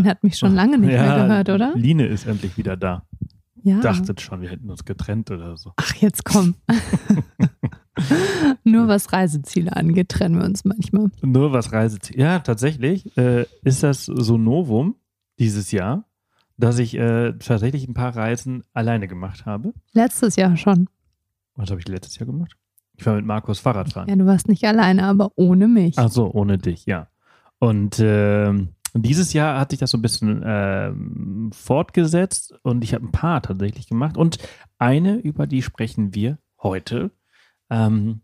Man hat mich schon lange nicht ja, mehr gehört, oder? Line ist endlich wieder da. Ja. Dachtet schon, wir hätten uns getrennt oder so. Ach, jetzt komm. Nur was Reiseziele angeht, trennen wir uns manchmal. Nur was Reiseziel. Ja, tatsächlich äh, ist das so Novum dieses Jahr, dass ich äh, tatsächlich ein paar Reisen alleine gemacht habe. Letztes Jahr schon. Was habe ich letztes Jahr gemacht? Ich war mit Markus Fahrradfahren. Ja, du warst nicht alleine, aber ohne mich. Ach so, ohne dich, ja. Und ähm, dieses Jahr hat sich das so ein bisschen ähm, fortgesetzt und ich habe ein paar tatsächlich gemacht. Und eine, über die sprechen wir heute. Ähm,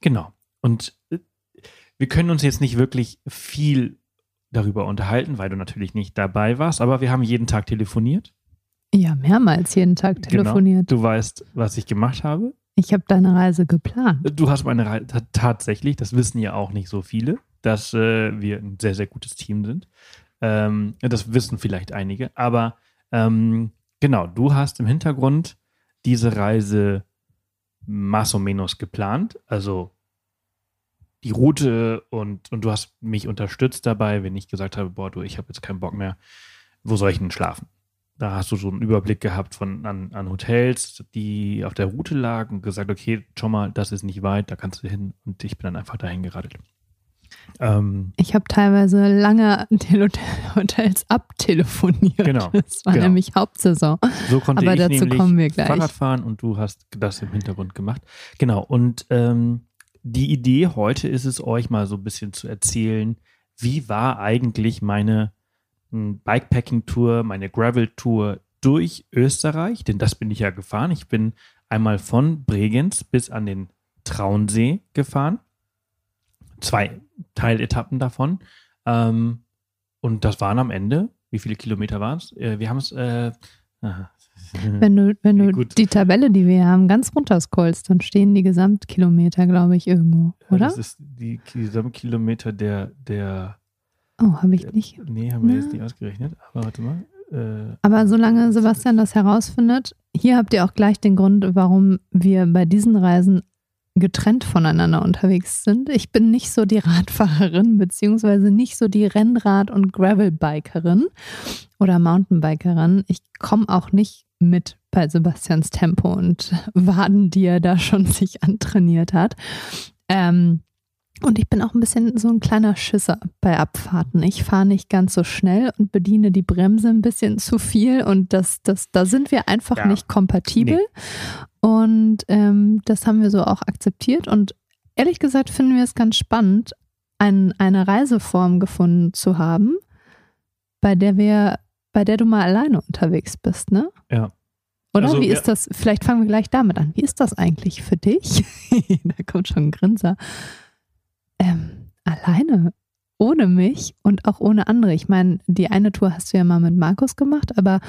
genau. Und äh, wir können uns jetzt nicht wirklich viel darüber unterhalten, weil du natürlich nicht dabei warst, aber wir haben jeden Tag telefoniert. Ja, mehrmals jeden Tag telefoniert. Genau. Du weißt, was ich gemacht habe. Ich habe deine Reise geplant. Du hast meine Reise tatsächlich, das wissen ja auch nicht so viele, dass äh, wir ein sehr, sehr gutes Team sind. Ähm, das wissen vielleicht einige, aber ähm, genau, du hast im Hintergrund diese Reise más menos geplant, also die Route und, und du hast mich unterstützt dabei, wenn ich gesagt habe, boah, du, ich habe jetzt keinen Bock mehr, wo soll ich denn schlafen? Da hast du so einen Überblick gehabt von an, an Hotels, die auf der Route lagen und gesagt, okay, schau mal, das ist nicht weit, da kannst du hin. Und ich bin dann einfach dahin geradelt. Ähm, Ich habe teilweise lange Hotels abtelefoniert. Genau, Das war genau. nämlich Hauptsaison. so konnte Aber ich dazu kommen wir gleich. Fahrrad fahren und du hast das im Hintergrund gemacht. Genau, und ähm, die Idee heute ist es, euch mal so ein bisschen zu erzählen, wie war eigentlich meine m, Bikepacking-Tour, meine Gravel-Tour durch Österreich, denn das bin ich ja gefahren. Ich bin einmal von Bregenz bis an den Traunsee gefahren. Zwei Teiletappen davon. Ähm, und das waren am Ende, wie viele Kilometer waren es? Äh, wir haben es, äh. Wenn du, wenn du Gut. die Tabelle, die wir haben, ganz runterscrollst, dann stehen die Gesamtkilometer, glaube ich, irgendwo, oder? Das ist die Gesamtkilometer der, der, Oh, habe ich nicht. nee, haben wir Na. jetzt nicht ausgerechnet, aber warte mal. Äh, Aber solange Sebastian das herausfindet, hier habt ihr auch gleich den Grund, warum wir bei diesen Reisen getrennt voneinander unterwegs sind. Ich bin nicht so die Radfahrerin, beziehungsweise nicht so die Rennrad- und Gravelbikerin oder Mountainbikerin. Ich komme auch nicht mit bei Sebastians Tempo und Waden, die er da schon sich antrainiert hat. Ähm, und ich bin auch ein bisschen so ein kleiner Schisser bei Abfahrten. Ich fahre nicht ganz so schnell und bediene die Bremse ein bisschen zu viel und das, das, da sind wir einfach Ja. nicht kompatibel. Und ähm, das haben wir so auch akzeptiert. Und ehrlich gesagt finden wir es ganz spannend, ein, eine Reiseform gefunden zu haben, bei der wir, bei der du mal alleine unterwegs bist, ne? Ja. Oder Also, wie ja. ist das? Vielleicht fangen wir gleich damit an. Wie ist das eigentlich für dich? da kommt schon ein Grinser. Ähm, alleine, ohne mich und auch ohne andere. Ich meine, die eine Tour hast du ja mal mit Markus gemacht, aber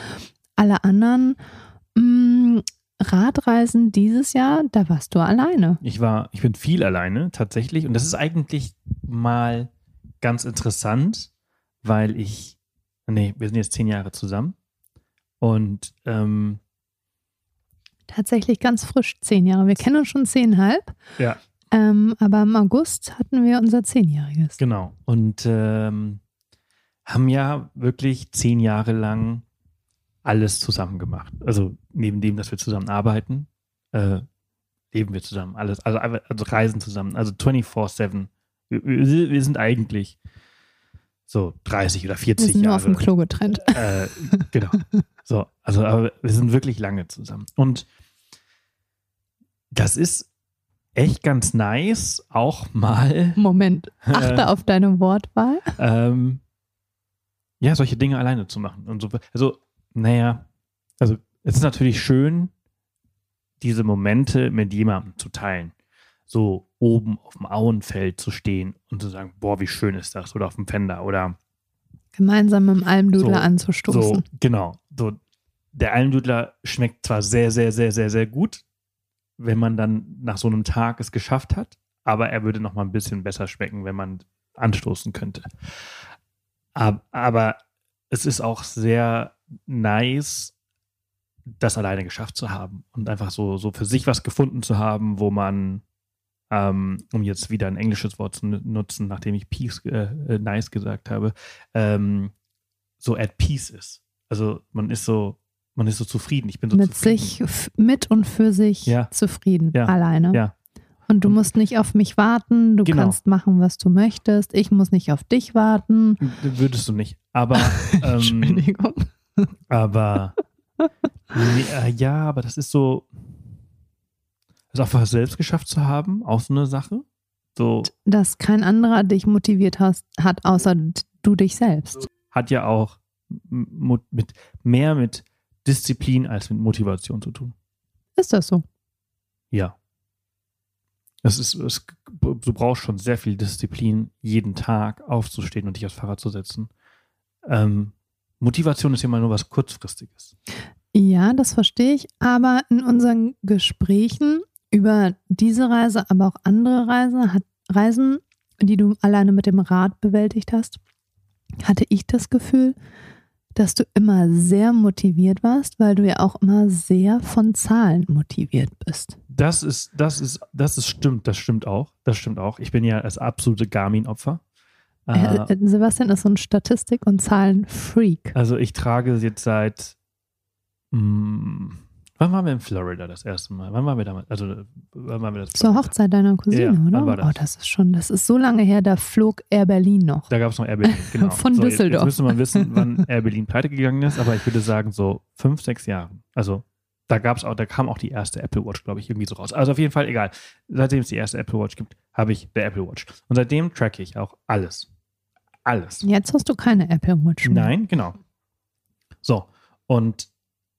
alle anderen mh, Radreisen dieses Jahr, da warst du alleine. Ich war, ich bin viel alleine tatsächlich und das ist eigentlich mal ganz interessant, weil ich, nee, wir sind jetzt zehn Jahre zusammen und ähm, Tatsächlich ganz frisch, zehn Jahre. Wir kennen uns schon zehnhalb. Ja. Ähm, aber im August hatten wir unser Zehnjähriges. Genau. Und ähm, haben ja wirklich zehn Jahre lang alles zusammen gemacht. Also neben dem, dass wir zusammen arbeiten, äh, leben wir zusammen. Alles, also, also reisen zusammen. Also 24-7. Wir, wir wir sind eigentlich so 30 oder Wir 40 sind nur Jahre. auf dem Klo getrennt. Äh, genau. So, also, aber wir sind wirklich lange zusammen. Und das ist echt ganz nice, auch mal Moment, achte auf deine Wortwahl. ähm, ja, solche Dinge alleine zu machen. Und so, also, naja, also es ist natürlich schön, diese Momente mit jemandem zu teilen. So oben auf dem Auenfeld zu stehen und zu sagen, boah, wie schön ist das, oder auf dem Fender oder Gemeinsam mit dem Almdudler So, anzustoßen. so, genau. So, der Almdudler schmeckt zwar sehr, sehr, sehr, sehr, sehr gut, wenn man dann nach so einem Tag es geschafft hat, aber er würde noch mal ein bisschen besser schmecken, wenn man anstoßen könnte. Aber, es ist auch sehr nice, das alleine geschafft zu haben und einfach so, so für sich was gefunden zu haben, wo man ähm, um jetzt wieder ein englisches Wort zu nutzen, nachdem ich peace, äh, nice gesagt habe, ähm, so at peace ist. Also man ist so, man ist so zufrieden. Ich bin so mit zufrieden. sich, mit und für sich Ja. zufrieden, Ja. alleine. Ja. Und du musst nicht auf mich warten, du Genau. kannst machen, was du möchtest. Ich muss nicht auf dich warten. Würdest du nicht. Aber, ähm, Entschuldigung. aber äh, ja, aber das ist so, es auch für selbst geschafft zu haben, auch so eine Sache. So Dass kein anderer dich motiviert hast, hat, außer du dich selbst. hat ja auch mit mehr mit Disziplin als mit Motivation zu tun. Ist das so? Ja. Es ist, es, du brauchst schon sehr viel Disziplin, jeden Tag aufzustehen und dich aufs Fahrrad zu setzen. Ähm, Motivation ist ja immer nur was Kurzfristiges. Ja, das verstehe ich. Aber in unseren Gesprächen über diese Reise, aber auch andere Reise, hat, Reisen, die du alleine mit dem Rad bewältigt hast, hatte ich das Gefühl, dass du immer sehr motiviert warst, weil du ja auch immer sehr von Zahlen motiviert bist. Das ist, das ist, das ist stimmt, das stimmt auch. Das stimmt auch. Ich bin ja das absolute Garmin-Opfer. Äh, Äh, Sebastian ist so ein Statistik- und Zahlen-Freak. also ich trage jetzt seit mh, wann waren wir in Florida das erste Mal? Wann waren wir damals? Also wann waren wir das? Zur Hochzeit deiner Cousine, Ja, oder? das? Oh, das ist schon, das ist so lange her, da flog Air Berlin noch. Da gab es noch Air Berlin, genau. Von so, Düsseldorf. Jetzt, jetzt müsste man wissen, wann Air Berlin pleite gegangen ist, aber ich würde sagen so fünf, sechs Jahre. Also da gab's auch, da kam auch die erste Apple Watch, glaube ich, irgendwie so raus. Also auf jeden Fall, egal. Seitdem es die erste Apple Watch gibt, habe ich der Apple Watch. Und seitdem tracke ich auch alles. Alles. Jetzt hast du keine Apple Watch mehr. Nein, genau. So, und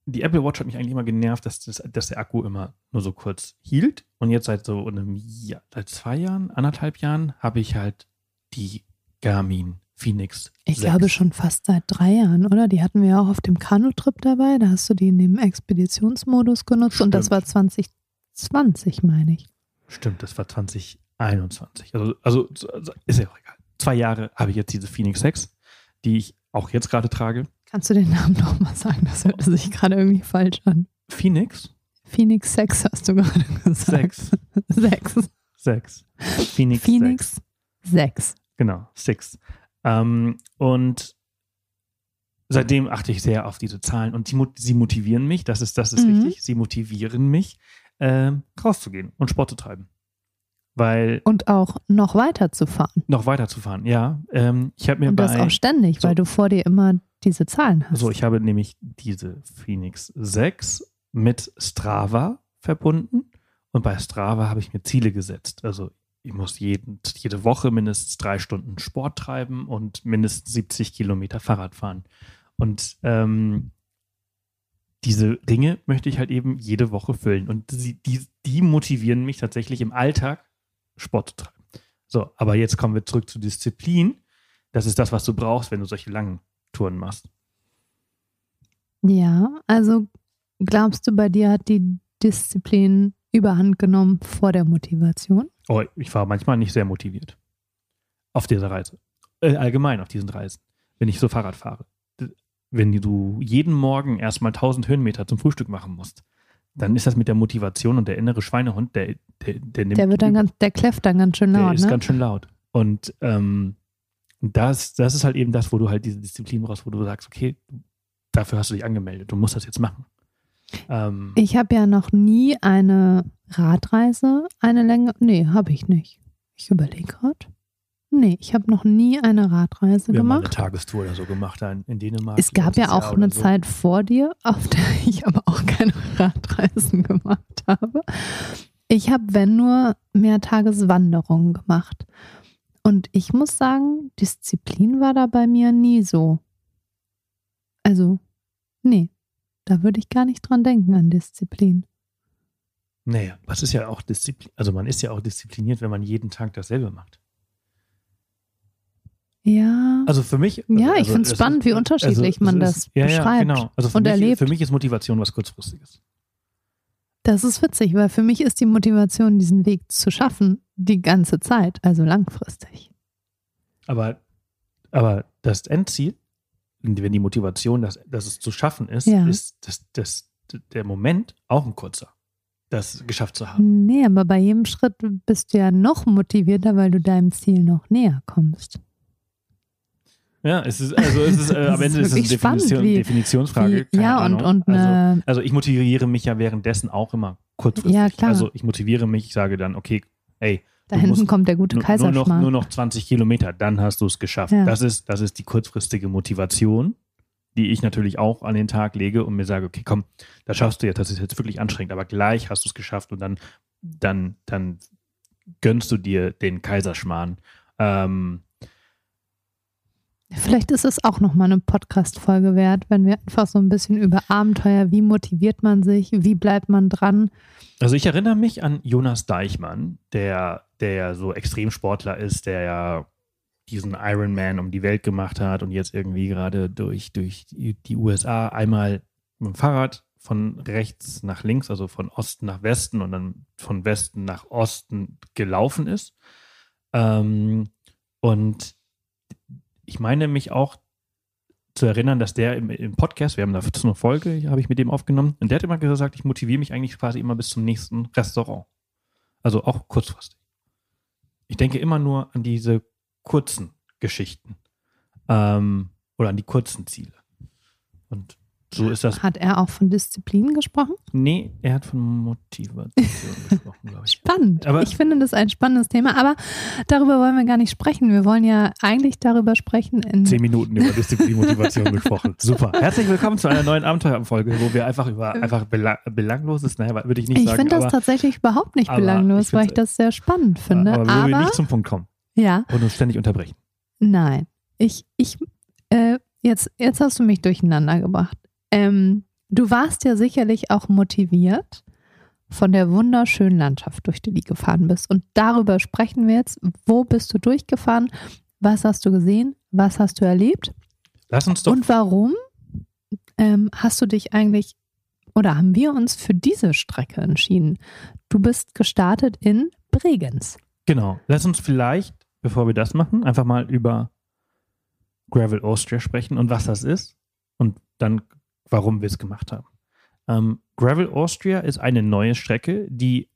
die Apple Watch hat mich eigentlich immer genervt, dass, das, dass der Akku immer nur so kurz hielt. Und jetzt seit so einem Jahr, seit zwei Jahren, anderthalb Jahren, habe ich halt die Garmin Phoenix. Ich 6. glaube schon fast seit drei Jahren, oder? Die hatten wir auch auf dem Kanu-Trip dabei. Da hast du die in dem Expeditionsmodus genutzt und das Stimmt. war 2020, meine ich. Stimmt, das war 2021. Also, also also ist ja auch egal. Zwei Jahre habe ich jetzt diese Phoenix 6, die ich auch jetzt gerade trage. Kannst du den Namen nochmal sagen? Das hörte sich gerade irgendwie falsch an. Phoenix Phoenix 6 hast du gerade gesagt. 6. 6. 6. Phoenix, 6. Phoenix 6. Genau, Six. Ähm, und seitdem achte ich sehr auf diese Zahlen und die, sie motivieren mich, das ist, das ist Mhm. wichtig, sie motivieren mich, ähm, rauszugehen und Sport zu treiben. Weil Und auch noch weiter zu fahren. noch weiterzufahren, ja. Ähm, ich habe mir Und das bei, auch ständig, so. weil du vor dir immer diese Zahlen hast. so, ich habe nämlich diese Phoenix 6 mit Strava verbunden und bei Strava habe ich mir Ziele gesetzt. Also ich muss jeden, jede Woche mindestens drei Stunden Sport treiben und mindestens 70 Kilometer Fahrrad fahren. Und ähm, diese Dinge möchte ich halt eben jede Woche füllen. Und sie, die, die motivieren mich tatsächlich im Alltag, Sport zu treiben. So, aber jetzt kommen wir zurück zur Disziplin. Das ist das, was du brauchst, wenn du solche langen Touren machst. Ja, also glaubst du, bei dir hat die Disziplin überhand genommen vor der Motivation? Oh, ich war manchmal nicht sehr motiviert. Auf dieser Reise. Äh, allgemein auf diesen Reisen. Wenn ich so Fahrrad fahre. Wenn du jeden Morgen erstmal 1000 Höhenmeter zum Frühstück machen musst, dann ist das mit der Motivation und der innere Schweinehund, der, der, der nimmt. Der wird dann ganz, der kläfft dann ganz schön der laut, ist ne? ganz schön laut. Und ähm, das, das ist halt eben das, wo du halt diese Disziplin brauchst, wo du sagst, okay, dafür hast du dich angemeldet, du musst das jetzt machen. Ähm, Ich habe ja noch nie eine Radreise, eine Länge. Nee, habe ich nicht. Ich überlege gerade. Nee, ich habe noch nie eine Radreise wir haben mal eine gemacht. Tagestour oder so gemacht in, Dänemark. Es gab ja auch Jahr eine so. Zeit vor dir, auf der ich aber auch keine Radreisen gemacht habe. Ich habe, wenn nur, Mehrtageswanderungen gemacht. Und ich muss sagen, Disziplin war da bei mir nie so. Also, nee, da würde ich gar nicht dran denken an Disziplin. Naja, was ist ja auch Disziplin, also man ist ja auch diszipliniert, wenn man jeden Tag dasselbe macht. Ja. Also für mich. Ja, ich also find's es spannend, wie unterschiedlich es man ist- das ja, beschreibt Ja, genau. Also für und mich, erlebt. Für mich ist Motivation was kurzfristiges. Das ist witzig, weil für mich ist die Motivation, diesen Weg zu schaffen, die ganze Zeit, also langfristig. Aber, aber das Endziel, wenn die Motivation, dass, dass es zu schaffen ist, Ja. ist das, das, der Moment auch ein kurzer. das geschafft zu haben. Nee, aber bei jedem Schritt bist du ja noch motivierter, weil du deinem Ziel noch näher kommst. Ja, es ist, also es ist, äh, am Ende ist es eine Definition, wie, Definitionsfrage. Wie, ja, und, und also, also, ich motiviere mich ja währenddessen auch immer kurzfristig. Ja, klar. Also ich motiviere mich, ich sage dann, okay, ey, da hinten kommt der gute Kaiserschmarrn. Nur noch, nur noch 20 Kilometer, dann hast du es geschafft. Ja. Das, ist, das ist die kurzfristige Motivation, die ich natürlich auch an den Tag lege und mir sage, okay, komm, das schaffst du jetzt, das ist jetzt wirklich anstrengend, aber gleich hast du es geschafft und dann, dann, dann gönnst du dir den Kaiserschmarrn. Ähm, Vielleicht ist es auch nochmal eine Podcast-Folge wert, wenn wir einfach so ein bisschen über Abenteuer, wie motiviert man sich, wie bleibt man dran. Also ich erinnere mich an Jonas Deichmann, der, der ja so Extremsportler ist, der ja diesen Ironman um die Welt gemacht hat und jetzt irgendwie gerade durch, durch die USA einmal mit dem Fahrrad von rechts nach links, also von Osten nach Westen und dann von Westen nach Osten gelaufen ist. Ähm, und ich meine mich auch zu erinnern, dass der im, im Podcast, wir haben da eine Folge, habe ich mit dem aufgenommen, und der hat immer gesagt, ich motiviere mich eigentlich quasi immer bis zum nächsten Restaurant. Also auch kurzfristig. Ich denke immer nur an diese kurzen Geschichten ähm, oder an die kurzen Ziele. Und so ist das. Hat er auch von Disziplin gesprochen? Nee, er hat von Motivation gesprochen, glaube ich. Spannend. Aber ich finde das ein spannendes Thema, aber darüber wollen wir gar nicht sprechen. Wir wollen ja eigentlich darüber sprechen. In Zehn Minuten über Disziplin, Motivation gesprochen. Super. Herzlich willkommen zu einer neuen Abenteuerfolge, wo wir einfach über einfach belang belangloses, naja, würde ich nicht ich sagen. Ich finde das tatsächlich überhaupt nicht belanglos, ich weil ich das sehr spannend finde. Aber, aber wir nicht zum Punkt kommen. Ja. Und uns ständig unterbrechen. Nein. Ich, ich, äh, jetzt, jetzt hast du mich durcheinander gebracht. Ähm, du warst ja sicherlich auch motiviert von der wunderschönen Landschaft, durch die du gefahren bist. Und darüber sprechen wir jetzt. Wo bist du durchgefahren? Was hast du gesehen? Was hast du erlebt? Lass uns doch. Und warum ähm, hast du dich eigentlich oder haben wir uns für diese Strecke entschieden? Du bist gestartet in Bregenz. Genau. Lass uns vielleicht, bevor wir das machen, einfach mal über Gravel Austria sprechen und was das ist. Und dann warum wir es gemacht haben. Ähm, Gravel Austria ist eine neue Strecke, die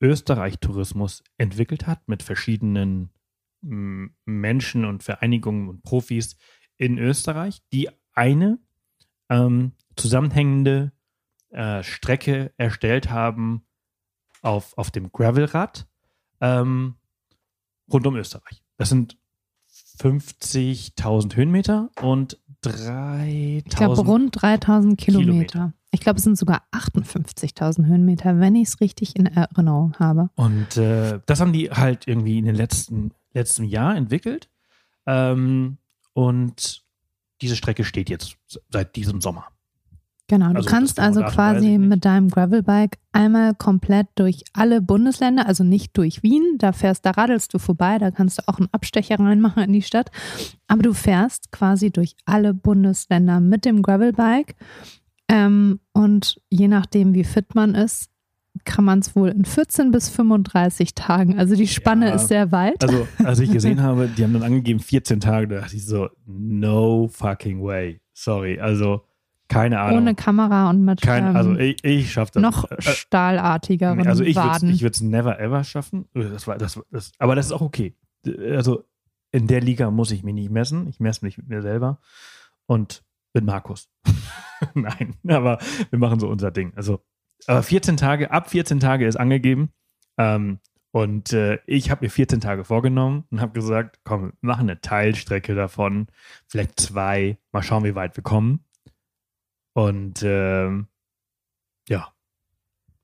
Österreich Tourismus entwickelt hat mit verschiedenen Menschen und Vereinigungen und Profis in Österreich, die eine ähm, zusammenhängende äh, Strecke erstellt haben auf, auf dem Gravelrad ähm, rund um Österreich. Das sind 50.000 Höhenmeter und 3000 Ich glaube, rund 3000 Kilometer. Kilometer. Ich glaube, es sind sogar 58.000 Höhenmeter, wenn ich es richtig in Erinnerung habe. Und äh, das haben die halt irgendwie in den letzten, letzten Jahr entwickelt. Ähm, und diese Strecke steht jetzt seit diesem Sommer. Genau, du also kannst also quasi mit deinem Gravelbike einmal komplett durch alle Bundesländer, also nicht durch Wien, da fährst, da radelst du vorbei, da kannst du auch einen Abstecher reinmachen in die Stadt, aber du fährst quasi durch alle Bundesländer mit dem Gravelbike ähm, und je nachdem, wie fit man ist, kann man es wohl in 14 bis 35 Tagen. Also die Spanne ja, ist sehr weit. Also, als ich gesehen habe, die haben dann angegeben 14 Tage, da dachte ich so, no fucking way. Sorry. Also keine Ahnung. Ohne Kamera und mit Kein, ähm, also ich, ich schaffe das. Noch äh, stahlartigeren Also ich würde es never ever schaffen. Äh, das war, das, das, aber das ist auch okay. Also in der Liga muss ich mich nicht messen. Ich messe mich mit mir selber und mit Markus. Nein, aber wir machen so unser Ding. Also, aber 14 Tage, ab 14 Tage ist angegeben. Ähm, und äh, ich habe mir 14 Tage vorgenommen und habe gesagt, komm, machen eine Teilstrecke davon, vielleicht zwei, mal schauen, wie weit wir kommen. Und ähm, ja.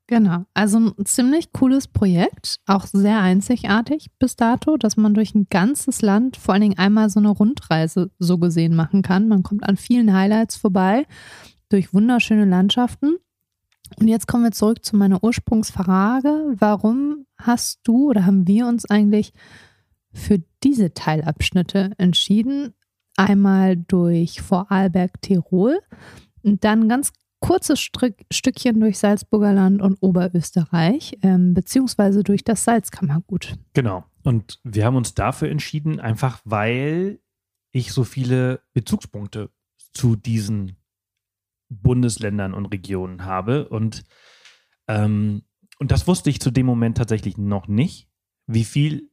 Genau, also ein ziemlich cooles Projekt, auch sehr einzigartig bis dato, dass man durch ein ganzes Land vor allen Dingen einmal so eine Rundreise so gesehen machen kann. Man kommt an vielen Highlights vorbei, durch wunderschöne Landschaften. Und jetzt kommen wir zurück zu meiner Ursprungsfrage. Warum hast du oder haben wir uns eigentlich für diese Teilabschnitte entschieden? Einmal durch Vorarlberg, Tirol und dann ein ganz kurzes Stück, Stückchen durch Salzburger Land und Oberösterreich, ähm, beziehungsweise durch das Salzkammergut. Genau. Und wir haben uns dafür entschieden, einfach weil ich so viele Bezugspunkte zu diesen Bundesländern und Regionen habe und ähm, und das wusste ich zu dem Moment tatsächlich noch nicht, wie viel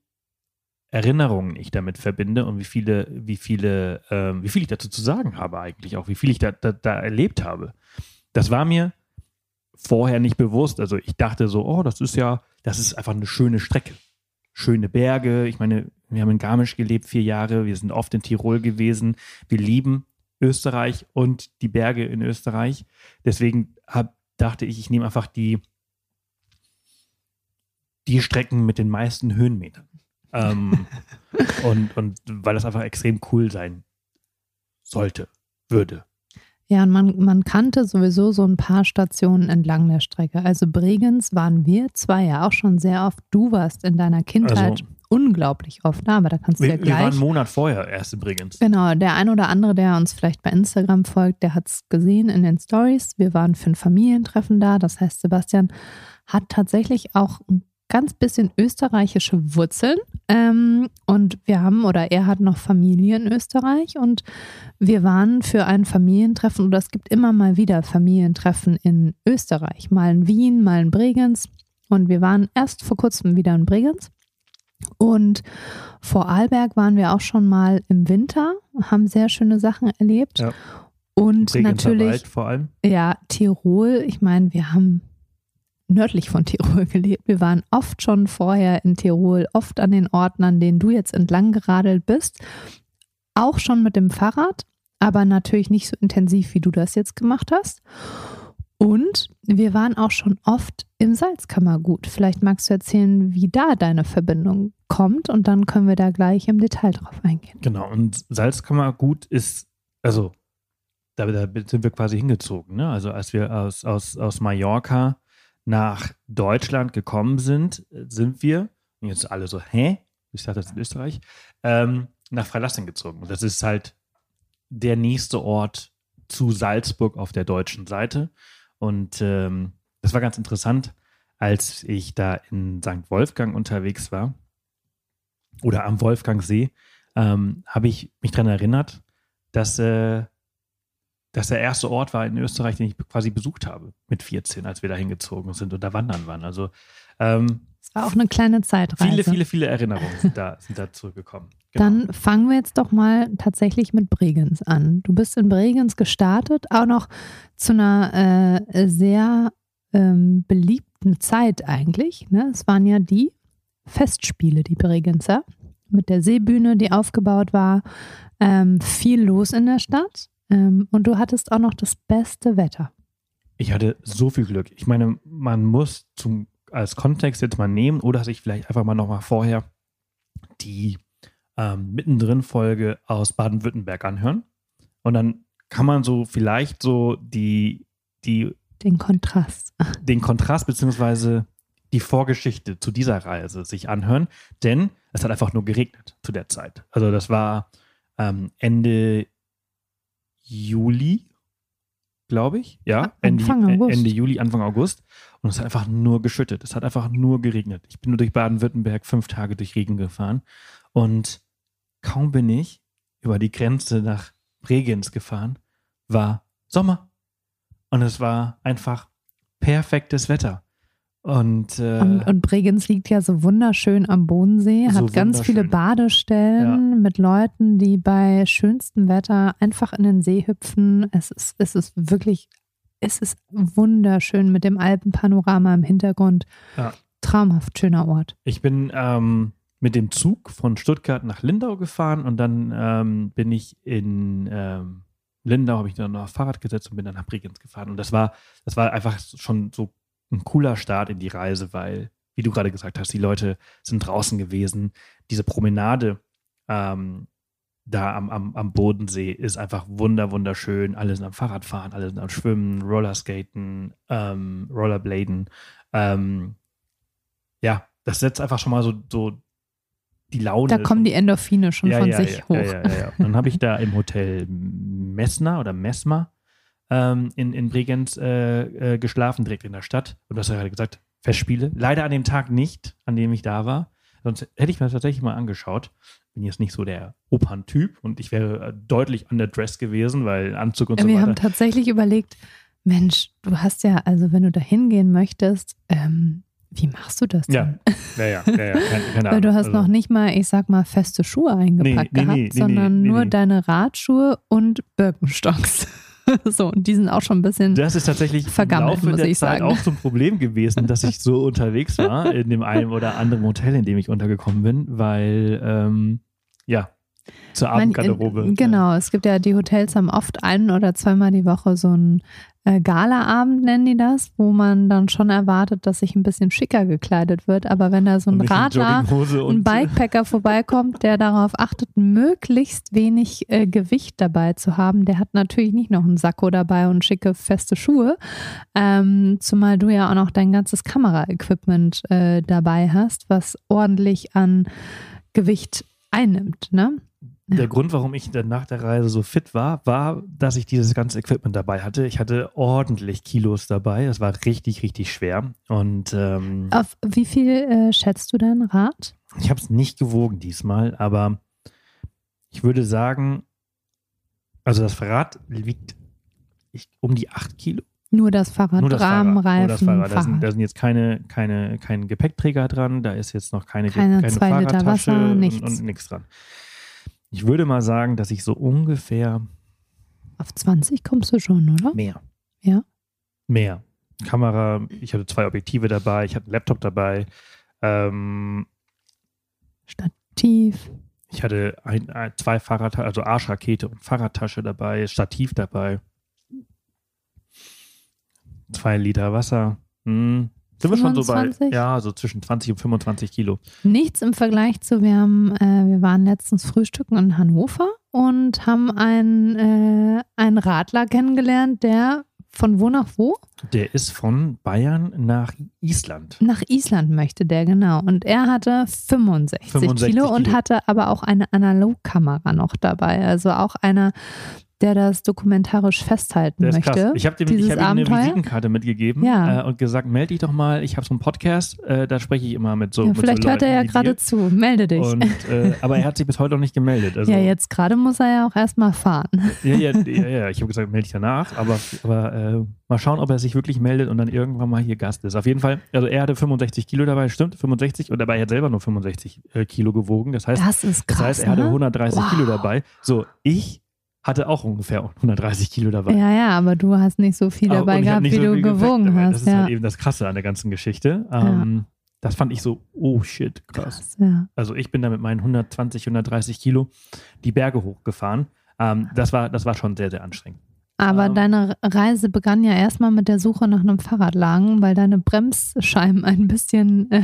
Erinnerungen ich damit verbinde und wie viele, wie viele, ähm, wie viel ich dazu zu sagen habe eigentlich auch, wie viel ich da, da, da erlebt habe. Das war mir vorher nicht bewusst. Also ich dachte so, oh, das ist ja, das ist einfach eine schöne Strecke. Schöne Berge. Ich meine, wir haben in Garmisch gelebt vier Jahre. Wir sind oft in Tirol gewesen. Wir lieben Österreich und die Berge in Österreich. Deswegen hab, dachte ich, ich nehme einfach die, die Strecken mit den meisten Höhenmetern. Ähm, und, und weil das einfach extrem cool sein sollte, würde. Ja, und man, man kannte sowieso so ein paar Stationen entlang der Strecke. Also Bregenz waren wir zwei ja auch schon sehr oft. Du warst in deiner Kindheit also, unglaublich oft da, aber da kannst du wir, ja gleich. Wir waren einen Monat vorher erst in Bregenz. Genau, der ein oder andere, der uns vielleicht bei Instagram folgt, der hat es gesehen in den Stories. Wir waren für ein Familientreffen da. Das heißt, Sebastian hat tatsächlich auch ein ganz bisschen österreichische Wurzeln. Ähm, und wir haben, oder er hat noch Familie in Österreich und wir waren für ein Familientreffen, oder es gibt immer mal wieder Familientreffen in Österreich, mal in Wien, mal in Bregenz. Und wir waren erst vor kurzem wieder in Bregenz. Und vor Arlberg waren wir auch schon mal im Winter, haben sehr schöne Sachen erlebt. Ja. Und Bregenzer natürlich, Wald vor allem. Ja, Tirol. Ich meine, wir haben nördlich von Tirol gelebt. Wir waren oft schon vorher in Tirol, oft an den Orten, an denen du jetzt entlang geradelt bist. Auch schon mit dem Fahrrad, aber natürlich nicht so intensiv, wie du das jetzt gemacht hast. Und wir waren auch schon oft im Salzkammergut. Vielleicht magst du erzählen, wie da deine Verbindung kommt und dann können wir da gleich im Detail drauf eingehen. Genau, und Salzkammergut ist, also da, da sind wir quasi hingezogen. Ne? Also als wir aus, aus, aus Mallorca nach Deutschland gekommen sind, sind wir, und jetzt alle so, hä? Ich dachte, das ist Österreich, ähm, nach Freilassing gezogen. Das ist halt der nächste Ort zu Salzburg auf der deutschen Seite. Und ähm, das war ganz interessant, als ich da in St. Wolfgang unterwegs war oder am Wolfgangsee, ähm, habe ich mich daran erinnert, dass äh, das der erste Ort war in Österreich, den ich quasi besucht habe mit 14, als wir da hingezogen sind und da wandern waren. Also ähm, es war auch eine kleine Zeitreise. Viele, viele, viele Erinnerungen sind da, sind da zurückgekommen. Genau. Dann fangen wir jetzt doch mal tatsächlich mit Bregenz an. Du bist in Bregenz gestartet, auch noch zu einer äh, sehr ähm, beliebten Zeit eigentlich. Ne? Es waren ja die Festspiele, die Bregenzer, mit der Seebühne, die aufgebaut war. Ähm, viel los in der Stadt. Ähm, und du hattest auch noch das beste Wetter. Ich hatte so viel Glück. Ich meine, man muss zum, als Kontext jetzt mal nehmen oder sich vielleicht einfach mal nochmal vorher die ähm, mittendrin Folge aus Baden-Württemberg anhören. Und dann kann man so vielleicht so die, die den Kontrast. Den Kontrast beziehungsweise die Vorgeschichte zu dieser Reise sich anhören, denn es hat einfach nur geregnet zu der Zeit. Also das war ähm, Ende Juli, glaube ich. Ja, Anfang Ende. Ende Juli, Anfang August. Und es hat einfach nur geschüttet. Es hat einfach nur geregnet. Ich bin nur durch Baden-Württemberg fünf Tage durch Regen gefahren. Und kaum bin ich über die Grenze nach Bregenz gefahren, war Sommer. Und es war einfach perfektes Wetter. Und, äh, und, und, Bregenz liegt ja so wunderschön am Bodensee, so hat ganz viele Badestellen ja. mit Leuten, die bei schönstem Wetter einfach in den See hüpfen. Es ist, es ist wirklich, es ist wunderschön mit dem Alpenpanorama im Hintergrund. Ja. Traumhaft schöner Ort. Ich bin ähm, mit dem Zug von Stuttgart nach Lindau gefahren und dann ähm, bin ich in ähm, Lindau, habe ich dann noch Fahrrad gesetzt und bin dann nach Bregenz gefahren. Und das war, das war einfach schon so ein cooler Start in die Reise, weil, wie du gerade gesagt hast, die Leute sind draußen gewesen. Diese Promenade ähm, da am, am, am Bodensee ist einfach wunder, wunderschön. Alle sind am Fahrradfahren, alle sind am Schwimmen, Rollerskaten, ähm, Rollerbladen. Ähm, ja, das setzt einfach schon mal so, so die Laune. Da kommen die Endorphine schon ja, von ja, sich ja, hoch. Dann habe ich da im Hotel Messner oder Messmer ähm, in, in Bregenz äh, äh, geschlafen, direkt in der Stadt. Und du hast ja gerade gesagt, Festspiele. Leider an dem Tag nicht, an dem ich da war. Sonst hätte ich mir das tatsächlich mal angeschaut. Bin jetzt nicht so der Operntyp und ich wäre äh, deutlich underdressed gewesen, weil Anzug und Wir so weiter. Wir haben tatsächlich überlegt, Mensch, du hast ja, also wenn du da hingehen möchtest, ähm, Wie machst du das Ja, denn? ja, ja, ja, ja keine, keine Weil du hast Also- noch nicht mal, ich sag mal, feste Schuhe eingepackt Nee, nee, gehabt, nee, sondern nur deine Radschuhe und Birkenstocks. so, und die sind auch schon ein bisschen. Das ist tatsächlich Vergammelt, im Laufe muss der ich Zeit sagen. auch zum Problem gewesen, dass ich so unterwegs war in dem einen oder anderen Hotel, in dem ich untergekommen bin, weil ähm, ja zur Mein- Abendgarderobe. äh, Genau, es gibt ja, die Hotels haben oft ein oder zweimal die Woche so einen äh, Galaabend, nennen die das, wo man dann schon erwartet, dass sich ein bisschen schicker gekleidet wird. Aber wenn da so ein Radler, ein Bikepacker vorbeikommt, der darauf achtet, möglichst wenig äh, Gewicht dabei zu haben, der hat natürlich nicht noch einen Sakko dabei und schicke feste Schuhe. Ähm, zumal du ja auch noch dein ganzes Kameraequipment äh, dabei hast, was ordentlich an Gewicht einnimmt. Ne? Der Grund, warum ich dann nach der Reise so fit war, war, dass ich dieses ganze Equipment dabei hatte. Ich hatte ordentlich Kilos dabei. Es war richtig, richtig schwer. Und ähm, Auf wie viel äh, schätzt du dein Rad? ich habe es nicht gewogen diesmal, aber ich würde sagen, also das Fahrrad wiegt ich, um die 8 Kilo. Nur das Fahrrad, Nur das Rahmen, Fahrrad. Nur das Reifen, Fahrrad. Da sind, Fahrrad. da sind jetzt keine, keine, kein Gepäckträger dran, da ist jetzt noch keine, Keine keine Fahrradtasche Wasser, und, nichts. und nichts dran. Ich würde mal sagen, dass ich so ungefähr Auf 20 kommst du schon, oder? mehr. Ja? Mehr. Kamera, ich hatte zwei Objektive dabei, ich hatte einen Laptop dabei, ähm, Stativ. ich hatte ein, ein, zwei Fahrradtaschen, also Arschrakete und Fahrradtasche dabei, Stativ dabei, zwei Liter Wasser. Hm. Sind wir schon so bei, 25? ja, so zwischen 20 und 25 Kilo. Nichts im Vergleich zu, wir haben, äh, wir waren letztens frühstücken in Hannover und haben einen, äh, einen Radler kennengelernt, der von wo nach wo? Der ist von Bayern nach Island. Nach Island möchte der, genau. Und er hatte 65, 65 Kilo und Kilo. hatte aber auch eine Analogkamera noch dabei. Also auch einer, der das dokumentarisch festhalten ist möchte. krass. Ich habe hab ihm eine. Visitenkarte mitgegeben Ja. äh, und gesagt, melde dich doch mal, ich habe so einen Podcast, äh, da spreche ich immer mit so ja, mit vielleicht so hört er ja gerade zu. Melde dich. Und, äh, aber er hat sich bis heute noch nicht gemeldet. Also, ja, jetzt gerade muss er ja auch erstmal fahren. Ja, ja, ja, ja. ich habe gesagt, melde dich danach, aber, aber äh, mal schauen, ob er sich wirklich meldet und dann irgendwann mal hier Gast ist. Auf jeden Fall, also er hatte 65 Kilo dabei, stimmt, 65 und dabei hat selber nur 65 äh, Kilo gewogen. Das heißt, Das ist krass. das heißt, er hatte ne? 130 Wow. Kilo dabei. So, ich hatte auch ungefähr 130 Kilo dabei. Ja, ja, aber du hast nicht so viel dabei gehabt, wie so du gewogen dabei. hast. Das ist ja. halt eben das Krasse an der ganzen Geschichte. Ähm, Das fand ich so, oh shit, krass. Krass, ja. Also ich bin da mit meinen 120, 130 Kilo die Berge hochgefahren. Ähm, das, war, das war schon sehr, sehr anstrengend. Aber Ähm. deine Reise begann ja erstmal mit der Suche nach einem Fahrradladen, weil deine Bremsscheiben ein bisschen. Äh,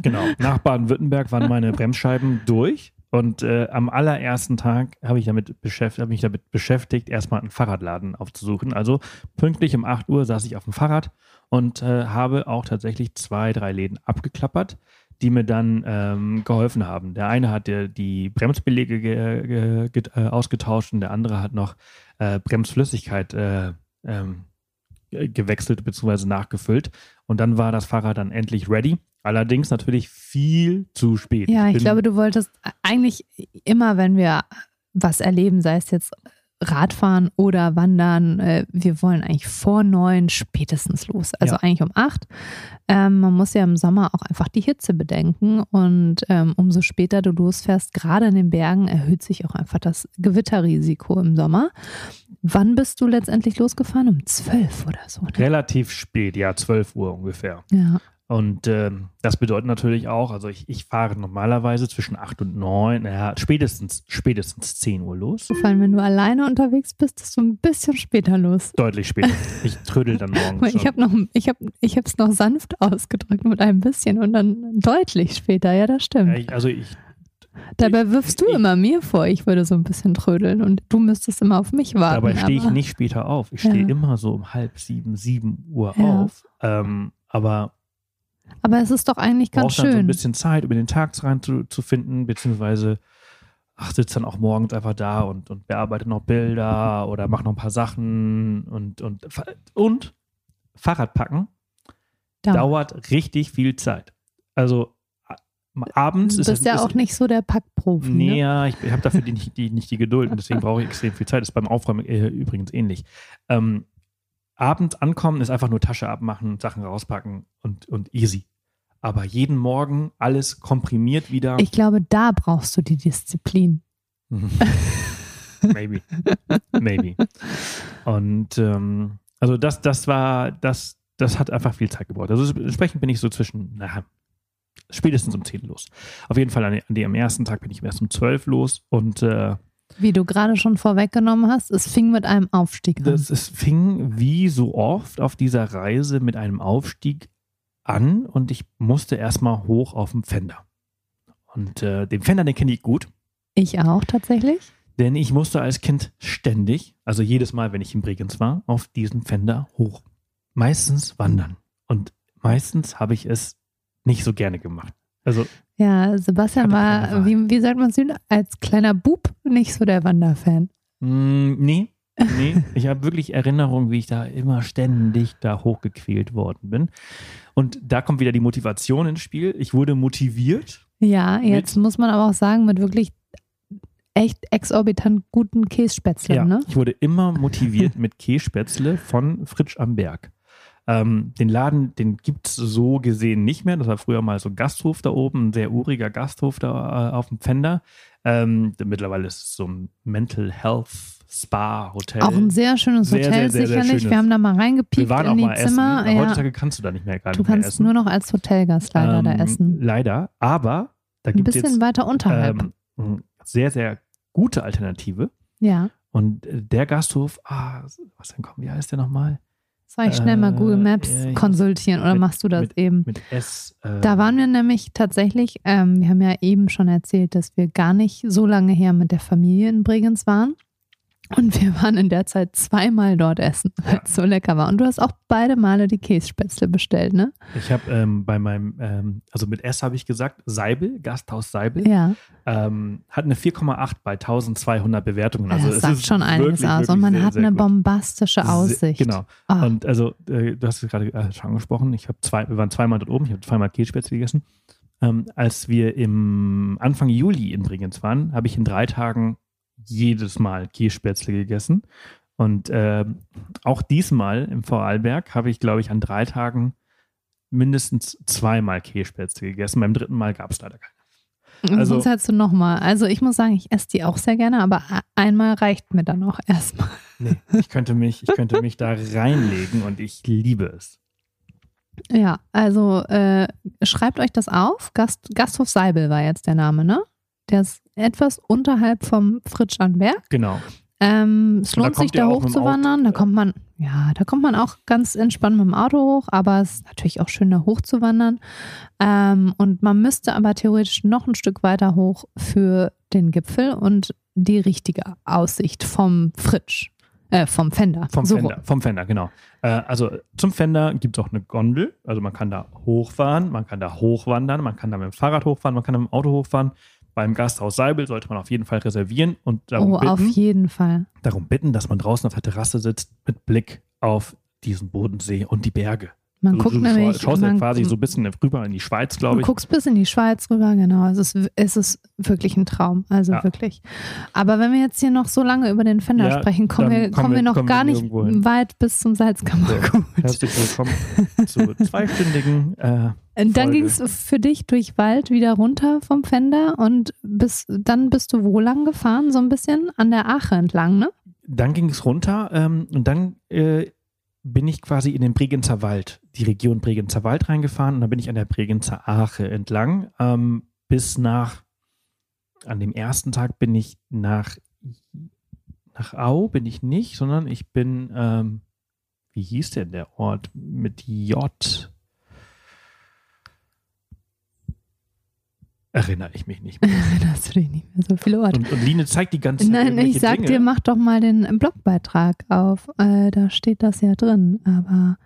Genau. Nach Baden-Württemberg waren meine Bremsscheiben durch. Und äh, am allerersten Tag habe ich damit beschäftigt, mich damit beschäftigt, erstmal einen Fahrradladen aufzusuchen. Also pünktlich um 8 Uhr saß ich auf dem Fahrrad und äh, habe auch tatsächlich zwei, drei Läden abgeklappert, die mir dann ähm, geholfen haben. Der eine hat der, die Bremsbelege ge, ge, ge, äh, ausgetauscht und der andere hat noch äh, Bremsflüssigkeit äh, ähm, ge- gewechselt bzw. nachgefüllt. Und dann war das Fahrrad dann endlich ready. Allerdings natürlich viel zu spät. ja, ich bin- glaube, du wolltest eigentlich immer, wenn wir was erleben, sei es jetzt Radfahren oder Wandern, äh, wir wollen eigentlich vor neun spätestens los. Also Ja. eigentlich um acht. Ähm, man muss ja im Sommer auch einfach die Hitze bedenken und ähm, umso später du losfährst, gerade in den Bergen, erhöht sich auch einfach das Gewitterrisiko im Sommer. Wann bist du letztendlich losgefahren? Um zwölf oder so. Ne? relativ spät, ja, 12 Uhr ungefähr. Ja. Und ähm, das bedeutet natürlich auch, also ich, ich fahre normalerweise zwischen 8 und 9, naja, spätestens, spätestens 10 Uhr los. Vor allem, wenn du alleine unterwegs bist, bist du ein bisschen später los. Deutlich später. Ich trödel dann morgens. Ich habe noch, ich habe, ich habe es noch sanft ausgedrückt mit ein bisschen und dann deutlich später. Ja, das stimmt. Ja, ich, also ich, Dabei wirfst du ich- immer mir vor, ich würde so ein bisschen trödeln und du müsstest immer auf mich warten. dabei stehe ich nicht später auf. Ich stehe Ja. immer so um halb sieben, sieben Uhr Ja. auf. Ähm, aber Aber es ist doch eigentlich ganz brauche dann so ein schön. bisschen Zeit, über den Tag rein zu, zu finden, beziehungsweise ach, sitze dann auch morgens einfach da und, und bearbeite noch Bilder oder mache noch ein paar Sachen und, und, und Fahrrad packen Dauert. dauert richtig viel Zeit. Also abends Du ist bist es ja ist, auch nicht so der Packprofi. Nee, Ne? ja, ich, ich habe dafür die, nicht- die, nicht die Geduld und deswegen brauche ich extrem viel Zeit. Ist beim Aufräumen äh, übrigens ähnlich. Ähm, abends ankommen ist einfach nur Tasche abmachen, Sachen rauspacken und, und easy. aber jeden Morgen alles komprimiert wieder. Ich glaube, da brauchst du die Disziplin. Maybe. Maybe. Und ähm, also das, das war, das, das hat einfach viel Zeit gebraucht. Also entsprechend bin ich so zwischen, naja, spätestens um 10 los. Auf jeden Fall an, an dem ersten Tag bin ich erst um 12 los und äh, wie du gerade schon vorweggenommen hast, es fing mit einem Aufstieg an. Das, es fing wie so oft auf dieser Reise mit einem Aufstieg an und ich musste erstmal hoch auf den Fender. Und äh, den Fender, den kenne ich gut. Ich auch tatsächlich. Denn ich musste als Kind ständig, also jedes Mal, wenn ich in Bregenz war, auf diesen Fender hoch. Meistens wandern. Und meistens habe ich es nicht so gerne gemacht. Also ja, Sebastian war, wie, wie sagt man es, als kleiner Bub nicht so der Wanderfan. Mm, nee, nee. ich habe wirklich Erinnerungen, wie ich da immer ständig da hochgequält worden bin. Und da kommt wieder die Motivation ins Spiel. Ich wurde motiviert. Ja, jetzt muss man aber auch sagen, mit wirklich echt exorbitant guten Kässpätzle. Ja, ne? ich wurde immer motiviert mit Kässpätzle von Fritsch am Berg. Ähm, den Laden, den gibt es so gesehen nicht mehr. Das war früher mal so ein Gasthof da oben, ein sehr uriger Gasthof da äh, auf dem Pfänder. Ähm, mittlerweile ist es so ein Mental Health Spa Hotel. Auch ein sehr schönes Sehr, Hotel, sehr, sehr, sicherlich. Wir haben da mal Wir reingepiekt waren in auch die mal Zimmer. essen. Ja. Heutzutage kannst du da nicht mehr gar Du kannst nur noch als Hotelgast leider da Ähm, essen. Leider, aber da Ein gibt es bisschen jetzt weiter unterhalb. ähm, eine sehr, sehr gute Alternative. ja. Und äh, der Gasthof, ah, was denn kommen, wie heißt der nochmal? Soll ich schnell mal Äh, Google Maps ja, ich- konsultieren oder mit- machst du das mit- eben? Mit S. Äh, Da waren wir nämlich tatsächlich, ähm, wir haben ja eben schon erzählt, dass wir gar nicht so lange her mit der Familie in Bregenz waren. Und wir waren in der Zeit zweimal dort essen, weil es so lecker war. Und du hast auch beide Male die Kässpätzle bestellt, ne? Ich habe ähm, bei meinem, ähm, also mit S habe ich gesagt, Seibel, Gasthaus Seibel, Ja, ähm, hat eine 4,8 bei 1200 Bewertungen. Also das es sagt ist schon einiges aus. Und man sehr, hat sehr eine gut. bombastische Aussicht. Sehr- Genau. Ah, Und also, äh, du hast es gerade äh, schon angesprochen, ich habe zwei, wir waren zweimal dort oben, ich habe zweimal Kässpätzle gegessen. Ähm, als wir im Anfang Juli in Bregenz waren, habe ich in drei Tagen jedes Mal Kässpätzle gegessen. Und ähm, auch diesmal im Vorarlberg habe ich, glaube ich, an drei Tagen mindestens zweimal Kässpätzle gegessen. Beim dritten Mal gab es leider keine. und also- sonst hättest du nochmal. Also ich muss sagen, ich esse die auch sehr gerne, aber einmal reicht mir dann auch erstmal. Nee, ich könnte mich, ich könnte mich da reinlegen und ich liebe es. Ja, also äh, schreibt euch das auf. Gast, Gasthof Seibel war jetzt der Name, ne? Der ist etwas unterhalb vom Fritsch an Berg. Genau. Ähm, es lohnt sich, da hochzuwandern. Da kommt man, ja, da kommt man auch ganz entspannt mit dem Auto hoch, aber es ist natürlich auch schön, da hochzuwandern. Ähm, und man müsste aber theoretisch noch ein Stück weiter hoch für den Gipfel und die richtige Aussicht vom Fritsch, äh, vom Fender. Vom So Fender, vom Fender, genau. Äh, also zum Fender gibt es auch eine Gondel. Also man kann da hochfahren, man kann da hochwandern, man kann da mit dem Fahrrad hochfahren, man kann da mit dem Auto hochfahren. Beim Gasthaus Seibel sollte man auf jeden Fall reservieren und darum, Oh, auf bitten, jeden Fall. darum bitten, dass man draußen auf der Terrasse sitzt mit Blick auf diesen Bodensee und die Berge. Man Also guckt du nämlich. schaust ja quasi so ein bisschen rüber in die Schweiz, glaube Du ich. guckst bis in die Schweiz rüber, genau. Es ist, es ist wirklich ein Traum. Also Ja. wirklich. Aber wenn wir jetzt hier noch so lange über den Fender Ja, sprechen, kommen wir, kommen wir wir- noch kommen gar wir nicht weit bis zum Salzkammergut. Herzlich willkommen zu zweistündigen äh, Und dann ging es für dich durch Wald wieder runter vom Fender und bis, dann bist du wo lang gefahren? So ein bisschen an der Ache entlang, ne? Dann ging es runter ähm, und dann äh, bin ich quasi in den Bregenzer Wald, die Region Bregenzer Wald reingefahren und dann bin ich an der Bregenzer Ache entlang ähm, bis nach, an dem ersten Tag bin ich nach, nach Au, bin ich nicht, sondern ich bin, ähm, wie hieß denn der Ort mit J? Erinnere ich mich nicht mehr. Erinnerst du dich nicht mehr so viele Orte? Und, und Line zeigt die ganze Zeit Nein, ich sag Dinge. dir, mach doch mal den Blogbeitrag auf. Äh, da steht das ja drin. Aber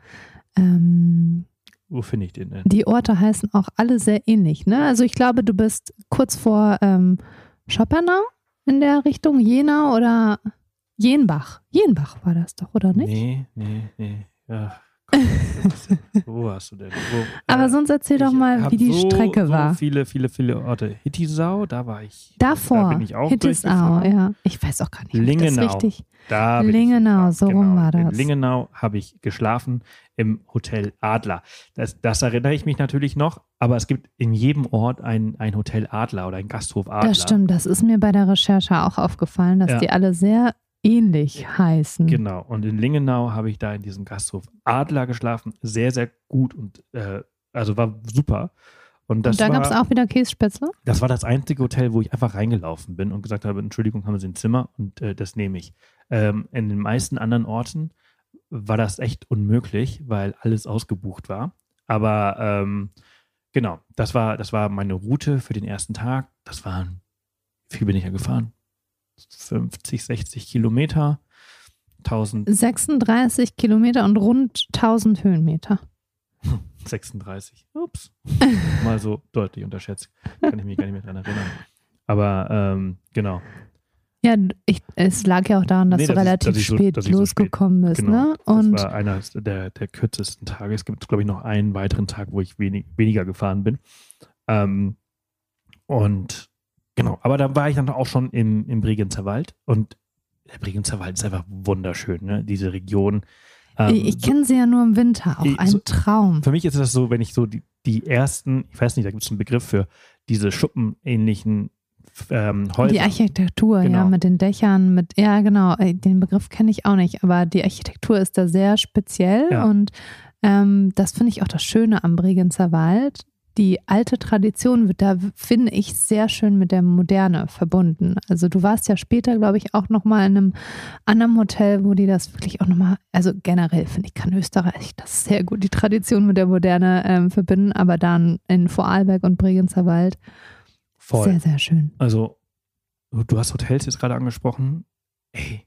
ähm, Wo finde ich den denn? die Orte heißen auch alle sehr ähnlich. Ne? Also ich glaube, du bist kurz vor ähm, Schoppernau in der Richtung, Jena oder Jenbach. Jenbach war das doch, oder nicht? Nee, nee, nee. Gott, Wo hast du denn? Wo, Aber äh, sonst erzähl doch mal, wie die so, Strecke so war. viele, viele, viele Orte. Hittisau, da war ich. Davor, Da bin ich auch Hittisau, ja. Ich weiß auch gar nicht, ob das Lingenau. richtig. Da Lingenau, so gefahren. rum genau. war In das. Lingenau habe ich geschlafen im Hotel Adler. Das, das erinnere ich mich natürlich noch, aber es gibt in jedem Ort ein, ein Hotel Adler oder ein Gasthof Adler. Das stimmt, das ist mir bei der Recherche auch aufgefallen, dass Ja. die alle sehr ähnlich heißen. Genau. Und in Lingenau habe ich da in diesem Gasthof Adler geschlafen. Sehr, sehr gut und äh, also war super. Und das Und da gab es auch wieder Kässpätzle? Das war das einzige Hotel, wo ich einfach reingelaufen bin und gesagt habe, Entschuldigung, haben Sie ein Zimmer und äh, das nehme ich. Ähm, in den meisten anderen Orten war das echt unmöglich, weil alles ausgebucht war. Aber ähm, genau, das war, das war meine Route für den ersten Tag. Das waren, wie viel bin ich ja gefahren? 50, 60 Kilometer, 1000, 36 Kilometer und rund 1000 Höhenmeter. 36. Ups. Mal so deutlich unterschätzt. Kann ich mich gar nicht mehr dran erinnern. Aber ähm, genau. Ja, ich, es lag ja auch daran, dass Nee, du dass ich- relativ dass ich so- spät dass ich so losgekommen bist, Genau. ne? Und das war einer der, der kürzesten Tage. Es gibt, glaube ich, noch einen weiteren Tag, wo ich wenig, weniger gefahren bin. Ähm, und genau, aber da war ich dann auch schon im, im Bregenzer Wald und der Bregenzer Wald ist einfach wunderschön, ne? Diese Region. Ähm, ich, kenne sie ja nur im Winter, auch ein so- Traum. für mich ist das so, wenn ich so die, die ersten, ich weiß nicht, da gibt es einen Begriff für diese schuppenähnlichen ähm, Häuser. Die Architektur, ja, Genau. mit den Dächern, mit, ja, genau, äh, den Begriff kenne ich auch nicht, aber die Architektur ist da sehr speziell Ja. und ähm, das finde ich auch das Schöne am Bregenzer Wald. Die alte Tradition wird da, finde ich, sehr schön mit der Moderne verbunden. Also du warst ja später, glaube ich, auch nochmal in einem anderen Hotel, wo die das wirklich auch nochmal, also generell finde ich, kann Österreich das sehr gut, die Tradition mit der Moderne ähm, verbinden, aber dann in Vorarlberg und Bregenzer Wald Voll. sehr, sehr schön. Also, du hast Hotels jetzt gerade angesprochen. Ey,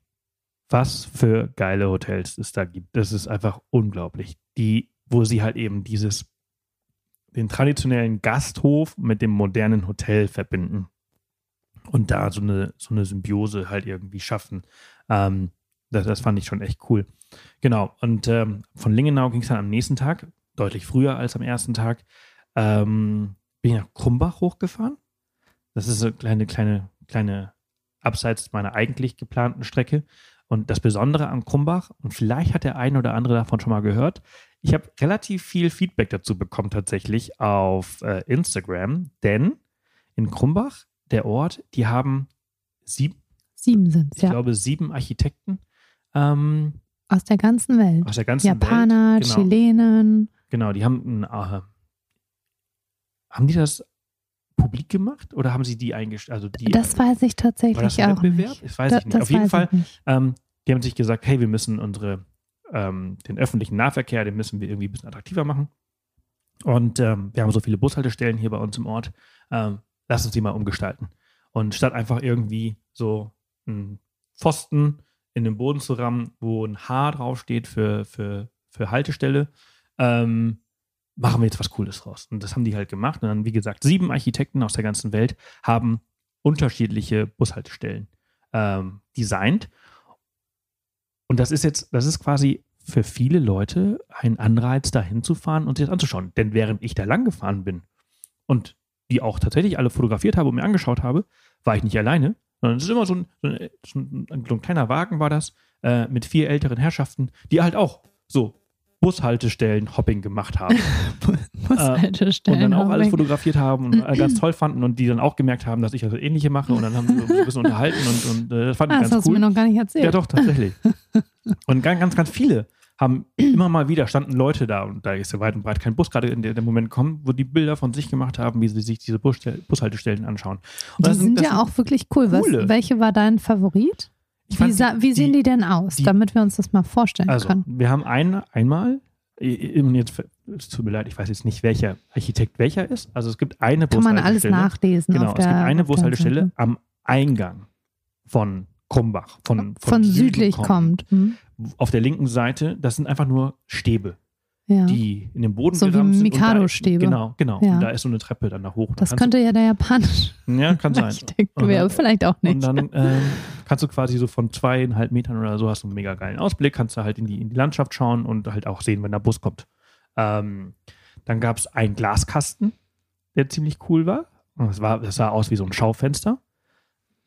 was für geile Hotels es da gibt. Das ist einfach unglaublich. Die, wo sie halt eben dieses, den traditionellen Gasthof mit dem modernen Hotel verbinden. Und da so eine, so eine Symbiose halt irgendwie schaffen. Ähm, das, das fand ich schon echt cool. Genau. Und ähm, von Lingenau ging es dann am nächsten Tag, deutlich früher als am ersten Tag, ähm, bin ich nach Krumbach hochgefahren. Das ist eine kleine, kleine, kleine abseits meiner eigentlich geplanten Strecke. Und das Besondere an Krumbach, und vielleicht hat der eine oder andere davon schon mal gehört, ich habe relativ viel Feedback dazu bekommen tatsächlich auf äh, Instagram, denn in Krumbach, der Ort, die haben sieben, Sieben sind ich ja. glaube, sieben Architekten ähm, Aus der ganzen Welt. aus der ganzen Japaner, Welt. Genau. Chilenen. Genau, die haben ein, äh, haben die das publik gemacht oder haben sie die eingestellt? Also die, Das weiß ich war das tatsächlich ein auch Wettbewerb? nicht. Das weiß Da- ich nicht. Auf jeden Fall, ähm, die haben sich gesagt, hey, wir müssen unsere, ähm, den öffentlichen Nahverkehr, den müssen wir irgendwie ein bisschen attraktiver machen. Und ähm, wir haben so viele Bushaltestellen hier bei uns im Ort. Ähm, lass uns die mal umgestalten. Und statt einfach irgendwie so einen Pfosten in den Boden zu rammen, wo ein H draufsteht für, für, für Haltestelle, ähm, machen wir jetzt was Cooles draus. Und das haben die halt gemacht. Und dann, wie gesagt, sieben Architekten aus der ganzen Welt haben unterschiedliche Bushaltestellen ähm, designt. Und das ist jetzt, das ist quasi für viele Leute ein Anreiz, da hinzufahren und sich das anzuschauen. Denn während ich da lang gefahren bin und die auch tatsächlich alle fotografiert habe und mir angeschaut habe, war ich nicht alleine, sondern es ist immer so ein, so ein, so ein, kleiner Wagen war das, äh, mit vier älteren Herrschaften, die halt auch so Bushaltestellen-Hopping gemacht haben. Bushaltestellen. Und dann auch alles Hopping. fotografiert haben und äh, ganz toll fanden und die dann auch gemerkt haben, dass ich das Ähnliche mache und dann haben wir uns ein bisschen unterhalten und, und äh, das fand Ah, ich das ganz hast du cool. mir noch gar nicht erzählt. Ja, doch, tatsächlich. und ganz, ganz, ganz viele haben immer mal wieder standen Leute da und da ist ja weit und breit kein Bus gerade in der, der Moment kommen, wo die Bilder von sich gemacht haben, wie sie sich diese Busstell- Bushaltestellen anschauen. Und Die das sind das ja auch wirklich cool. Was, welche war dein Favorit? Wie, sa- wie sehen die denn aus, die- damit wir uns das mal vorstellen Also, können? wir haben ein, einmal, jetzt, es tut mir leid, ich weiß jetzt nicht, welcher Architekt welcher ist. Also es gibt eine Kann man alles Bushaltestelle. nachlesen. Genau, es gibt eine Bushaltestelle am Eingang von Krumbach. Von, von, Von, südlich kommt. Hm? Auf der linken Seite, das sind einfach nur Stäbe, Ja. die in den Boden So wie gerammt sind. und Mikado-Stäbe. Genau, genau. Ja. Und da ist so eine Treppe dann nach hoch. das könnte ja der japanische Ja, kann sein. Und dann- vielleicht auch Und nicht. dann ähm, kannst du quasi so von zweieinhalb Metern oder so hast du einen mega geilen Ausblick, kannst du halt in die, in die Landschaft schauen und halt auch sehen, wenn der Bus kommt. Ähm, dann gab es einen Glaskasten, der ziemlich cool war. Das, war. das sah aus wie so ein Schaufenster.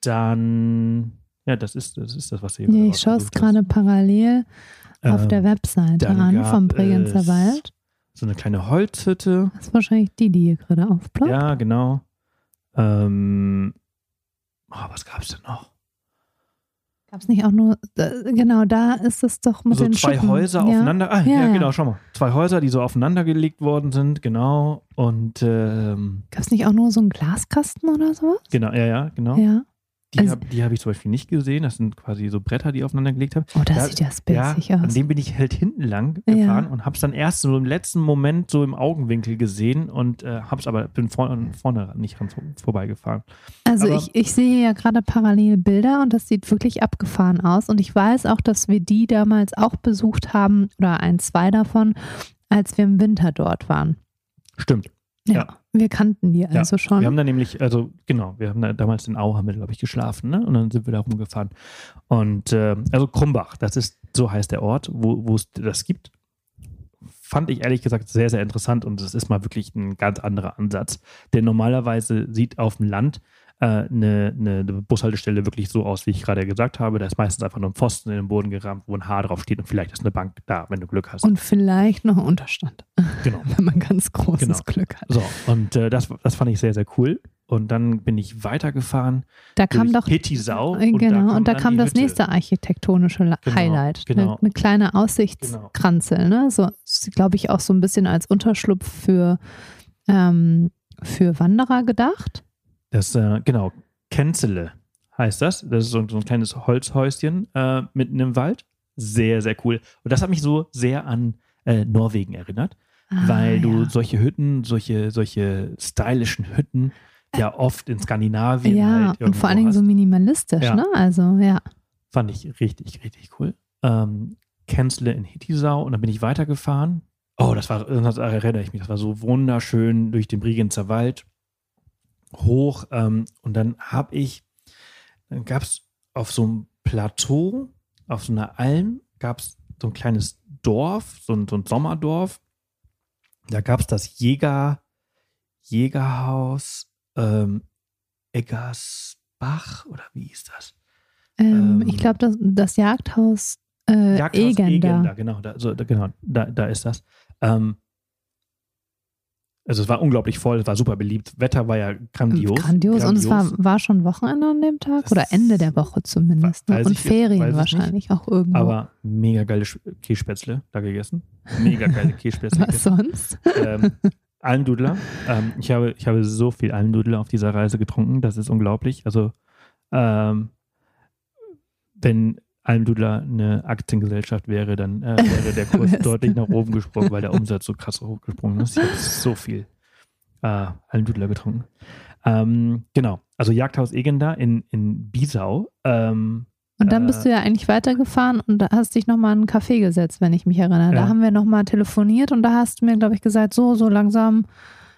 Dann, ja, das ist das, ist das was ihr Nee, ich schaue es gerade parallel auf Ähm, der Webseite an vom Bregenzer Wald. So eine kleine Holzhütte. Das ist wahrscheinlich die, die hier gerade aufploppt. Ja, genau. Ähm, oh, was gab es denn noch? Gab es nicht auch nur, genau, da ist es doch mit so den zwei Schuppen. Häuser ja. aufeinander. Ah, ja, Ja, ja. genau, schau mal. Zwei Häuser, die so aufeinander gelegt worden sind, genau. Und ähm, Gab es nicht auch nur so einen Glaskasten oder sowas? genau, ja, ja, genau. Ja. Die Also- habe hab ich zum Beispiel nicht gesehen. Das sind quasi so Bretter, die aufeinander gelegt habe. Oh, das Ja, sieht ja Ja, spacig an aus. dem bin ich halt hinten lang Ja. gefahren und habe es dann erst so im letzten Moment so im Augenwinkel gesehen und äh, hab's aber bin vorne, vorne nicht ran vor, vorbeigefahren. Also aber- ich, ich sehe ja gerade parallel Bilder und das sieht wirklich abgefahren aus. Und ich weiß auch, dass wir die damals auch besucht haben, oder ein, zwei davon, als wir im Winter dort waren. Stimmt. Ja, Ja. wir kannten die also schon. Wir haben da nämlich, also genau, wir haben da damals in Au, haben wir, glaube ich, geschlafen, ne? Und dann sind wir da rumgefahren. Und äh, also Krumbach, das ist, so heißt der Ort, wo es das gibt. Fand ich ehrlich gesagt sehr, sehr interessant und es ist mal wirklich ein ganz anderer Ansatz. Denn normalerweise sieht auf dem Land eine, eine Bushaltestelle wirklich so aus, wie ich gerade gesagt habe. Da ist meistens einfach nur ein Pfosten in den Boden gerammt, wo ein Haar drauf steht und vielleicht ist eine Bank da, wenn du Glück hast. und vielleicht noch Unterstand, genau. wenn man ganz großes Genau. Glück hat. So, und äh, das, das fand ich sehr, sehr cool. Und dann bin ich weitergefahren Da kam doch Hittisau. Äh, genau, und da dann kam die das Hütte. nächste architektonische La- Genau, Highlight. genau. Eine, eine kleine Aussichtskranzel, ne? So, glaube ich, auch so ein bisschen als Unterschlupf für, ähm, für Wanderer gedacht. Das, äh, genau, Kenzele heißt das. Das ist so, so ein kleines Holzhäuschen äh, mitten im Wald. Sehr, sehr cool. Und das hat mich so sehr an äh, Norwegen erinnert, weil Ah, du ja. solche Hütten, solche, solche stylischen Hütten ja oft in Skandinavien Ja, halt und vor allen Dingen hast. so minimalistisch, Ja. ne? Also, ja. Fand ich richtig, richtig cool. Ähm, Kenzle in Hittisau und dann bin ich weitergefahren. Oh, das war, das erinnere ich mich, das war so wunderschön durch den Bregenzer Wald hoch. Ähm, und dann habe ich, dann gab es auf so einem Plateau, auf so einer Alm, gab es so ein kleines Dorf, so ein, so ein Sommerdorf. Da gab es das Jäger, Jägerhaus ähm, Eggersbach oder wie hieß das? Ähm, Ähm, ich glaube, das, das Jagdhaus äh, Jagdhaus Egender. genau, da, so, da, genau da, da ist das. Ähm, also es war unglaublich voll, es war super beliebt. Wetter war ja grandios. Grandios. Und es war, war schon Wochenende an dem Tag Das oder Ende der Woche zumindest. Ne? Und Ferien wahrscheinlich auch irgendwo. aber mega geile Kässpätzle da gegessen. Mega geile Kässpätzle Was gegessen. sonst? ähm, Almdudler. Ähm, ich, habe, ich habe so viel Almdudler auf dieser Reise getrunken, das ist unglaublich. Also ähm, wenn Almdudler eine Aktiengesellschaft wäre, dann äh, wäre der Kurs deutlich nach oben gesprungen, weil der Umsatz so krass hochgesprungen ist. Ich habe so viel äh, Almdudler getrunken. Ähm, genau, also Jagdhaus Egenda in, in Bisau. Ähm, Und dann Äh, bist du ja eigentlich weitergefahren und da hast dich nochmal in einen Café gesetzt, wenn ich mich erinnere. Da Ja. haben wir nochmal telefoniert und da hast du mir, glaube ich, gesagt, so, so langsam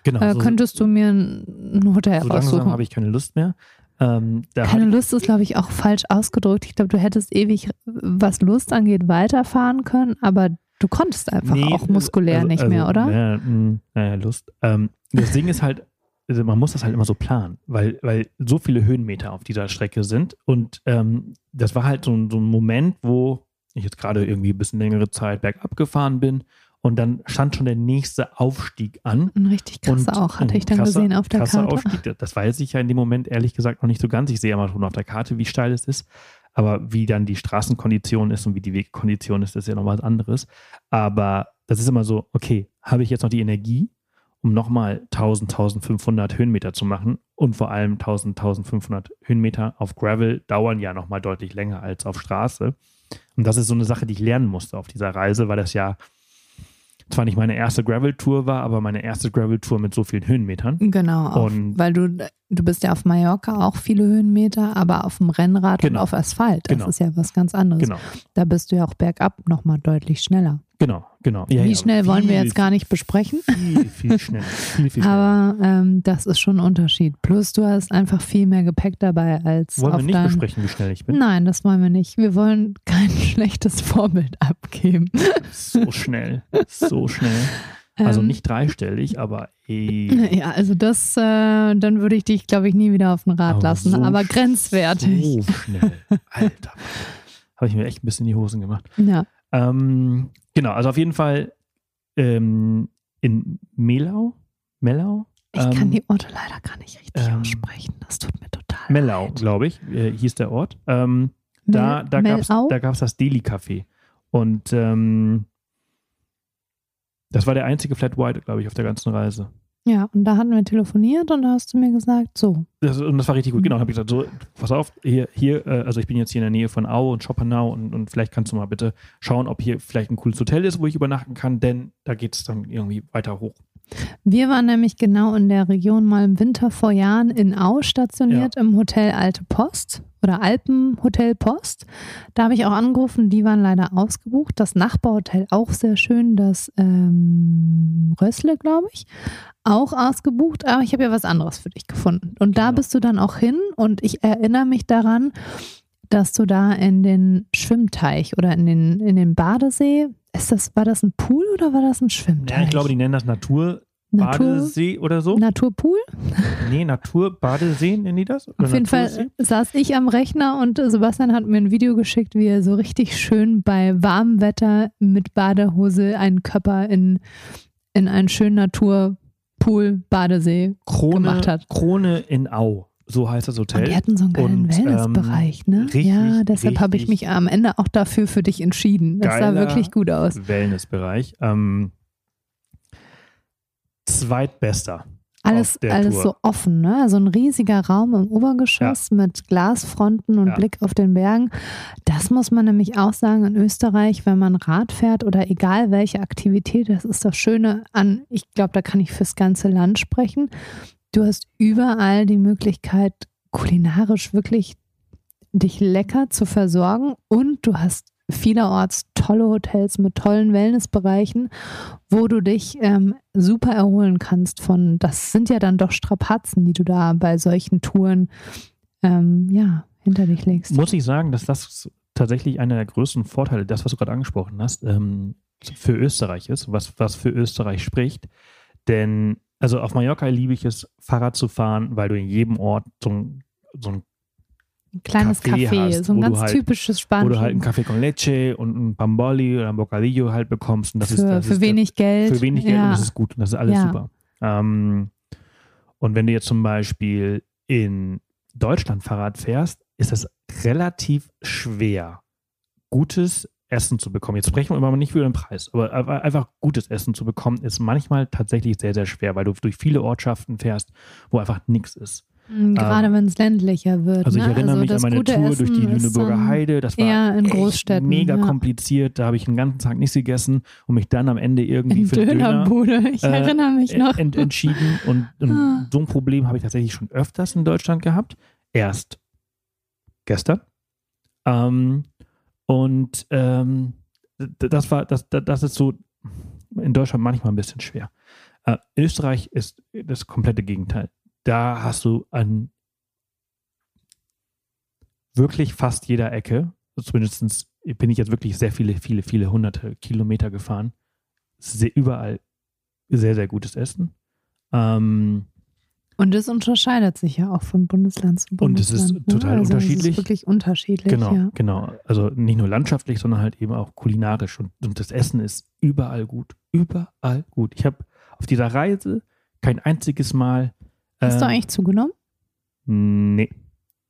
genau, äh, so, könntest du mir ein Hotel so langsam raussuchen. habe ich keine Lust mehr. Ähm, Keine Lust ist, glaube ich, auch falsch ausgedrückt. Ich glaube, du hättest ewig, was Lust angeht, weiterfahren können, aber du konntest einfach Nee, auch muskulär also- nicht also, mehr, oder? Ja, mh, naja, Lust. Ähm, das Ding ist halt, also man muss das halt immer so planen, weil, weil so viele Höhenmeter auf dieser Strecke sind. Und ähm, das war halt so, so ein Moment, wo ich jetzt gerade irgendwie ein bisschen längere Zeit bergab gefahren bin und dann stand schon der nächste Aufstieg an. Ein richtig krasser auch, hatte ich dann krasser- gesehen auf der krasser Karte. Aufstieg. Das weiß ich ja in dem Moment ehrlich gesagt noch nicht so ganz. Ich sehe aber schon auf der Karte, wie steil es ist. Aber wie dann die Straßenkondition ist und wie die Wegkondition ist, ist ja noch was anderes. Aber das ist immer so, okay, habe ich jetzt noch die Energie, um nochmal 1000, 1500 Höhenmeter zu machen? Und vor allem 1000, 1500 Höhenmeter auf Gravel dauern ja nochmal deutlich länger als auf Straße. Und das ist so eine Sache, die ich lernen musste auf dieser Reise, weil das ja zwar nicht meine erste Gravel-Tour war, aber meine erste Gravel-Tour mit so vielen Höhenmetern. Genau, auf, Und- weil du, du bist ja auf Mallorca auch viele Höhenmeter, aber auf dem Rennrad Genau. und auf Asphalt. Das Genau. ist ja was ganz anderes. Genau, Da bist du ja auch bergab nochmal deutlich schneller. Genau, genau. Ja, Wie ja, schnell wollen wir viel, jetzt gar nicht besprechen. Viel, viel schneller. Viel, viel schneller. Aber ähm, das ist schon ein Unterschied. Plus du hast einfach viel mehr Gepäck dabei als Wollen wir nicht deinem... besprechen, wie schnell ich bin? Nein, das wollen wir nicht. Wir wollen kein schlechtes Vorbild abgeben. So schnell. So schnell. Also Ähm, nicht dreistellig, aber eh. Ja, also das, äh, dann würde ich dich, glaube ich, nie wieder auf ein Rad Aber lassen. so aber grenzwertig. So schnell. Alter. Habe ich mir echt ein bisschen in die Hosen gemacht. Ja. Ähm, genau, also auf jeden Fall ähm, in Melau. Melau? Ich Ähm, kann die Orte leider gar nicht richtig ähm, aussprechen. Das tut mir total Mellau, leid. glaube ich, äh, hieß der Ort. Ähm, da Mel- da gab es Melau? da gab's das Deli-Café. Und ähm, das war der einzige Flat White, glaube ich, auf der ganzen Reise. Ja, und da hatten wir telefoniert und da hast du mir gesagt, so, Das, und das war richtig gut. Genau, habe ich gesagt, so, pass auf, hier, hier, äh, also ich bin jetzt hier in der Nähe von Au und Schopenau und, und vielleicht kannst du mal bitte schauen, ob hier vielleicht ein cooles Hotel ist, wo ich übernachten kann, denn da geht es dann irgendwie weiter hoch. Wir waren nämlich genau in der Region mal im Winter vor Jahren in Au stationiert im Hotel Alte Post oder Alpenhotel Post. Da habe ich auch angerufen, die waren leider ausgebucht. Das Nachbarhotel auch sehr schön, das ähm, Rössle, glaube ich, auch ausgebucht. Aber ich habe ja was anderes für dich gefunden. Und da Genau. bist du dann auch hin und ich erinnere mich daran, dass du da in den Schwimmteich oder in den, in den Badesee, ist das, war das ein Pool oder war das ein Schwimmteich? Ja, ich glaube, die nennen das Natur. Badesee oder so? Naturpool? nee, Natur-Badesee nennen die das? Oder Auf jeden Fall saß ich am Rechner und Sebastian hat mir ein Video geschickt, wie er so richtig schön bei warmem Wetter mit Badehose einen Körper in, in einen schönen Naturpool, Badesee. Krone, gemacht hat. Krone in Au. So heißt das Und Hotel. die hatten so einen geilen Und, Wellnessbereich, ne? richtig, ja, deshalb habe ich mich am Ende auch dafür für dich entschieden. Das sah wirklich gut aus. Wellnessbereich. Ähm, zweitbester. Alles, alles Tour. so offen, ne? Also ein riesiger Raum im Obergeschoss mit Glasfronten und Ja. Blick auf den Bergen. Das muss man nämlich auch sagen in Österreich, wenn man Rad fährt oder egal welche Aktivität, das ist das Schöne an, ich glaube, da kann ich fürs ganze Land sprechen. Du hast überall die Möglichkeit, kulinarisch wirklich dich lecker zu versorgen und du hast vielerorts tolle Hotels mit tollen Wellnessbereichen, wo du dich ähm, super erholen kannst von, das sind ja dann doch Strapazen, die du da bei solchen Touren ähm, ja, hinter dich legst. Muss ich sagen, dass das tatsächlich einer der größten Vorteile, das, was du gerade angesprochen hast, ähm, für Österreich ist, was, was für Österreich spricht. Denn, also auf Mallorca liebe ich es, Fahrrad zu fahren, weil du in jedem Ort so ein, so ein Ein kleines Café Café, hast, so ein wo ganz halt- typisches wo Spanien. du halt einen Café con leche und ein Bamboli oder ein Bocadillo halt bekommst. Und das für, ist, das für ist wenig Geld. für wenig Geld ja. und das ist gut und das ist alles Ja. super. Ähm, und wenn du jetzt zum Beispiel in Deutschland Fahrrad fährst, ist es relativ schwer, gutes Essen zu bekommen. Jetzt sprechen wir immer nicht über den Preis, aber einfach gutes Essen zu bekommen, ist manchmal tatsächlich sehr, sehr schwer, weil du durch viele Ortschaften fährst, wo einfach nichts ist. Mm, Gerade wenn es ländlicher wird. Also ich ne? erinnere mich an meine Tour durch die Essen Lüneburger Heide. Das war in Großstädten, mega ja. kompliziert. Da habe ich einen ganzen Tag nichts gegessen und mich dann am Ende irgendwie In für Döner Dönerbude. Ich äh, erinnere mich noch. ent entschieden. Und, und Ah. so ein Problem habe ich tatsächlich schon öfters in Deutschland gehabt. Erst gestern. Ähm, und ähm, das war, das das ist so in Deutschland manchmal ein bisschen schwer. Äh, Österreich ist das komplette Gegenteil. Da hast du an wirklich fast jeder Ecke, zumindest bin ich jetzt wirklich sehr viele, viele, viele hunderte Kilometer gefahren, sehr, überall sehr, sehr gutes Essen. Ähm, Und es unterscheidet sich ja auch von Bundesland zu Und es Bundesland. ist total ne? also Es unterschiedlich. ist wirklich unterschiedlich. genau, Ja. genau. Also nicht nur landschaftlich, sondern halt eben auch kulinarisch. Und, und das Essen ist überall gut. Überall gut. Ich habe auf dieser Reise kein einziges Mal. Hast du ähm, eigentlich zugenommen? Nee.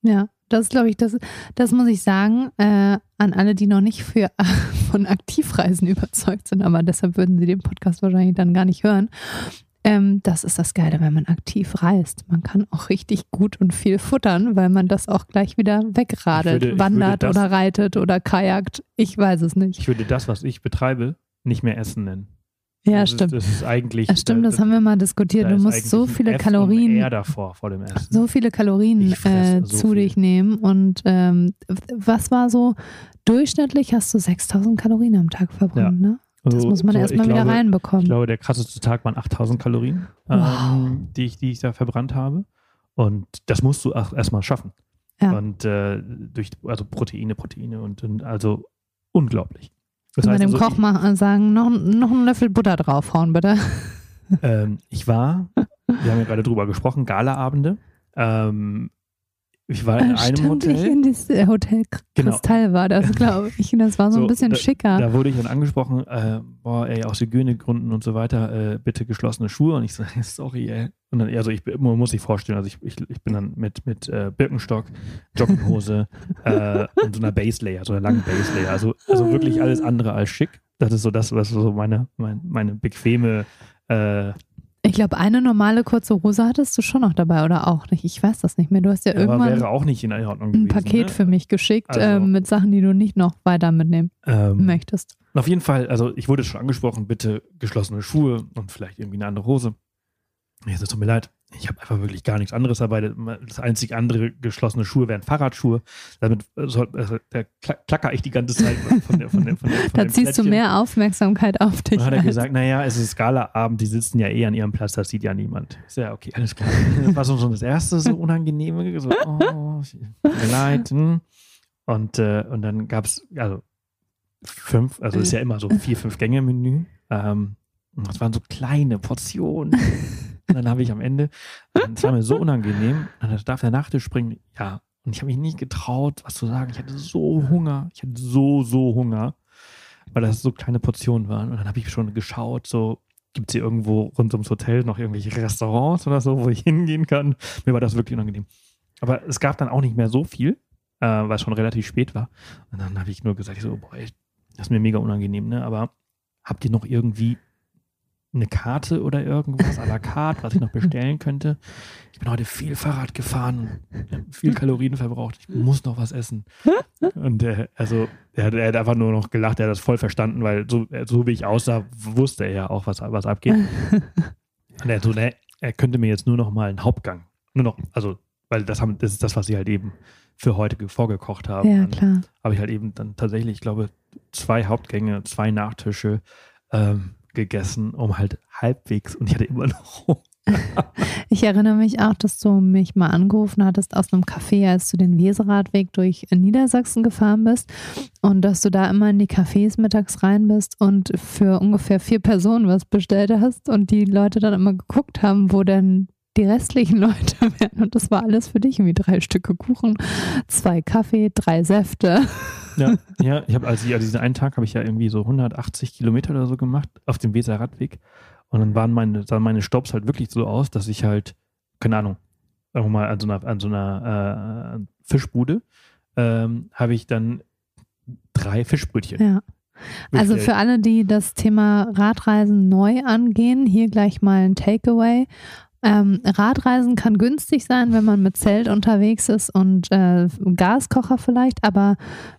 Ja, das glaube ich, das, das muss ich sagen, äh, an alle, die noch nicht für, von Aktivreisen überzeugt sind, aber deshalb würden sie den Podcast wahrscheinlich dann gar nicht hören. Ähm, das ist das Geile, wenn man aktiv reist. Man kann auch richtig gut und viel futtern, weil man das auch gleich wieder wegradelt, würde- wandert das- oder reitet oder kajakt. Ich weiß es nicht. Ich würde das, was ich betreibe, nicht mehr Essen nennen. Ja, das stimmt. Ist, das ist eigentlich. Ja, stimmt, das haben wir mal diskutiert. da Du musst so viele Kalorien R davor, vor dem Essen. so viele Kalorien äh, so zu viel. dich nehmen. Und ähm, was war so, durchschnittlich hast du 6000 Kalorien am Tag verbrannt, ne? Das Also, muss man so, erstmal wieder glaube, reinbekommen. Ich glaube, der krasseste Tag waren 8000 Kalorien, Wow. ähm, die, ich, die ich da verbrannt habe. Und das musst du auch erstmal schaffen. Ja. Und äh, durch also Proteine, Proteine und, und also unglaublich. Das heißt dem also, Koch mal sagen, noch, noch einen Löffel Butter draufhauen, bitte. Ich, ähm, ich war, wir haben ja gerade drüber gesprochen, Galaabende. Ähm, ich war in Äh, einem Stimmt, ich Hotel. in das äh, Hotel Genau. Kristall war das, glaube ich. Das war so, ein bisschen da, schicker. Da wurde ich dann angesprochen, äh, boah, ey, aus Hygienegründen und so weiter, äh, bitte geschlossene Schuhe. Und ich so, sorry, ey. Und dann, also ich man muss sich vorstellen, also ich, ich, ich bin dann mit, mit äh, Birkenstock, Jogginghose äh, und so einer Baselayer, so einer langen Baselayer. Also, also wirklich alles andere als schick. Das ist so das, was so meine, meine, meine bequeme äh, Ich glaube, eine normale kurze Hose hattest du schon noch dabei oder auch nicht. Ich weiß das nicht mehr. Du hast ja aber irgendwann wäre auch nicht in Ordnung ein gewesen. Paket ne? für mich geschickt Also- ähm, mit Sachen, die du nicht noch weiter mitnehmen ähm, möchtest. Auf jeden Fall, also ich wurde schon angesprochen, bitte geschlossene Schuhe und vielleicht irgendwie eine andere Hose. Ich so, tut mir leid, ich habe einfach wirklich gar nichts anderes dabei. Das einzig andere geschlossene Schuhe wären Fahrradschuhe. Damit soll, also, da kla- klacker ich die ganze Zeit von der von der von der, von Da ziehst du Plättchen. mehr Aufmerksamkeit auf dich. Und dann hat er als- gesagt, naja, es ist Galaabend, die sitzen ja eh an ihrem Platz, das sieht ja niemand. So, ja, okay, alles klar. Das war so, das erste so unangenehme, so, oh, mir leid. Hm. Und, äh, und dann gab es, also fünf, also ist ja immer so vier, fünf Gänge-Menü. Ähm, das waren so kleine Portionen. Und dann habe ich am Ende, das war mir so unangenehm, dann darf der Nachtisch springen. Ja, und ich habe mich nicht getraut, was zu sagen. Ich hatte so Hunger. Ich hatte so, so Hunger, weil das so kleine Portionen waren. Und dann habe ich schon geschaut, so gibt es hier irgendwo rund ums Hotel noch irgendwelche Restaurants oder so, wo ich hingehen kann. Mir war das wirklich unangenehm. Aber es gab dann auch nicht mehr so viel, äh, weil es schon relativ spät war. Und dann habe ich nur gesagt, ich so, boah, ey, das ist mir mega unangenehm, ne? Aber habt ihr noch irgendwie eine Karte oder irgendwas à la carte, was ich noch bestellen könnte? Ich bin heute viel Fahrrad gefahren, viel Kalorien verbraucht. Ich muss noch was essen. Und äh, also, er, hat- er hat einfach nur noch gelacht, er hat das voll verstanden, weil so, so wie ich aussah, wusste er ja auch, was, was abgeht. Und er so, ne, er könnte mir jetzt nur noch mal einen Hauptgang. Nur noch, also, weil das, haben, das ist das, was sie halt eben für heute ge- vorgekocht haben. ja, klar. habe ich halt eben dann tatsächlich, ich glaube, zwei Hauptgänge, zwei Nachtische ähm, gegessen, um halt halbwegs, und ich hatte immer noch. Ich erinnere mich auch, dass du mich mal angerufen hattest aus einem Café, als du den Weseradweg durch Niedersachsen gefahren bist und dass du da immer in die Cafés mittags rein bist und für ungefähr vier Personen was bestellt hast und die Leute dann immer geguckt haben, wo denn die restlichen Leute wären und das war alles für dich, irgendwie drei Stücke Kuchen, zwei Kaffee, drei Säfte. Ja, ja ich habe also, also diesen einen Tag habe ich ja irgendwie so 180 Kilometer oder so gemacht auf dem Weser Radweg. Und dann waren meine, sahen meine Stops halt wirklich so aus, dass ich halt, keine Ahnung, sagen wir mal, an so einer, an so einer äh, Fischbude ähm, habe ich dann drei Fischbrötchen. Ja. Also für alle, die das Thema Radreisen neu angehen, hier gleich mal ein Takeaway. Ähm, Radreisen kann günstig sein, wenn man mit Zelt unterwegs ist und äh, Gaskocher vielleicht, aber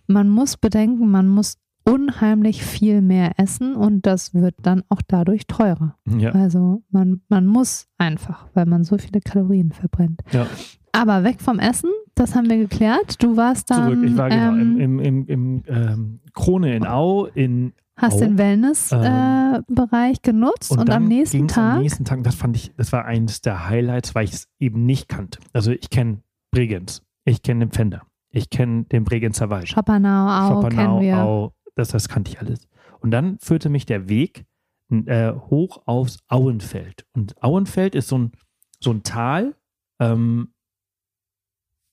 man muss bedenken, man muss unheimlich viel mehr essen und das wird dann auch dadurch teurer. ja, Also man, man muss einfach, weil man so viele Kalorien verbrennt. ja. Aber weg vom Essen, das haben wir geklärt. Du warst dann Zurück. Ich war genau ähm, im, im, im, im ähm, Krone in Au in Hast Au. den Wellness-Bereich äh, genutzt und, am dann nächsten Tag. Am nächsten Tag, das fand ich, das war eines der Highlights, weil ich es eben nicht kannte. Also ich kenne Bregenz, ich kenne den Pfänder, ich kenne den Bregenzer Wald, Schopenau, Au, kennen wir. Au, das, das kannte ich alles. Und dann führte mich der Weg äh, hoch aufs Auenfeld. Und Auenfeld ist so ein, so ein Tal, ähm,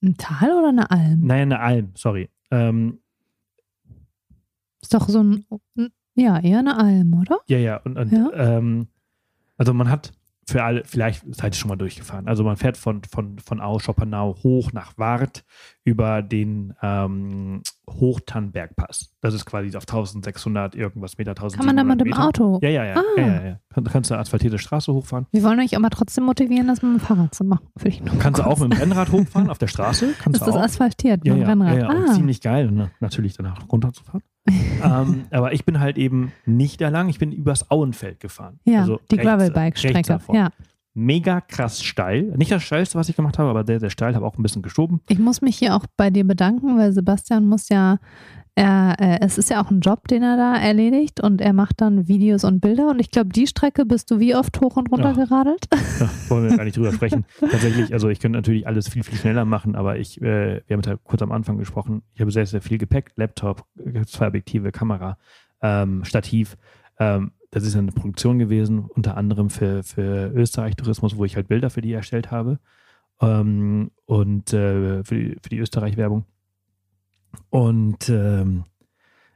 Ein Tal oder eine Alm? naja, eine Alm, sorry. Ähm, Ist doch so ein, ja, eher eine Alm, oder? Ja, ja, und, und Ja. Ähm, also man hat für alle, vielleicht seid ihr schon mal durchgefahren. Also man fährt von, von, von Au, hoch nach Wart über den ähm, Hochtannbergpass. Das ist quasi auf 1600 irgendwas Meter, 1700 Kann man da mit dem Meter. Auto? Ja, ja, ja. Ah. ja, ja, ja. Kann, kannst du eine asphaltierte Straße hochfahren. Wir wollen euch aber trotzdem motivieren, das mit dem Fahrrad zu machen. Würde ich nur Kannst du auch mit dem Rennrad hochfahren auf der Straße. Kannst Ist du das auch. asphaltiert Ja, mit dem Rennrad? ja, ja, und ah, ziemlich geil, und natürlich danach runterzufahren. ähm, aber ich bin halt eben nicht da lang, ich bin übers Auenfeld gefahren. ja, Also die Gravelbike-Strecke. Ja. Mega krass steil. Nicht das steilste, was ich gemacht habe, aber sehr, sehr steil. Habe auch ein bisschen geschoben. Ich muss mich hier auch bei dir bedanken, weil Sebastian muss ja, er, äh, es ist ja auch ein Job, den er da erledigt und er macht dann Videos und Bilder und ich glaube, die Strecke bist du wie oft hoch und runter Ja. geradelt? Ja, wollen wir gar nicht drüber sprechen. Tatsächlich, also ich könnte natürlich alles viel, viel schneller machen, aber ich, äh, wir haben ja kurz am Anfang gesprochen, ich habe sehr, sehr viel Gepäck, Laptop, äh, zwei Objektive, Kamera. ähm, Stativ. Ähm, das ist eine Produktion gewesen, unter anderem für, für Österreich Tourismus, wo ich halt Bilder für die erstellt habe. Ähm, und äh, für die, für die Österreich-Werbung. Und ähm,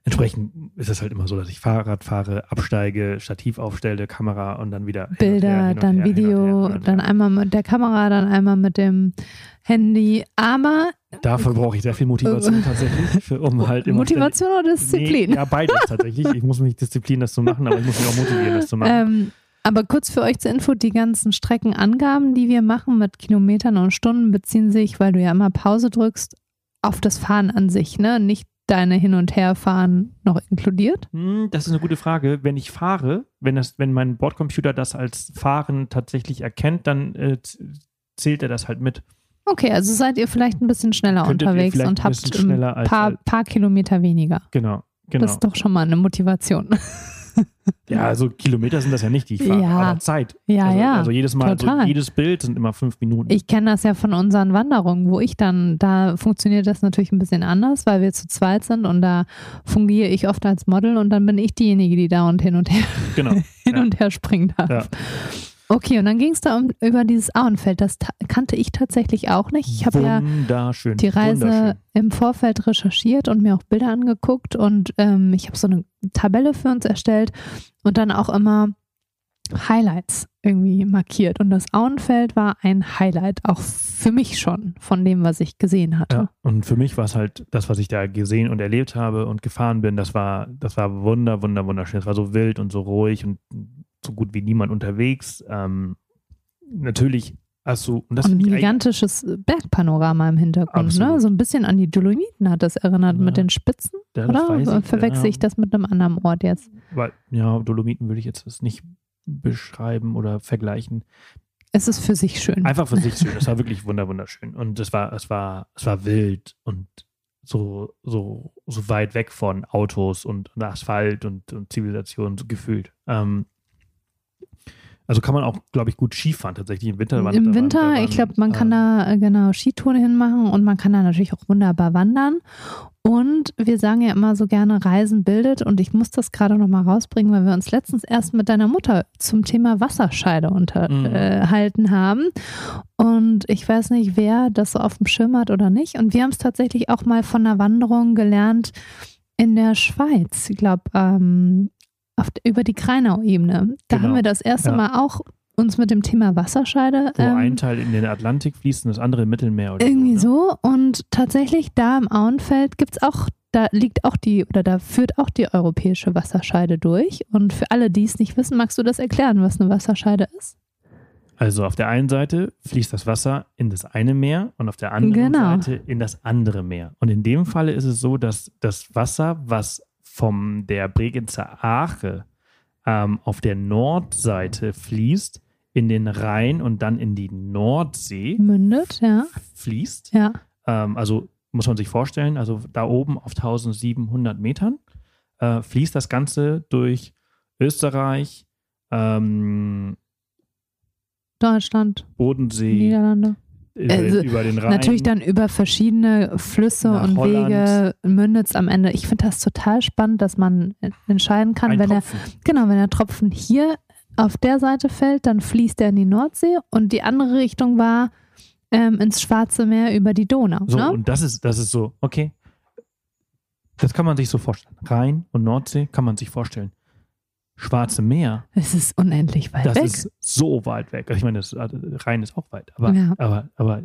entsprechend ist es halt immer so, dass ich Fahrrad fahre, absteige, Stativ aufstelle, Kamera und dann wieder. Bilder, her, dann her, Video, her, dann einmal mit der Kamera, dann einmal mit dem Handy. Aber. Dafür brauche ich sehr viel Motivation tatsächlich, für, um halt immer. Motivation oder Disziplin? Nee, ja, beides tatsächlich. Ich muss mich disziplinieren, das zu machen, aber ich muss mich auch motivieren, das zu machen. Ähm, aber kurz für euch zur Info, die ganzen Streckenangaben, die wir machen mit Kilometern und Stunden, beziehen sich, weil du ja immer Pause drückst, auf das Fahren an sich, ne? Nicht deine Hin- und Herfahren noch inkludiert? Hm, das ist eine gute Frage. Wenn ich fahre, wenn, das, wenn mein Bordcomputer das als Fahren tatsächlich erkennt, dann äh, zählt er das halt mit. Okay, also seid ihr vielleicht ein bisschen schneller Könntet unterwegs und habt ein paar, paar Kilometer weniger. Genau, genau. Das ist doch schon mal eine Motivation. Ja, also Kilometer sind das ja nicht, die ich fahre, ja. aber Zeit. Ja, also, ja. Also jedes Mal, also jedes Bild sind immer fünf Minuten. Ich kenne das ja von unseren Wanderungen, wo ich dann, da funktioniert das natürlich ein bisschen anders, weil wir zu zweit sind und da fungiere ich oft als Model und dann bin ich diejenige, die da und hin und her, genau. hin ja. und her springen darf. Ja. Okay, und dann ging es da um, über dieses Auenfeld. Das kannte ich tatsächlich auch nicht. Ich habe ja die Reise im Vorfeld recherchiert und mir auch Bilder angeguckt und ähm, ich habe so eine Tabelle für uns erstellt und dann auch immer Highlights irgendwie markiert. Und das Auenfeld war ein Highlight, auch für mich schon, von dem, was ich gesehen hatte. Ja, und für mich war es halt das, was ich da gesehen und erlebt habe und gefahren bin, das war, das war wunder, wunder, wunderschön. Es war so wild und so ruhig und so gut wie niemand unterwegs. Ähm, natürlich hast du. Und, ein gigantisches Bergpanorama im Hintergrund, ne? So ein bisschen an die Dolomiten hat das erinnert ja. mit den Spitzen. Ja, oder? Verwechsel ja. ich das mit einem anderen Ort jetzt? Weil, ja, Dolomiten würde ich jetzt nicht beschreiben oder vergleichen. Es ist für sich schön. Einfach für sich schön. Es war wirklich wunderschön. Und es war, es war, es war wild und so, so, so weit weg von Autos und, und Asphalt und, und Zivilisation so gefühlt. Ähm, also kann man auch, glaube ich, gut Skifahren tatsächlich im Winter. Im Winter, wandern, ich glaube, man kann da äh, genau Skitouren hinmachen und man kann da natürlich auch wunderbar wandern. Und wir sagen ja immer so gerne, Reisen bildet. Und ich muss das gerade nochmal rausbringen, weil wir uns letztens erst mit deiner Mutter zum Thema Wasserscheide unterhalten mhm. äh, haben. Und ich weiß nicht, wer das so auf dem Schirm hat oder nicht. Und wir haben es tatsächlich auch mal von einer Wanderung gelernt in der Schweiz. Ich glaube, ähm, über die Kreinau-Ebene. Da genau. haben wir das erste ja. Mal auch uns mit dem Thema Wasserscheide. Wo ähm, ein Teil in den Atlantik fließt und das andere im Mittelmeer oder Irgendwie so. Ne? so. Und tatsächlich da im Auenfeld gibt es auch, da liegt auch die, oder da führt auch die europäische Wasserscheide durch. Und für alle, die es nicht wissen, magst du das erklären, was eine Wasserscheide ist? Also auf der einen Seite fließt das Wasser in das eine Meer und auf der anderen genau. Seite in das andere Meer. Und in dem Falle ist es so, dass das Wasser, was von der Bregenzer Ache ähm, auf der Nordseite fließt, in den Rhein und dann in die Nordsee mündet, ja. Fließt. Ja. Ähm, also muss man sich vorstellen, also da oben auf 1700 Metern äh, fließt das Ganze durch Österreich, ähm, Deutschland, Bodensee, Niederlande also, über den Rhein. Natürlich dann über verschiedene Flüsse und Holland. Wege mündet es am Ende. Ich finde das total spannend, dass man entscheiden kann, Ein wenn Tropfen. er genau, wenn der Tropfen hier auf der Seite fällt, dann fließt er in die Nordsee und die andere Richtung war ähm, ins Schwarze Meer über die Donau. So, ne? und das ist, das ist so, okay. Das kann man sich so vorstellen. Rhein und Nordsee kann man sich vorstellen. Schwarze Meer. Es ist unendlich weit das weg. Das ist so weit weg. Ich meine, das Rhein ist auch weit. Aber, ja. aber, aber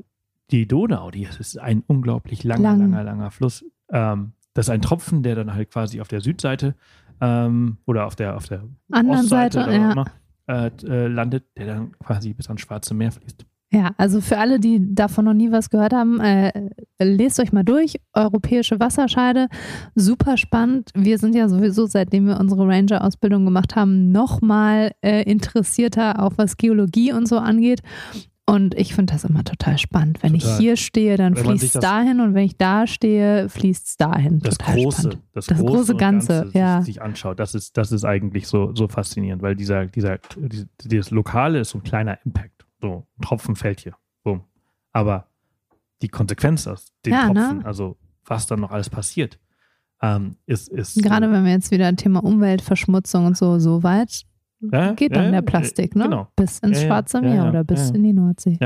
die Donau, die ist ein unglaublich langer, Lang. langer, langer Fluss. Ähm, das ist ein Tropfen, der dann halt quasi auf der Südseite ähm, oder auf der, auf der anderen Ostseite Seite ja. immer, äh, äh, landet, der dann quasi bis ans Schwarze Meer fließt. Ja, also für alle, die davon noch nie was gehört haben, äh, lest euch mal durch. Europäische Wasserscheide, super spannend. Wir sind ja sowieso, seitdem wir unsere Ranger-Ausbildung gemacht haben, nochmal äh, interessierter, auch was Geologie und so angeht. Und ich finde das immer total spannend. Wenn total. ich hier stehe, dann fließt es dahin und wenn ich da stehe, fließt es dahin. Das total große, das, das große, große Ganze, Ganze ja. sich anschaut, das ist, das ist eigentlich so, so faszinierend, weil dieser, dieser, dieses Lokale ist so ein kleiner Impact. So, ein Tropfen fällt hier. Boom. Aber die Konsequenz aus dem ja, Tropfen, ne? also was dann noch alles passiert, ähm, ist, ist Gerade wenn wir jetzt wieder Thema Umweltverschmutzung und so, so weit Ja, geht dann ja, der Plastik, ne? genau. Bis ins Schwarze Meer oder bis in die Nordsee.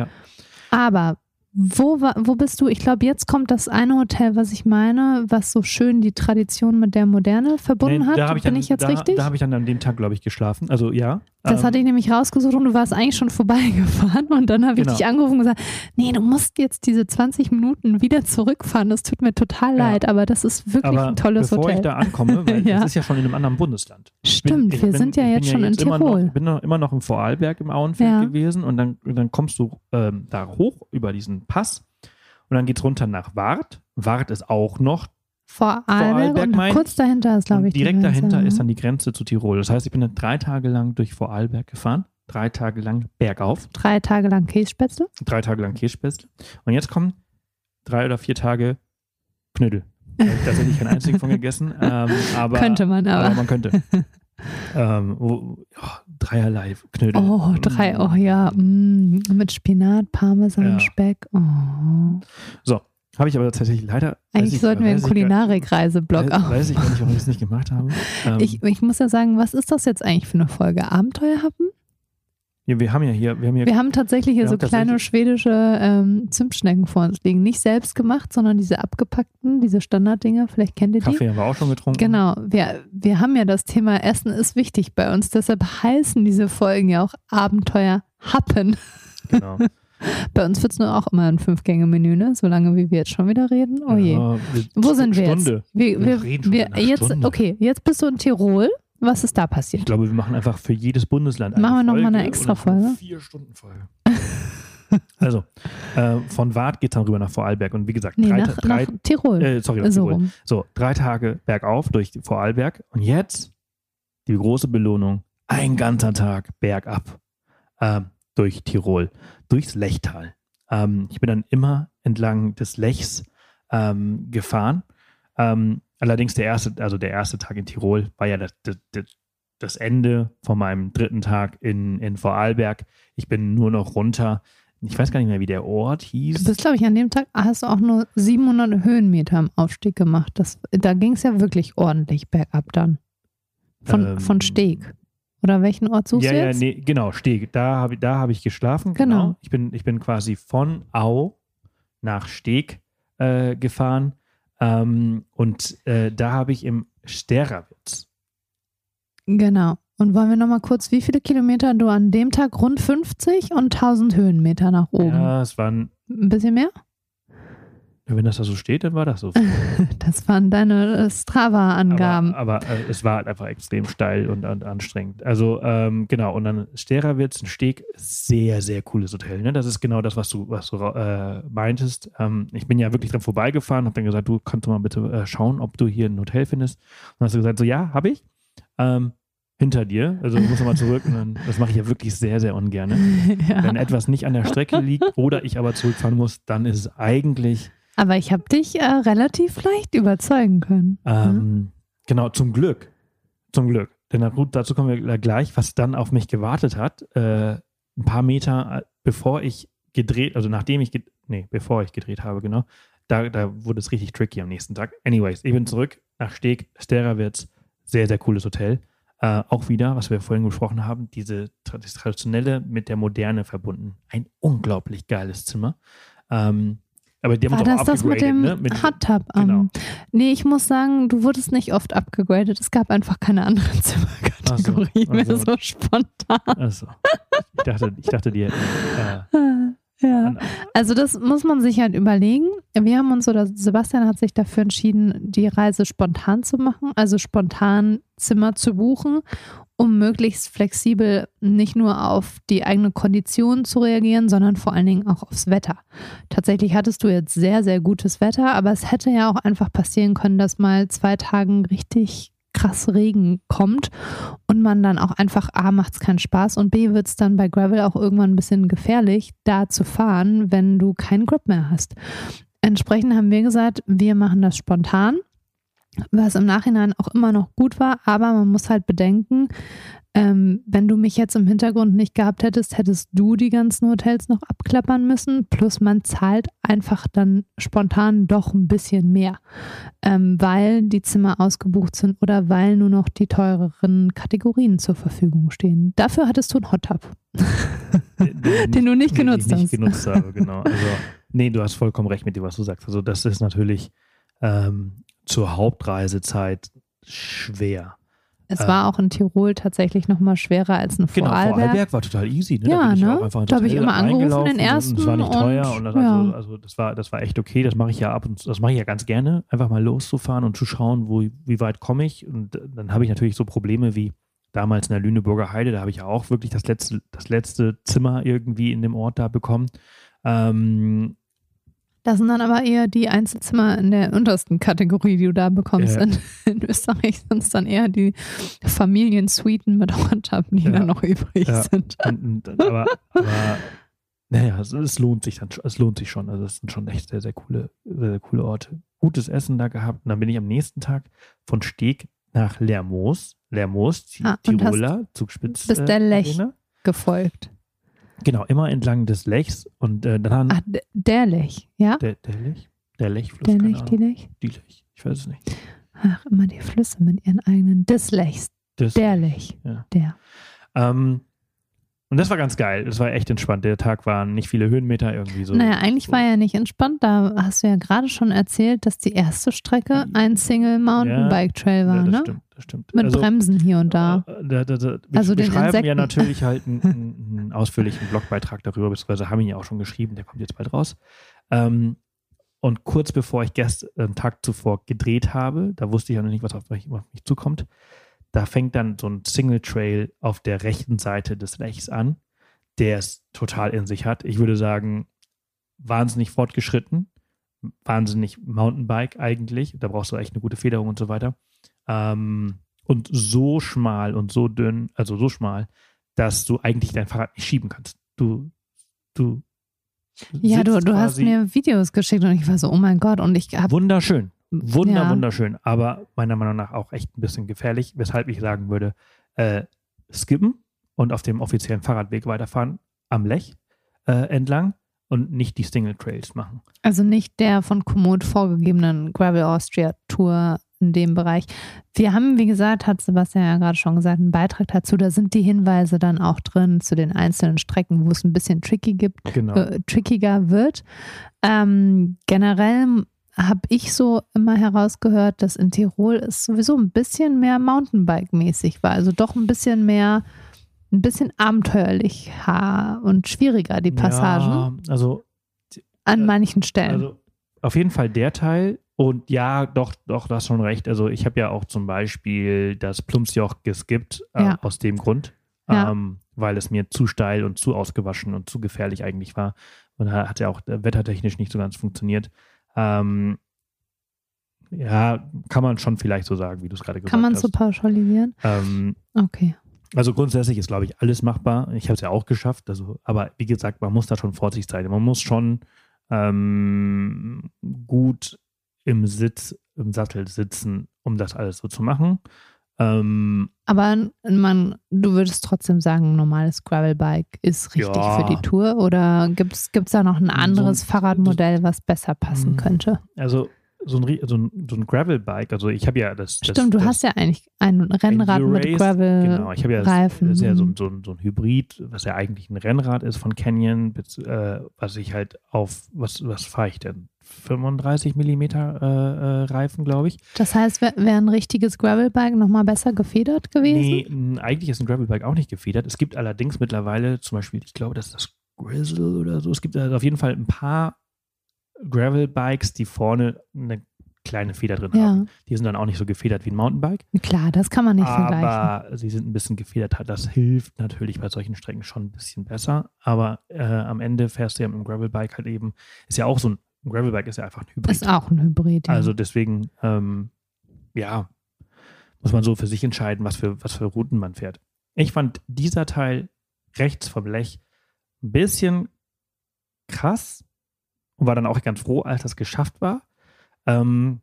Aber wo, war, wo bist du? Ich glaube, jetzt kommt das eine Hotel, was ich meine, was so schön die Tradition mit der Moderne verbunden Nee, hat. ich Bin dann, ich jetzt da, richtig? Da habe ich dann an dem Tag, glaube ich, geschlafen. Also ja. das ähm, hatte ich nämlich rausgesucht und du warst eigentlich schon vorbeigefahren und dann habe ich Genau. dich angerufen und gesagt, nee, du musst jetzt diese 20 Minuten wieder zurückfahren. Das tut mir total Ja. leid, aber das ist wirklich aber ein tolles bevor Hotel. ich da ankomme, weil Ja. das ist ja schon in einem anderen Bundesland. Ich bin- Stimmt, ich wir bin- sind ja ich bin jetzt schon in immer Tirol. Noch, bin noch, immer noch im Vorarlberg im Auenfeld Ja. gewesen und dann, dann kommst du ähm, da hoch über diesen Pass und dann geht es runter nach Wart. Wart ist auch noch Vorarlberg, Vorarlberg kurz dahinter ist, glaube ich, direkt dahinter ist dann die Grenze zu Tirol. Das heißt, ich bin dann drei Tage lang durch Vorarlberg gefahren, drei Tage lang bergauf, drei Tage lang Kässpätzle. drei Tage lang Kässpätzle und jetzt kommen drei oder vier Tage Knödel. Da habe ich tatsächlich keinen einzigen von gegessen, ähm, aber Könnte man aber. aber man könnte. ähm, ja, dreierlei Knödel. Oh, drei, oh ja, mm, mit Spinat, Parmesan, Ja. Speck. Oh. Habe ich aber tatsächlich leider. Eigentlich ich- sollten wir einen gar- Kulinarik-Reiseblock Weiß, ich gar nicht, warum ich es nicht gemacht habe. Ähm, Ich, ich muss ja sagen, was ist das jetzt eigentlich für eine Folge? Abenteuerhappen? Ja, wir haben ja hier, wir haben hier Wir haben tatsächlich hier so kleine schwedische ähm, Zimtschnecken vor uns liegen. Nicht selbst gemacht, sondern diese abgepackten, diese Standarddinger. Vielleicht kennt ihr die. Kaffee haben wir auch schon getrunken. Genau, wir, wir haben ja das Thema Essen ist wichtig bei uns. Deshalb heißen diese Folgen ja auch Abenteuerhappen. Genau. Bei uns wird es nur auch immer ein Fünf-Gänge-Menü, ne? Solange wie wir jetzt schon wieder reden. Oh je. Ja, Wo sind wir Stunde. jetzt? Wir, Wir wir, reden schon wir, jetzt, Stunde. okay, jetzt bist du in Tirol. Was ist da Ich passiert? glaube, wir machen einfach für jedes Bundesland eine Machen wir noch mal Folge eine extra Folge? Vier Stunden Folge. also, äh, von Wart geht es dann rüber nach Vorarlberg. Und wie gesagt, Nee, drei, nach, drei nach Tirol. äh, sorry, nach so Tirol. rum. So, drei Tage bergauf durch Vorarlberg. Und jetzt die große Belohnung. Ein ganzer Tag bergab ähm, durch Tirol, durchs Lechtal. Ähm, ich bin dann immer entlang des Lechs ähm, gefahren. Ähm, allerdings der erste, also der erste Tag in Tirol war ja das, das, das, Ende von meinem dritten Tag in, in Vorarlberg. Ich bin nur noch runter. Ich weiß gar nicht mehr, wie der Ort hieß. Du bist, glaube ich, an dem Tag hast du auch nur 700 Höhenmeter im Aufstieg gemacht. Das, da ging es ja wirklich ordentlich bergab dann. Von, Ähm, von Steg. Oder welchen Ort suchst ja, du ja, jetzt? nee, genau, Steg. Da habe ich, da hab ich geschlafen. Genau. Ich, bin, ich bin quasi von Au nach Steg äh, gefahren. Ähm, und äh, da habe ich im Sterawitz. Genau. Und wollen wir nochmal kurz, wie viele Kilometer du an dem Tag? Rund 50 und 1000 Höhenmeter nach oben. Ja, es waren, Ein bisschen mehr? Wenn das da so steht, dann war das so. Das waren deine Strava-Angaben. Aber, aber äh, es war halt einfach extrem steil und, und anstrengend. Also ähm, genau, und dann Sterawitz, ein Steg, sehr, sehr cooles Hotel. Ne? Das ist genau das, was du, was du äh, meintest. Ähm, ich bin ja wirklich dran vorbeigefahren, habe dann gesagt, du kannst du mal bitte äh, schauen, ob du hier ein Hotel findest. Und dann hast du gesagt, so ja, habe ich. Ähm, hinter dir, also du musst nochmal zurück und dann, das mache ich ja wirklich sehr, sehr ungern. ja. Wenn etwas nicht an der Strecke liegt oder ich aber zurückfahren muss, dann ist es eigentlich Aber ich habe dich äh, relativ leicht überzeugen können. Ähm, Genau, zum Glück. Zum Glück. Denn gut, dazu kommen wir gleich, was dann auf mich gewartet hat. Äh, ein paar Meter, äh, bevor ich gedreht, also nachdem ich, nee, bevor ich gedreht habe, genau, da, da wurde es richtig tricky am nächsten Tag. Anyways, ich bin zurück nach Steg, Sterawitz, sehr, sehr cooles Hotel. Äh, auch wieder, was wir vorhin besprochen haben, diese das Traditionelle mit der Moderne verbunden. Ein unglaublich geiles Zimmer. Ähm, aber die haben War das das mit dem ne? Mit, Hot Tub? am- Genau. Nee, ich muss sagen, du wurdest nicht oft abgegradet. Es gab einfach keine andere Zimmerkategorie so, mehr so. so spontan. Also, ich dachte, ich dachte, die hätten. Äh, Ja. an- Also das muss man sich halt überlegen. Wir haben uns oder Sebastian hat sich dafür entschieden, die Reise spontan zu machen, also spontan Zimmer zu buchen, um möglichst flexibel nicht nur auf die eigene Kondition zu reagieren, sondern vor allen Dingen auch aufs Wetter. Tatsächlich hattest du jetzt sehr, sehr gutes Wetter, aber es hätte ja auch einfach passieren können, dass mal zwei Tagen richtig krass Regen kommt und man dann auch einfach A macht es keinen Spaß und B wird es dann bei Gravel auch irgendwann ein bisschen gefährlich, da zu fahren, wenn du keinen Grip mehr hast. Entsprechend haben wir gesagt, wir machen das spontan, was im Nachhinein auch immer noch gut war, aber man muss halt bedenken, ähm, wenn du mich jetzt im Hintergrund nicht gehabt hättest, hättest du die ganzen Hotels noch abklappern müssen. Plus man zahlt einfach dann spontan doch ein bisschen mehr, ähm, weil die Zimmer ausgebucht sind oder weil nur noch die teureren Kategorien zur Verfügung stehen. Dafür hattest du einen Hot Tub, den, den, den, du nicht genutzt den ich hast. Nicht genutzt habe, genau. Also, nee, du hast vollkommen recht mit dem, was du sagst. Also das ist natürlich ähm, zur Hauptreisezeit schwer. Es war ähm, auch in Tirol tatsächlich noch mal schwerer als ein Vorarlberg. Genau, Vorarlberg war total easy. Ne? Ja, ne? Da habe ich immer angerufen, den ersten. Es war nicht teuer. Und, und ja. also, also, das, war, das war echt okay. Das mache ich ja ab und das mache ich ja ganz gerne. Einfach mal loszufahren und zu schauen, wo, wie weit komme ich. Und dann habe ich natürlich so Probleme wie damals in der Lüneburger Heide. Da habe ich ja auch wirklich das letzte, das letzte Zimmer irgendwie in dem Ort da bekommen. Ähm, das sind dann aber eher die Einzelzimmer in der untersten Kategorie, die du da bekommst. Ja. In, in, Österreich sind es dann eher die Familiensuiten mit Hot die ja. dann noch übrig ja. sind. Und, und, aber, aber naja, es, es, lohnt sich dann es lohnt sich schon. Also es sind schon echt sehr, sehr coole, sehr, sehr coole Orte. Gutes Essen da gehabt. Und dann bin ich am nächsten Tag von Steg nach Lermoos. Lermoos, ah, Tiroler, Zugspitze. Bis der Lech gefolgt. Genau, immer entlang des Lechs und äh, dann haben. Ach, der Lech, ja? Der, der Lech? Der Lechfluss. Der Lech, die Lech? Die Lech, ich weiß es nicht. Ach, immer die Flüsse mit ihren eigenen. Des Lechs. Des der Lech. Ja. Der. Ähm, und das war ganz geil. Das war echt entspannt. Der Tag waren nicht viele Höhenmeter irgendwie so. Naja, eigentlich so. war er nicht entspannt. Da hast du ja gerade schon erzählt, dass die erste Strecke ein Single Mountainbike Trail war, ja, das ne? Stimmt, das stimmt. Mit also, Bremsen hier und da. Äh, da, da, da wir, also wir den schreiben Insekten. ja natürlich halt einen, einen, ausführlichen Blogbeitrag darüber, beziehungsweise haben ihn ja auch schon geschrieben, der kommt jetzt bald raus. Ähm, und kurz bevor ich gestern, einen Tag zuvor gedreht habe, da wusste ich ja noch nicht, was auf mich, auf mich zukommt, da fängt dann so ein Single Trail auf der rechten Seite des Lechs an der es total in sich hat. Ich würde sagen, wahnsinnig fortgeschritten, wahnsinnig Mountainbike eigentlich. Da brauchst du echt eine gute Federung und so weiter. Ähm, und so schmal und so dünn, also so schmal, dass du eigentlich dein Fahrrad nicht schieben kannst. Du, du. Ja, du, du hast mir Videos geschickt und ich war so, oh mein Gott, und ich habe. Wunderschön. Wunder, ja. wunderschön. Aber meiner Meinung nach auch echt ein bisschen gefährlich, weshalb ich sagen würde, äh, skippen und auf dem offiziellen Fahrradweg weiterfahren am Lech äh, entlang und nicht die Single Trails machen. Also nicht der von Komoot vorgegebenen Gravel Austria Tour in dem Bereich. Wir haben, wie gesagt, hat Sebastian ja gerade schon gesagt, einen Beitrag dazu. Da sind die Hinweise dann auch drin zu den einzelnen Strecken, wo es ein bisschen tricky gibt, genau. äh, trickiger wird. Ähm, generell habe ich so immer herausgehört, dass in Tirol es sowieso ein bisschen mehr Mountainbike-mäßig war. Also doch ein bisschen mehr ein bisschen abenteuerlicher und schwieriger, die Passagen. Ja, also an manchen Stellen. Also auf jeden Fall der Teil. Und ja, doch, doch, du hast schon recht. Also ich habe ja auch zum Beispiel das Plumpsjoch geskippt, äh, ja. aus dem Grund, ja. ähm, weil es mir zu steil und zu ausgewaschen und zu gefährlich eigentlich war. Und hat ja auch wettertechnisch nicht so ganz funktioniert. Ähm, ja, kann man schon vielleicht so sagen, wie du es gerade gesagt hast. Kann man hast. so pauschalisieren? Ähm, okay. Also grundsätzlich ist, glaube ich, alles machbar. Ich habe es ja auch geschafft. Also, aber wie gesagt, man muss da schon vorsichtig sein. Man muss schon ähm, gut im Sitz, im Sattel sitzen, um das alles so zu machen. Ähm, aber man, du würdest trotzdem sagen, ein normales Gravelbike ist richtig ja. für die Tour oder gibt es da noch ein anderes so, Fahrradmodell, was besser passen hm. könnte? Also so ein, so ein, so ein Gravel-Bike, also ich habe ja das, das Stimmt, du das, hast ja eigentlich ein Rennrad ein mit Gravel. Genau, ich habe ja Reifen. Das, ist ja so, so, so, ein Hybrid, was ja eigentlich ein Rennrad ist von Canyon, äh, was ich halt auf, was, was fahre ich denn? 35 Millimeter äh, äh, Reifen, glaube ich. Das heißt, wäre wär ein richtiges Gravelbike nochmal besser gefedert gewesen? Nee, eigentlich ist ein Gravelbike auch nicht gefedert. Es gibt allerdings mittlerweile zum Beispiel, ich glaube, das ist das Grizzle oder so. Es gibt also auf jeden Fall ein paar Gravel-Bikes, die vorne eine kleine Feder drin ja. haben. Die sind dann auch nicht so gefedert wie ein Mountainbike. Klar, das kann man nicht aber vergleichen. Aber sie sind ein bisschen gefedert. Das hilft natürlich bei solchen Strecken schon ein bisschen besser. Aber äh, am Ende fährst du ja mit einem Gravelbike halt eben, ist ja auch so ein, ein Gravelbike ist ja einfach ein Hybrid. Ist auch ein Hybrid, ja. Also deswegen, ähm, ja, muss man so für sich entscheiden, was für, was für Routen man fährt. Ich fand dieser Teil rechts vom Lech ein bisschen krass und war dann auch ganz froh, als das geschafft war. Ähm,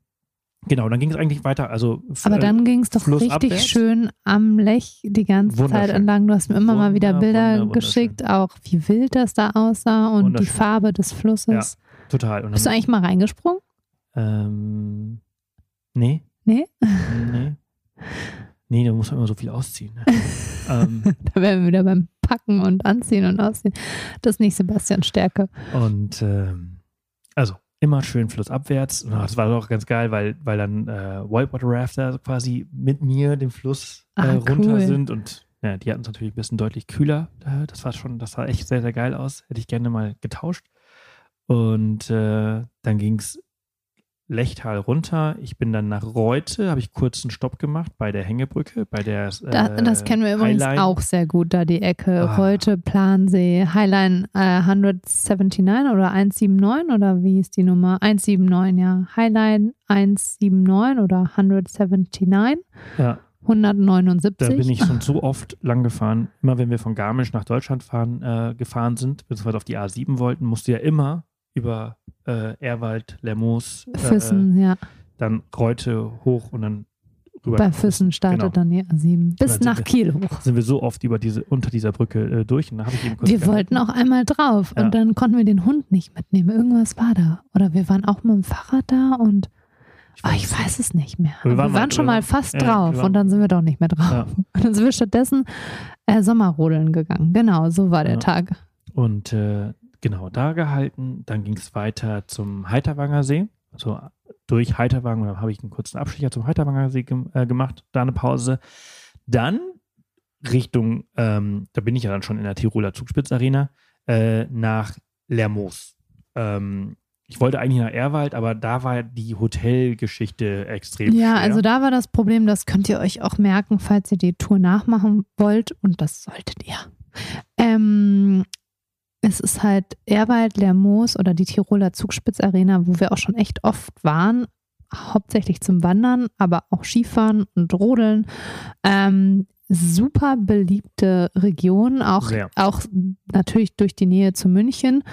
Genau, dann ging es eigentlich weiter. Also, Aber dann ging es doch richtig schön am Lech die ganze Zeit entlang. Du hast mir immer mal wieder Wunder, Bilder wunder, geschickt, auch wie wild das da aussah und die. Farbe des Flusses. total. Und Bist du eigentlich mal reingesprungen? ähm, nee. Nee? Nee. Nee, da muss man immer so viel ausziehen. Ne? ähm, Da wären wir wieder beim Packen und Anziehen und Ausziehen. Das ist nicht Sebastians Stärke. Und ähm, also immer schön flussabwärts. Und das war doch ganz geil, weil, weil dann äh, Whitewater Rafter quasi mit mir den Fluss äh, Ah, runter cool. sind. Und ja, die hatten es natürlich ein bisschen deutlich kühler. Äh, das war schon, das sah echt sehr, sehr geil aus. Hätte ich gerne mal getauscht. Und äh, dann ging es Lechtal runter. Ich bin dann nach Reute, habe ich kurz einen Stopp gemacht bei der Hängebrücke, bei der äh, Da, das kennen wir übrigens Highline. auch sehr gut, da die Ecke. Ah. Heute Plansee, Highline äh, 179 oder 179 oder wie ist die Nummer? 179, ja. Highline 179 oder 179, Ja, 179. Da bin ich schon so oft lang gefahren. Immer wenn wir von Garmisch nach Deutschland fahren, äh, gefahren sind, beziehungsweise auf die A7 wollten, musste ja immer über äh, Erwald, Lermoos, äh, Füssen, ja. dann Reute hoch und dann rüber. Bei Füssen startet Genau. dann die A7. Bis nach wir- Kiel hoch. Sind wir so oft über diese, unter dieser Brücke äh, durch und da ich eben kurz Wir gehalten. wollten auch einmal drauf Ja. und dann konnten wir den Hund nicht mitnehmen. Irgendwas war da. Oder wir waren auch mit dem Fahrrad da und Ich Ah, weiß ich es weiß es nicht mehr. Wir Wir waren waren, mal- schon mal waren- fast ja, drauf waren- und dann sind wir doch nicht mehr drauf. Ja. Und dann sind wir stattdessen äh, Sommerrodeln gegangen. Genau, so war der. Tag. Und äh, genau da gehalten. Dann ging es weiter zum Heiterwanger See. Also durch Heiterwanger, habe ich einen kurzen Abstecher zum Heiterwanger See gem äh, gemacht, da eine Pause. Dann Richtung, ähm, da bin ich ja dann schon in der Tiroler Zugspitzarena, äh, nach Lermoos. Ähm, ich wollte eigentlich nach Erwald, aber da war die Hotelgeschichte extrem Ja, schwer. also da war das Problem, das könnt ihr euch auch merken, falls ihr die Tour nachmachen wollt und das solltet ihr. Ähm, es ist halt Erwald, Lermoos oder die Tiroler Zugspitzarena, wo wir auch schon echt oft waren, hauptsächlich zum Wandern, aber auch Skifahren und Rodeln. Ähm, super beliebte Region, auch, Sehr. auch natürlich durch die Nähe zu München.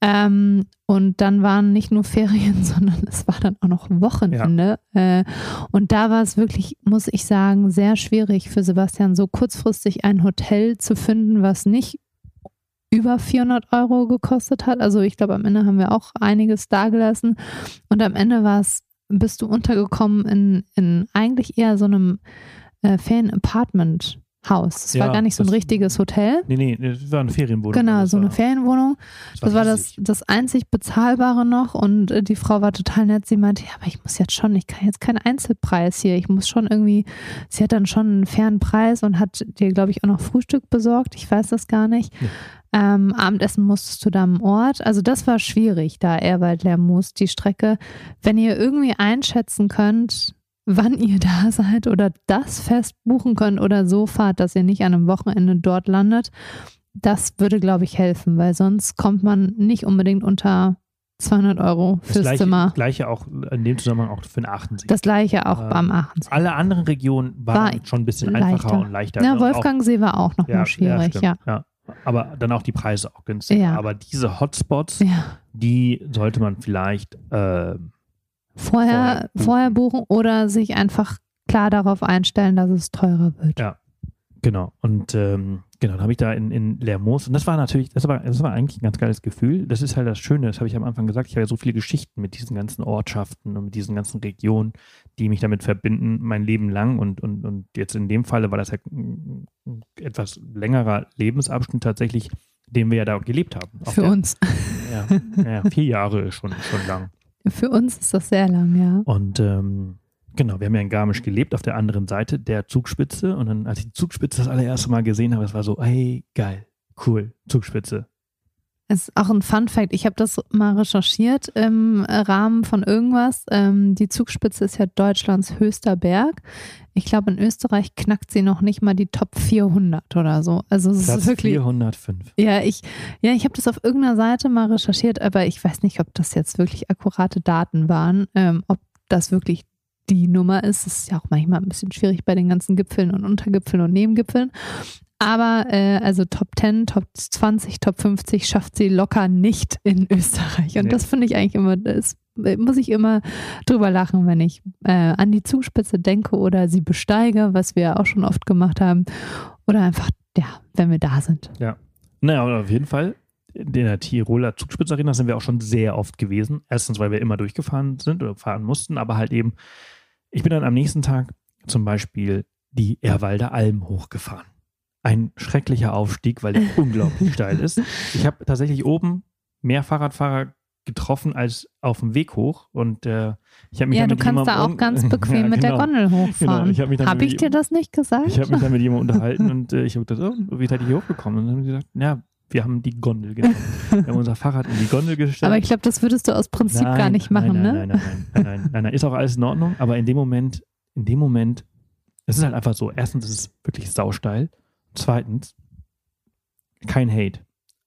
Ähm, und dann waren nicht nur Ferien, sondern es war dann auch noch Wochenende. Äh, und da war es wirklich, muss ich sagen, sehr schwierig für Sebastian, so kurzfristig ein Hotel zu finden, was nicht über 400 Euro gekostet hat. Also ich glaube, am Ende haben wir auch einiges dagelassen. Und am Ende war es, bist du untergekommen in, in eigentlich eher so einem äh, Fan-Apartment-Haus. Es war Ja, gar nicht so ein das- richtiges Hotel. nee, nee, das war eine Ferienwohnung. Genau, Das so eine war- Ferienwohnung. Das war das, riesig. das einzig Bezahlbare noch und äh, die Frau war total nett. Sie meinte, ja, aber ich muss jetzt schon, ich kann jetzt keinen Einzelpreis hier. Ich muss schon irgendwie, sie hat dann schon einen fairen Preis und hat dir, glaube ich, auch noch Frühstück besorgt. Ich weiß das gar nicht. Ja. Ähm, Abendessen musstest du da am Ort. Also das war schwierig, da Erwald Lermoos, die Strecke. Wenn ihr irgendwie einschätzen könnt, wann ihr da seid oder das Fest buchen könnt oder so fahrt, dass ihr nicht an einem Wochenende dort landet, das würde, glaube ich, helfen, weil sonst kommt man nicht unbedingt unter 200 Euro Das fürs gleiche, Zimmer. gleiche auch in dem Zusammenhang auch für den Achtensee. Das gleiche auch Ähm, beim Aachensee. Alle anderen Regionen waren War schon ein bisschen leichter. einfacher und leichter. Ja, Wolfgangsee war auch noch ja, mal schwierig, ja. ja. Aber dann auch die Preise auch günstiger. Ja. Aber diese Hotspots, ja. die sollte man vielleicht äh, Vorher, Vorher buchen. vorher buchen oder sich einfach klar darauf einstellen, dass es teurer wird. Ja. Genau. Und ähm, genau, dann habe ich da in, in Lermoos, und das war natürlich, das war, das war eigentlich ein ganz geiles Gefühl. Das ist halt das Schöne, das habe ich am Anfang gesagt, ich habe ja so viele Geschichten mit diesen ganzen Ortschaften und mit diesen ganzen Regionen, die mich damit verbinden, mein Leben lang. Und, und, und jetzt in dem Falle war das ja ein etwas längerer Lebensabschnitt tatsächlich, den wir ja da gelebt haben. Auf Für der, uns. Ja, ja, vier Jahre ist schon, schon lang. Für uns ist das sehr lang, ja. Und ähm, genau, wir haben ja in Garmisch gelebt, auf der anderen Seite der Zugspitze. Und dann, als ich die Zugspitze das allererste Mal gesehen habe, es war so, hey, geil, cool, Zugspitze. Es ist auch ein Fun Fact. Ich habe das mal recherchiert im Rahmen von irgendwas. Ähm, die Zugspitze ist ja Deutschlands höchster Berg. Ich glaube, in Österreich knackt sie noch nicht mal die Top 400 oder so. Also es Platz ist wirklich. 405. Ja, ich, ja, ich habe das auf irgendeiner Seite mal recherchiert, aber ich weiß nicht, ob das jetzt wirklich akkurate Daten waren, ähm, ob das wirklich die Nummer ist. Das ist ja auch manchmal ein bisschen schwierig bei den ganzen Gipfeln und Untergipfeln und Nebengipfeln. Aber äh, also Top 10, Top 20, Top 50 schafft sie locker nicht in Österreich. Und Nee. das finde ich eigentlich immer, das muss ich immer drüber lachen, wenn ich äh, an die Zugspitze denke oder sie besteige, was wir auch schon oft gemacht haben. Oder einfach, ja, wenn wir da sind. Ja. Naja, auf jeden Fall, in der Tiroler Zugspitzarena sind wir auch schon sehr oft gewesen. Erstens, weil wir immer durchgefahren sind oder fahren mussten, aber halt eben, ich bin dann am nächsten Tag zum Beispiel die Erwalder Alm hochgefahren. Ein schrecklicher Aufstieg, weil der unglaublich steil ist. Ich habe tatsächlich oben mehr Fahrradfahrer getroffen als auf dem Weg hoch und äh, ich habe mich Ja, dann du kannst da auch ganz bequem Ja, mit der genau. Gondel hochfahren. Genau, ich hab Habe mit ich dir das nicht gesagt? Ich habe mich dann mit jemandem unterhalten und äh, ich habe gedacht, oh, wie seid ihr hier hochgekommen? Und dann haben die gesagt, ja, wir haben die Gondel genommen. Wir haben unser Fahrrad in die Gondel gestellt. Aber ich glaube, das würdest du aus Prinzip gar nicht machen, nein, ne? Nein, nein, nein, nein, nein, nein, nein, ist auch alles in Ordnung, aber in dem Moment, in dem Moment, es ist halt einfach so, erstens ist es wirklich sausteil, zweitens, kein Hate,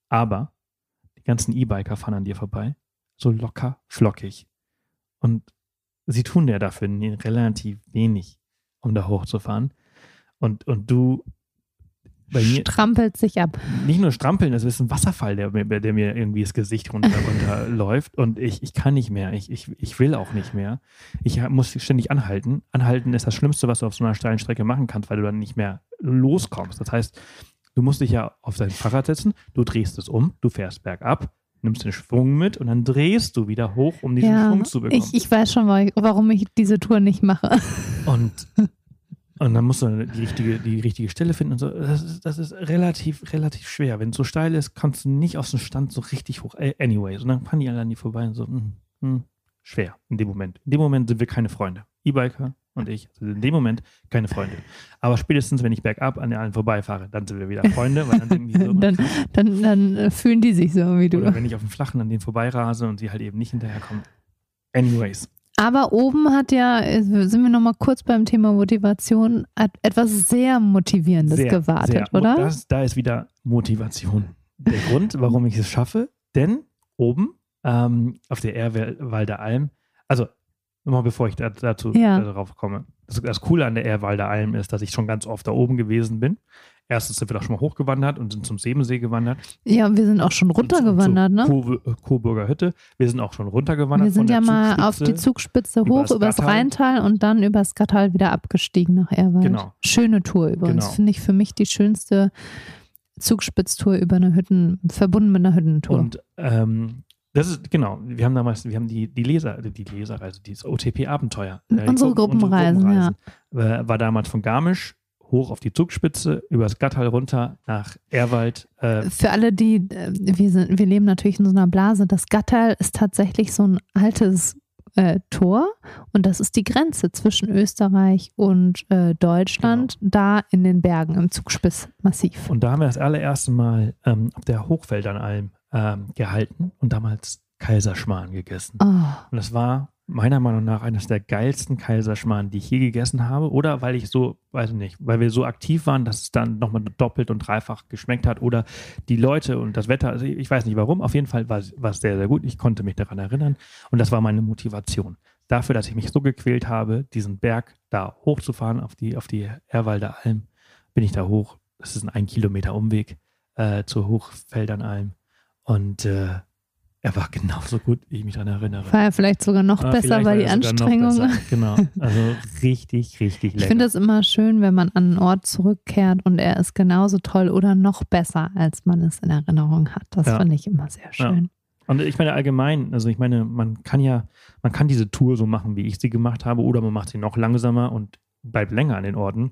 aber die ganzen E-Biker fahren an dir vorbei, so locker, flockig. Und sie tun ja dafür relativ wenig, um da hochzufahren. Und, und du bei mir, Strampelt sich ab. nicht nur strampeln, es ist ein Wasserfall, der, mir- der mir irgendwie das Gesicht runter, runterläuft und ich, ich kann nicht mehr, ich, ich, ich will auch nicht mehr. Ich muss ständig anhalten. Anhalten ist das Schlimmste, was du auf so einer steilen Strecke machen kannst, weil du dann nicht mehr loskommst. Das heißt, du musst dich ja auf dein Fahrrad setzen, du drehst es um, du fährst bergab, nimmst den Schwung mit und dann drehst du wieder hoch, um diesen Ja, Schwung zu bekommen. ich, ich weiß schon, wa- warum ich diese Tour nicht mache. Und, und dann musst du die richtige, die richtige Stelle finden und so. Das ist, das ist relativ, relativ schwer. Wenn es so steil ist, kannst du nicht aus dem Stand so richtig hoch. Äh, Anyways. Und dann fahren die alle an die vorbei und so, hm, hm, schwer in dem Moment. In dem Moment sind wir keine Freunde. E-Biker und ich sind in dem Moment keine Freunde. Aber spätestens, wenn ich bergab an den allen vorbeifahre, dann sind wir wieder Freunde, weil dann denken die so, Dann, dann, dann äh, fühlen die sich so wie du. oder wenn ich auf dem Flachen an denen vorbeirase und sie halt eben nicht hinterherkommen. Anyways. Aber oben hat ja, äh, sind wir nochmal kurz beim Thema Motivation, hat etwas sehr Motivierendes Sehr, gewartet, sehr. oder? Das, da ist wieder Motivation. Der Grund, warum ich es schaffe, denn oben ähm, auf der Ehrwalder Alm, also nochmal bevor ich da, dazu Ja. darauf komme, das, das Coole an der Ehrwalder Alm ist, dass ich schon ganz oft da oben gewesen bin. Erstens sind wir da schon mal hochgewandert und sind zum Sebensee gewandert. Ja, wir sind auch schon runtergewandert, ne? zur Ko- äh, Coburger Hütte. Wir sind auch schon runtergewandert. Wir sind ja mal auf die Zugspitze. Hoch, übers übers. Rheintal und dann übers Gattal wieder abgestiegen nach Erwald. Genau. Schöne Tour übrigens. Genau. Finde ich für mich die schönste Zugspitztour über eine Hütten, verbunden mit einer Hüttentour. Und ähm, das ist, genau, wir haben damals, wir haben die, die Leser, die Leserreise, dieses OTP-Abenteuer. äh, Unsere Gruppen- Gruppenreisen, Gruppenreisen, äh, War damals von Garmisch hoch auf die Zugspitze, übers Gattal runter nach Erwald. Äh, Für alle, die, äh, wir, sind, wir leben natürlich in so einer Blase. Das Gattal ist tatsächlich so ein altes äh, Tor und das ist die Grenze zwischen Österreich und äh, Deutschland, da in den Bergen im Zugspitzmassiv. und da haben wir das allererste Mal ähm, auf der Hochfeldernalm ähm, gehalten und damals Kaiserschmarrn gegessen. Oh, Und das war meiner Meinung nach eines der geilsten Kaiserschmarrn, die ich je gegessen habe. Oder weil ich so, weiß ich nicht, weil wir so aktiv waren, dass es dann nochmal doppelt und dreifach geschmeckt hat. Oder die Leute und das Wetter, also ich weiß nicht warum. Auf jeden Fall war es sehr, sehr gut. Ich konnte mich daran erinnern. Und das war meine Motivation. Dafür, dass ich mich so gequält habe, diesen Berg da hochzufahren auf die, auf die Erwalder Alm, bin ich da hoch. Das ist ein ein Kilometer Umweg äh, zur Hochfeldernalm. Und äh, er war genauso gut, wie ich mich daran erinnere. war ja vielleicht sogar noch Ah, besser, weil war die er Anstrengung. Genau, also richtig, richtig lecker. Ich finde es immer schön, wenn man an einen Ort zurückkehrt und er ist genauso toll oder noch besser, als man es in Erinnerung hat. Das Ja. finde ich immer sehr schön. Und ich meine allgemein, also ich meine, man kann ja, man kann diese Tour so machen, wie ich sie gemacht habe, oder man macht sie noch langsamer und bleibt länger an den Orten.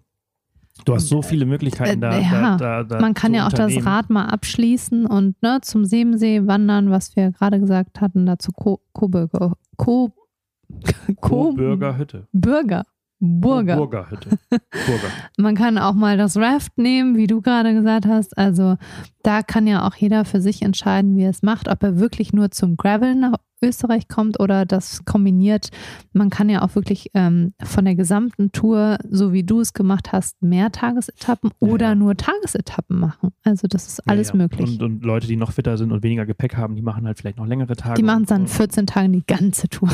Du hast so viele Möglichkeiten da. Äh, ja, da, da, da Man kann ja auch das. Rad mal abschließen und ne, zum Sebensee wandern, was wir gerade gesagt hatten, dazu Coburger. Co Co Burger Hütte. Bürger. Burger. Burgerhütte. Burger. Man kann auch mal das Raft nehmen, wie du gerade gesagt hast. Also da kann ja auch jeder für sich entscheiden, wie er es macht, ob er wirklich nur zum Gravel nach Österreich kommt oder das kombiniert. Man kann ja auch wirklich ähm, von der gesamten Tour, so wie du es gemacht hast, mehr Tagesetappen Ja, oder ja. nur Tagesetappen machen. Also das ist alles Ja, möglich. Und, und Leute, die noch fitter sind und weniger Gepäck haben, die machen halt vielleicht noch längere Tage. Die machen es dann Und- 14 Tagen die ganze Tour.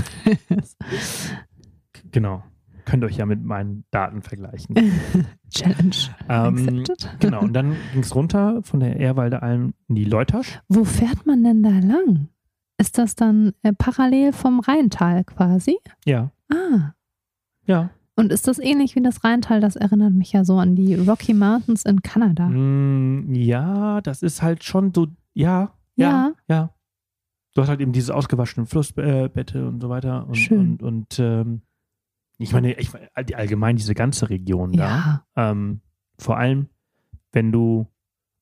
Genau. Könnt euch ja mit meinen Daten vergleichen. Challenge. ähm, genau. Und dann ging es runter von der Ehrwalder Alm in die Leutasch. Wo fährt man denn da lang? Ist das dann äh, parallel vom Rheintal quasi? Ja, Ah. ja. Und ist das ähnlich wie das Rheintal? Das erinnert mich ja so an die Rocky Mountains in Kanada. Mm, ja, das ist halt schon so, ja, ja, Ja. ja. Du hast halt eben diese ausgewaschenen Flussbette und so weiter. Und, Schön. und, und ähm, ich meine, ich, allgemein diese ganze Region da. Ja. Ähm, vor allem, wenn du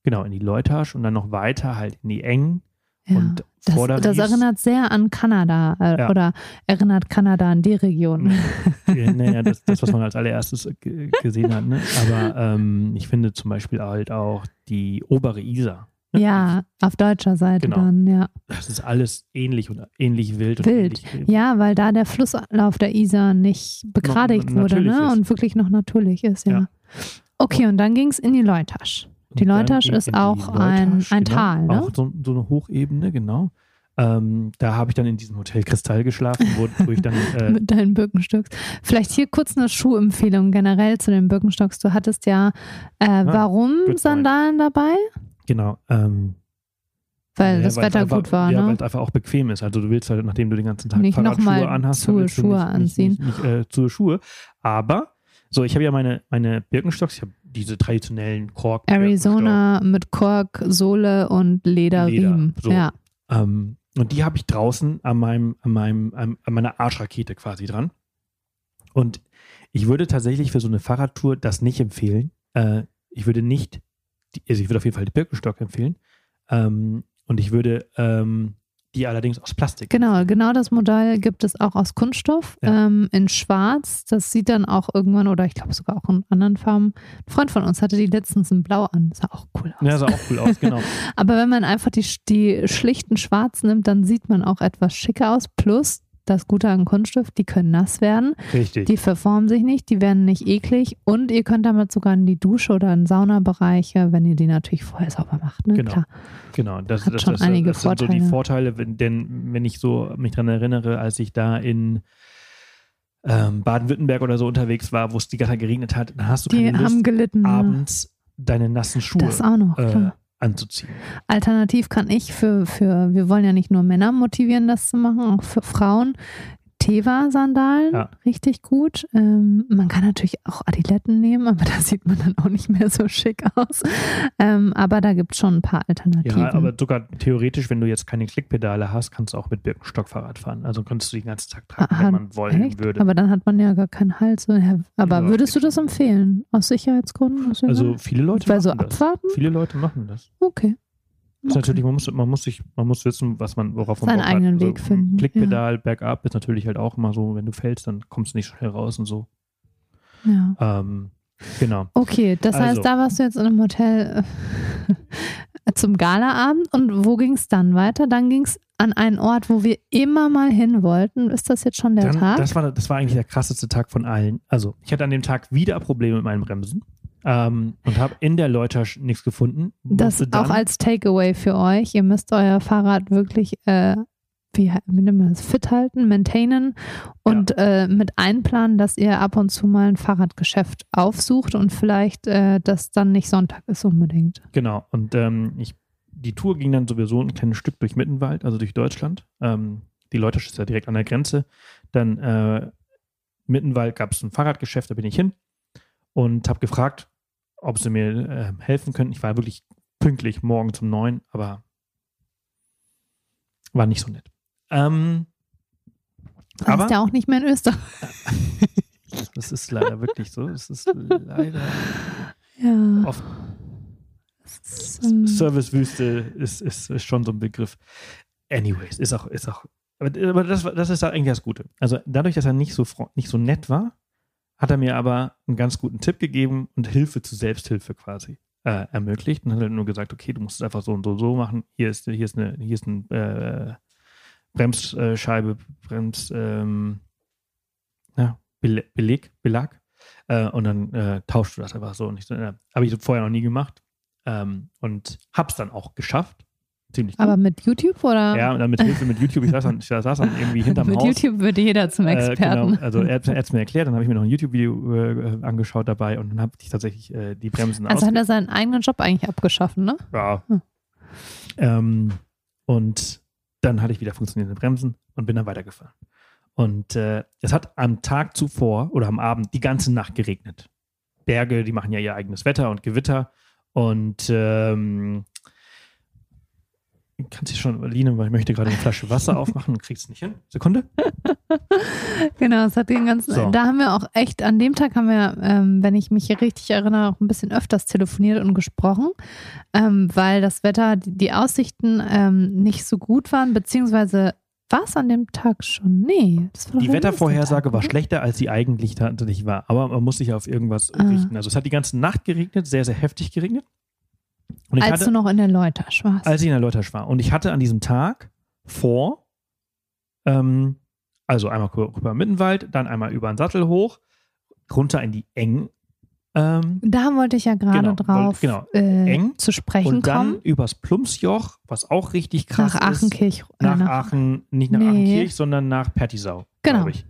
genau in die Leutasch und dann noch weiter halt in die Engen ja. und Das, das erinnert sehr an Kanada äh, Ja. oder erinnert Kanada an die Region. Ja, naja, das, das, was man als allererstes ge- gesehen hat. Ne? Aber ähm, ich finde zum Beispiel halt auch die obere Isar. ne? Ja, auf deutscher Seite Genau. dann, ja. Das ist alles ähnlich und ähnlich wild. Und Wild. ähnlich. Ja, weil da der Flusslauf der Isar nicht begradigt wurde ne? ist. und wirklich noch natürlich ist, ja. Ja. Okay, und dann ging es in die Leutasch. Die Und Leutasch ist auch ein- ein genau, Tal, ne? Auch so, so eine Hochebene, genau. Ähm, da habe ich dann in diesem Hotel Kristall geschlafen, wo, wo ich dann äh, mit deinen Birkenstocks. Vielleicht hier kurz eine Schuhempfehlung generell zu den Birkenstocks. Du hattest ja, äh, warum good point. Sandalen dabei? genau ähm, Weil ja, das weil's Wetter einfach, gut war, Ja, weil ne? es einfach auch bequem ist. Also du willst halt, nachdem du den ganzen Tag Nicht noch Fahrradschuhe anhast, du Schuhe nicht, anziehen. Nicht, nicht, äh, zu Schuhe. Aber so, ich habe ja meine, meine Birkenstocks, ich habe diese traditionellen Kork. Arizona mit Kork, Sohle und Lederriemen. Leder, so. Ja. Ähm, und die habe ich draußen an meinem, an meinem, an, meiner Arschrakete quasi dran. Und ich würde tatsächlich für so eine Fahrradtour das nicht empfehlen. Äh, ich würde nicht, also ich würde auf jeden Fall die Birkenstock empfehlen. Ähm, und ich würde ähm, die allerdings aus Plastik. Genau, genau das Modell gibt es auch aus Kunststoff Ja. ähm, in Schwarz. Das sieht dann auch irgendwann, oder ich glaube sogar auch in anderen Farben. Ein Freund von uns hatte die letztens in Blau an. Sah auch cool aus. Ja, sah auch cool aus, genau. Aber wenn man einfach die, die schlichten Schwarz nimmt, dann sieht man auch etwas schicker aus. Plus das Gute an Kunststoff, die können nass werden. Richtig. Die verformen sich nicht, die werden nicht eklig und ihr könnt damit sogar in die Dusche oder in Saunabereiche, wenn ihr die natürlich vorher sauber macht. Ne? Genau. Klar. Genau, das, Hat das, schon das, einige das sind so die Vorteile. Vorteile, wenn, denn wenn ich so mich dran erinnere, als ich da in ähm, Baden-Württemberg oder so unterwegs war, wo es die Gatter geregnet hat, dann hast du Die keine haben Lust, gelitten. abends deine nassen Schuhe Das auch noch. äh, klar. Anzuziehen. Alternativ kann ich für, für, wir wollen ja nicht nur Männer motivieren, das zu machen, auch für Frauen. Teva-Sandalen, Ja. richtig gut. Ähm, man kann natürlich auch Adiletten nehmen, aber da sieht man dann auch nicht mehr so schick aus. Ähm, aber da gibt es schon ein paar Alternativen. Ja, aber sogar theoretisch, wenn du jetzt keine Klickpedale hast, kannst du auch mit Birkenstock Fahrrad fahren. Also kannst du den ganzen Tag tragen, Ah, wenn man wollen Echt? würde. Aber dann hat man ja gar keinen. So, ja, aber Ja, würdest du das empfehlen? Aus Sicherheitsgründen? Aus Also viele Leute Bei so machen das. Abfahrten? Viele Leute machen das. Okay. Ist Okay. natürlich, man muss, man muss sich, man muss wissen, was man, worauf man Seinen Bock hat. eigenen Also, Weg finden, Klickpedal, Bergab ist natürlich halt auch immer so, wenn du fällst, dann kommst du nicht schnell raus und so. Ja. Ähm, genau. Okay, das Also. heißt, da warst du jetzt in einem Hotel äh, zum Galaabend und wo ging es dann weiter? Dann ging es an einen Ort, wo wir immer mal hin wollten. Ist das jetzt schon der Dann, Tag? das, war, das war eigentlich der krasseste Tag von allen. Also, ich hatte an dem Tag wieder Probleme mit meinen Bremsen ähm, und habe in der Leutasch nichts gefunden. Das auch als Takeaway für euch. Ihr müsst euer Fahrrad wirklich, äh, wie, wie nennt man das, fit halten, maintainen und äh, mit einplanen, dass ihr ab und zu mal ein Fahrradgeschäft aufsucht und vielleicht äh, das dann nicht Sonntag ist unbedingt. Genau. Und ähm, ich, die Tour ging dann sowieso ein kleines Stück durch Mittenwald, also durch Deutschland. Ähm, die Leutasch ist ja direkt an der Grenze. Dann äh, Mittenwald gab es ein Fahrradgeschäft, da bin ich hin und habe gefragt, ob sie mir äh, helfen können. Ich war wirklich pünktlich morgen um neun, aber war nicht so nett. Ähm, Das aber ist ja auch nicht mehr in Österreich. das ist leider wirklich so. Es ist leider Ja. oft ähm, Servicewüste ist, ist, ist schon so ein Begriff. Anyways, ist auch, ist auch, aber, das, das ist eigentlich das Gute. Also dadurch, dass er nicht so, nicht so nett war, hat er mir aber einen ganz guten Tipp gegeben und Hilfe zur Selbsthilfe quasi äh, ermöglicht und hat halt nur gesagt, okay, du musst es einfach so und so so machen. Hier ist, hier ist eine, hier ist eine äh, Bremsscheibe, Brems, ähm, ja, Bele- Beleg, Belag. Äh, und dann äh, tauschst du das einfach so. Und ich, habe ich vorher noch nie gemacht. Ähm, und hab's dann auch geschafft. Ziemlich gut. aber mit YouTube oder? ja, und dann mit Hilfe mit YouTube. Ich saß dann, ich saß dann irgendwie hinterm mit Haus. YouTube würde jeder zum Äh, Experten. genau, also er hat es mir erklärt, dann habe ich mir noch ein YouTube-Video äh, angeschaut dabei und dann habe ich tatsächlich äh, die Bremsen Also hat er seinen eigenen Job eigentlich abgeschaffen, ne? ja. Hm. ähm, und dann hatte ich wieder funktionierende Bremsen und bin dann weitergefahren. Und äh, es hat am Tag zuvor oder am Abend die ganze Nacht geregnet. Berge, die machen ja ihr eigenes Wetter und Gewitter. Und ähm, kannst du schon, Line, weil ich möchte gerade eine Flasche Wasser aufmachen und kriegst es nicht hin. Sekunde. Genau, es hat den ganzen. So. Da haben wir auch echt, an dem Tag haben wir, ähm, wenn ich mich hier richtig erinnere, auch ein bisschen öfters telefoniert und gesprochen, ähm, weil das Wetter, die, die Aussichten ähm, nicht so gut waren, beziehungsweise war es an dem Tag schon? Nee, das war doch Die Wettervorhersage nächste war Tag, schlechter, als sie eigentlich tatsächlich war. Aber man muss sich auf irgendwas Ah. richten. Also es hat die ganze Nacht geregnet, sehr, sehr heftig geregnet. Und Als du hatte, noch in der Leutersch warst. als ich in der Leutasch war. Und ich hatte an diesem Tag vor, ähm, also einmal rüber Mittenwald, dann einmal über den Sattel hoch, runter in die Eng. Ähm, da wollte ich ja gerade Genau, drauf genau. äh, Eng. zu sprechen und dann kommen. übers Plumpsjoch, was auch richtig krass Nach ist. Achenkirch. äh, Nach nach- Aachen, nicht nach Nee. Aachenkirch, sondern nach Pertisau, Genau. glaube ich.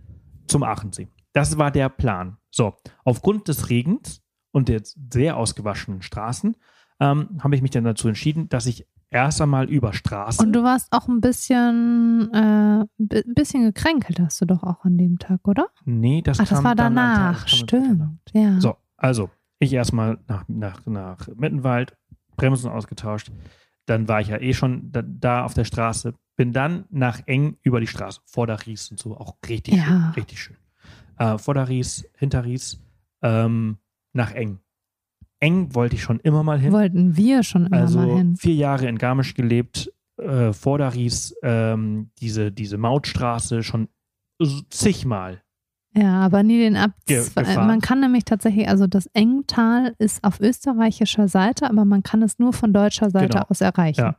Zum Aachensee. Das war der Plan. So, aufgrund des Regens und der sehr ausgewaschenen Straßen ähm, habe ich mich dann dazu entschieden, dass ich erst einmal über Straße. Und du warst auch ein bisschen, äh, bi- bisschen gekränkelt, hast du doch auch an dem Tag, oder? nee, das Ach, das war danach, das danach. stimmt. Ja. So, also ich erstmal nach, nach, nach Mittenwald, Bremsen ausgetauscht. Dann war ich ja eh schon da, da auf der Straße. Bin dann nach Eng über die Straße, Vorderries und so, auch richtig Ja. schön. Richtig schön. Äh, Vorderries, Hinterries, ähm, nach Eng. Eng wollte ich schon immer mal hin. Wollten wir schon immer also mal hin. vier Jahre in Garmisch gelebt, äh, Vorderries, ähm, diese, diese Mautstraße schon zigmal. Ja, aber nie den Ab. Ge- gefahren. Man kann nämlich tatsächlich, also das Engtal ist auf österreichischer Seite, aber man kann es nur von deutscher Seite Genau. aus erreichen. Ja.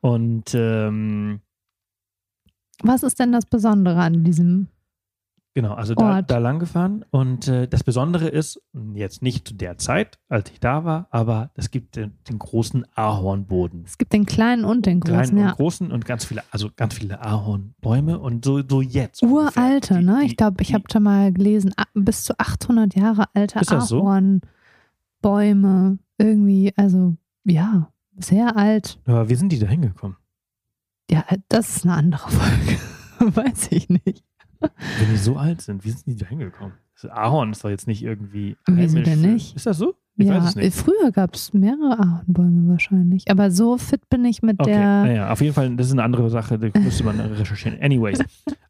Und ähm, Was ist denn das Besondere an diesem? Genau, also da, da lang gefahren. Und äh, das Besondere ist, jetzt nicht zu der Zeit, als ich da war, aber es gibt den, den großen Ahornboden. Es gibt den kleinen und den großen, Kleinen ja. und großen und ganz viele, also ganz viele Ahornbäume und so, so jetzt. Uralte, Die- ne? Ich glaube, ich habe da mal gelesen, bis zu 800 Jahre alte Ist das so? Ahornbäume. Irgendwie, also ja, sehr alt. Aber wie sind die da hingekommen? Ja, das ist eine andere Folge. Weiß ich nicht. Wenn die so alt sind, wie sind die da hingekommen? Das Ahorn ist doch jetzt nicht irgendwie. Wieso denn nicht? Ist das so? Ich ja, weiß es nicht. früher gab es mehrere Ahornbäume wahrscheinlich. Aber so fit bin ich mit Okay, der. naja, auf jeden Fall, das ist eine andere Sache, da müsste man recherchieren. Anyways,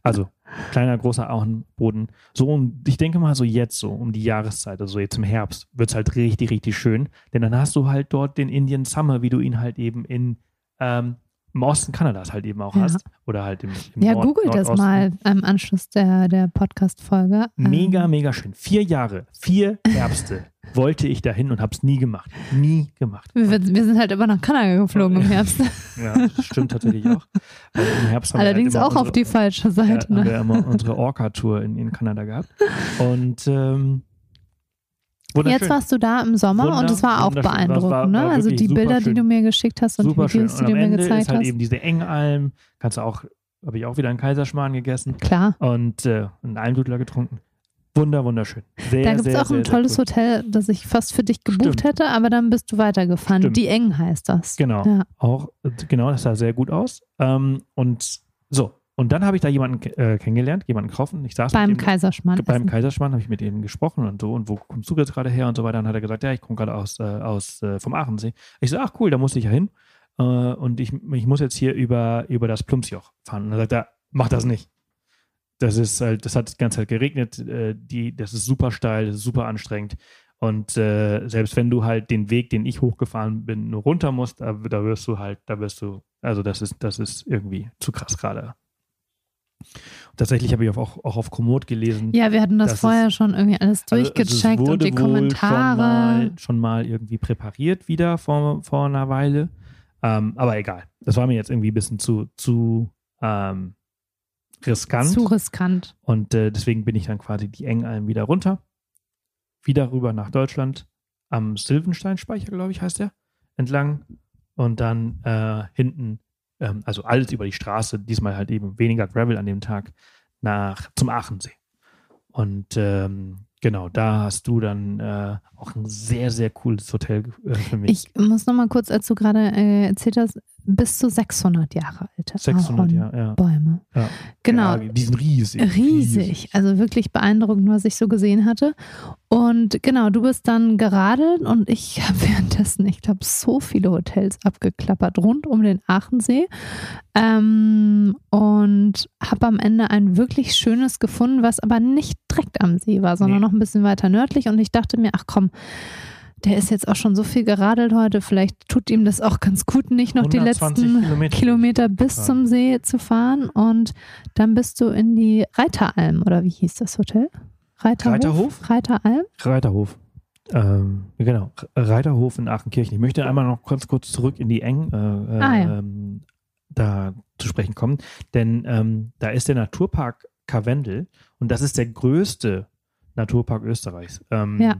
also kleiner, großer Ahornboden. So, um, ich denke mal so jetzt, so um die Jahreszeit, also jetzt im Herbst, wird es halt richtig, richtig schön. Denn dann hast du halt dort den Indian Summer, wie du ihn halt eben in, ähm, im Osten Kanadas halt eben auch Ja. hast. Oder halt im, im Ja, Nord, google das Nordosten. mal am Anschluss der, der Podcast-Folge. Mega, Ähm, mega schön. Vier Jahre, vier Herbste wollte ich dahin und habe es nie gemacht. Nie gemacht. wir, wir sind halt immer nach Kanada geflogen im Herbst. Ja, das stimmt tatsächlich auch. Im Herbst haben wir Allerdings halt immer auch auf unsere- die falsche Ja, Seite. haben ne? wir immer unsere Orca-Tour in, in Kanada gehabt. Und ähm, wunderschön. Jetzt warst du da im Sommer Wunder- und es war auch beeindruckend, war- ne? war Also die Bilder, super die schön. du mir geschickt hast und super die schön. Videos, die du mir Ende gezeigt ist halt hast. eben diese Engalm. Kannst du auch, habe ich auch wieder einen Kaiserschmarrn gegessen Klar. und äh, einen Almdudler getrunken. Wunder, wunderschön. Sehr, Da gibt es sehr, auch ein sehr, tolles sehr. Hotel, das ich fast für dich gebucht Stimmt. hätte, aber dann bist du weitergefahren. Stimmt. Die Eng heißt das. Genau. Ja. Auch, genau, das sah sehr gut aus. Ähm, und so. Und dann habe ich da jemanden äh, kennengelernt, jemanden getroffen. Ich saß Beim mit dem, Kaiserschmarrn. beim essen. Kaiserschmarrn habe ich mit ihm gesprochen und so und wo kommst du jetzt gerade her und so weiter. Und hat er gesagt, ja, ich komme gerade aus, äh, aus äh, vom Aachensee. Ich so, ach cool, da muss ich ja hin. Äh, und ich, ich muss jetzt hier über, über das Plumpsjoch fahren. Und dann sagt er, mach das nicht. Das ist halt, das hat die ganze Zeit geregnet, äh, die, das ist super steil, das ist super anstrengend. Und äh, selbst wenn du halt den Weg, den ich hochgefahren bin, nur runter musst, da, da wirst du halt, da wirst du, also das ist, das ist irgendwie zu krass gerade. Tatsächlich habe ich auch, auch auf Komoot gelesen, Ja, wir hatten das, vorher schon irgendwie alles also- also durchgecheckt es und die Kommentare. Schon mal, schon mal irgendwie präpariert wieder vor, vor einer Weile. Ähm, aber egal. Das war mir jetzt irgendwie ein bisschen zu, zu ähm, riskant. Zu riskant. Und äh, deswegen bin ich dann quasi die Engalm wieder runter. Wieder rüber nach Deutschland. Am Silvensteinspeicher, glaube ich, heißt der. Entlang. Und dann äh, hinten, ähm, also alles über die Straße, diesmal halt eben weniger Gravel an dem Tag, nach zum Aachensee. Und ähm, genau, da hast du dann äh, auch ein sehr, sehr cooles Hotel äh, für mich. Ich muss noch mal kurz, als du gerade äh, erzählt hast, bis zu 600 Jahre alt. 600 Jahre, ja. Bäume. Ja. Genau. Ja, die sind riesig. Riesig. Also wirklich beeindruckend, was ich so gesehen hatte. Und genau, du bist dann geradelt und ich habe währenddessen, ich glaube, so viele Hotels abgeklappert rund um den Aachensee. Ähm, und habe am Ende ein wirklich schönes gefunden, was aber nicht direkt am See war, sondern Nee. noch ein bisschen weiter nördlich. Und ich dachte mir, ach komm, der ist jetzt auch schon so viel geradelt heute. Vielleicht tut ihm das auch ganz gut, nicht noch die 120 letzten Kilometer. Kilometer bis Ja. zum See zu fahren. Und dann bist du in die Reiteralm, oder wie hieß das Hotel? Reiterhof? Reiterhof? Reiteralm? Reiterhof. Ähm, genau, Reiterhof in Aachenkirchen. Ich möchte einmal noch ganz kurz zurück in die Eng äh, äh, Ah, ja. ähm, da zu sprechen kommen, denn ähm, da ist der Naturpark Karwendel und das ist der größte Naturpark Österreichs. Ähm, Ja.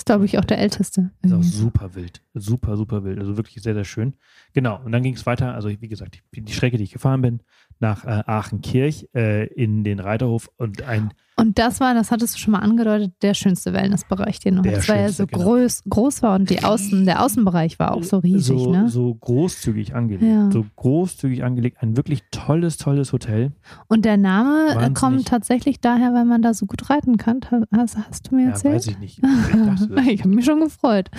Ist, glaube ich, auch der älteste. Ist auch super wild. Super, super wild. Also wirklich sehr, sehr schön. Genau. Und dann ging es weiter. Also, wie gesagt, die, die Strecke, die ich gefahren bin, nach äh, Aachenkirch äh, in den Reiterhof und ein Und das war, das hattest du schon mal angedeutet, der schönste Wellnessbereich, den du Der hattest, weil er so genau. groß, groß war und die Außen, der Außenbereich war auch so riesig, so, ne? so großzügig angelegt. Ja. So großzügig angelegt. Ein wirklich tolles, tolles Hotel. Und der Name äh, Wahnsinnig. kommt tatsächlich daher, weil man da so gut reiten kann. Hast, hast du mir Ja, erzählt? weiß ich nicht. Ich ich habe mich schon gefreut.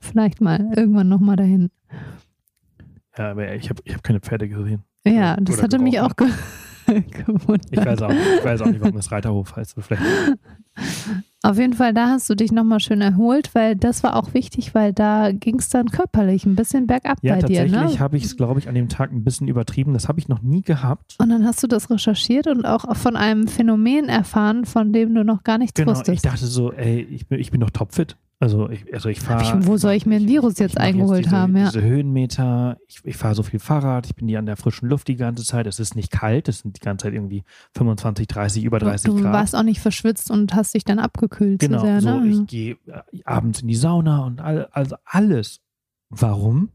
Vielleicht mal irgendwann nochmal dahin. ja, aber ich habe ich hab keine Pferde gesehen. Ja, das hatte mich auch ge gewundert. Ich weiß, auch nicht, ich weiß auch nicht, warum das Reiterhof heißt. Vielleicht, Auf jeden Fall, da hast du dich nochmal schön erholt, weil das war auch wichtig, weil da ging es dann körperlich ein bisschen bergab ja, bei dir. tatsächlich Ne? habe ich es, glaube ich, an dem Tag ein bisschen übertrieben. Das habe ich noch nie gehabt. Und dann hast du das recherchiert und auch von einem Phänomen erfahren, von dem du noch gar nichts Genau, ich wusstest. dachte so, ey, ich bin, ich bin doch topfit. Also ich, also ich fahre. wo soll ich mir ein Virus jetzt eingeholt diese, haben, ja. Diese Höhenmeter, ich, ich fahre so viel Fahrrad, ich bin hier an der frischen Luft die ganze Zeit. Es ist nicht kalt, es sind die ganze Zeit irgendwie 25, 30, über 30 du Grad. warst auch nicht verschwitzt und hast dich dann abgekühlt genau, zu sehr, so ne? ich gehe äh, abends in die Sauna und all, also alles. Warum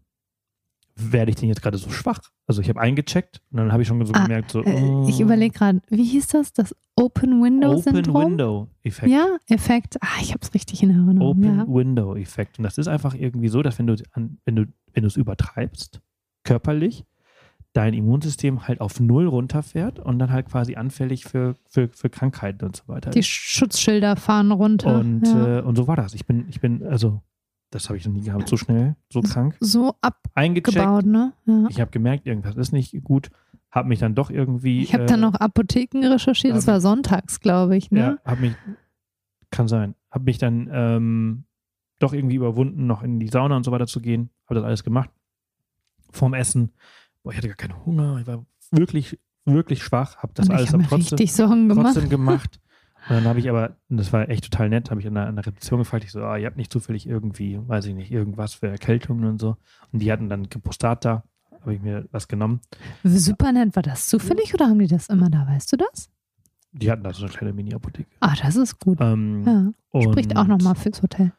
werde ich denn jetzt gerade so schwach? Also ich habe eingecheckt und dann habe ich schon so Ah, gemerkt, so Äh, ich oh, überlege gerade, wie hieß das? Das Open Window Open Syndrom? Window Effekt. Ja, Effekt. Ah, ich habe es richtig in Erinnerung. Open ja. Window Effekt. Und das ist einfach irgendwie so, dass wenn du wenn du wenn du es übertreibst körperlich, dein Immunsystem halt auf null runterfährt und dann halt quasi anfällig für, für, für Krankheiten und so weiter. Die. Schutzschilder fahren runter. Und, ja. äh, und so war das. Ich bin, ich bin, also, das habe ich noch nie gehabt, so schnell, so krank. so abgebaut, ne? Ja. Ich habe gemerkt, irgendwas ist nicht gut. Habe mich dann doch irgendwie. Ich habe äh, dann noch Apotheken recherchiert, das hab war sonntags, glaube ich, Ja, ne? habe mich, kann sein, habe mich dann ähm, doch irgendwie überwunden, noch in die Sauna und so weiter zu gehen. Habe das alles gemacht. Vorm Essen. Boah, ich hatte gar keinen Hunger. Ich war wirklich, wirklich schwach. Habe das Und alles ich mir trotzdem, richtig Sorgen gemacht. trotzdem gemacht. Und dann habe ich aber, und das war echt total nett, habe ich an der, an der Rezeption gefragt, ich so, ah, ihr habt nicht zufällig irgendwie, weiß ich nicht, irgendwas für Erkältungen und so. Und die hatten dann Gepostat da, habe ich mir was genommen. Super nett. War das zufällig oder haben die das immer da? Weißt du das? Die hatten da so eine kleine Mini-Apotheke. Ah, das ist gut. Ähm, Ja. Spricht auch nochmal fürs Hotel.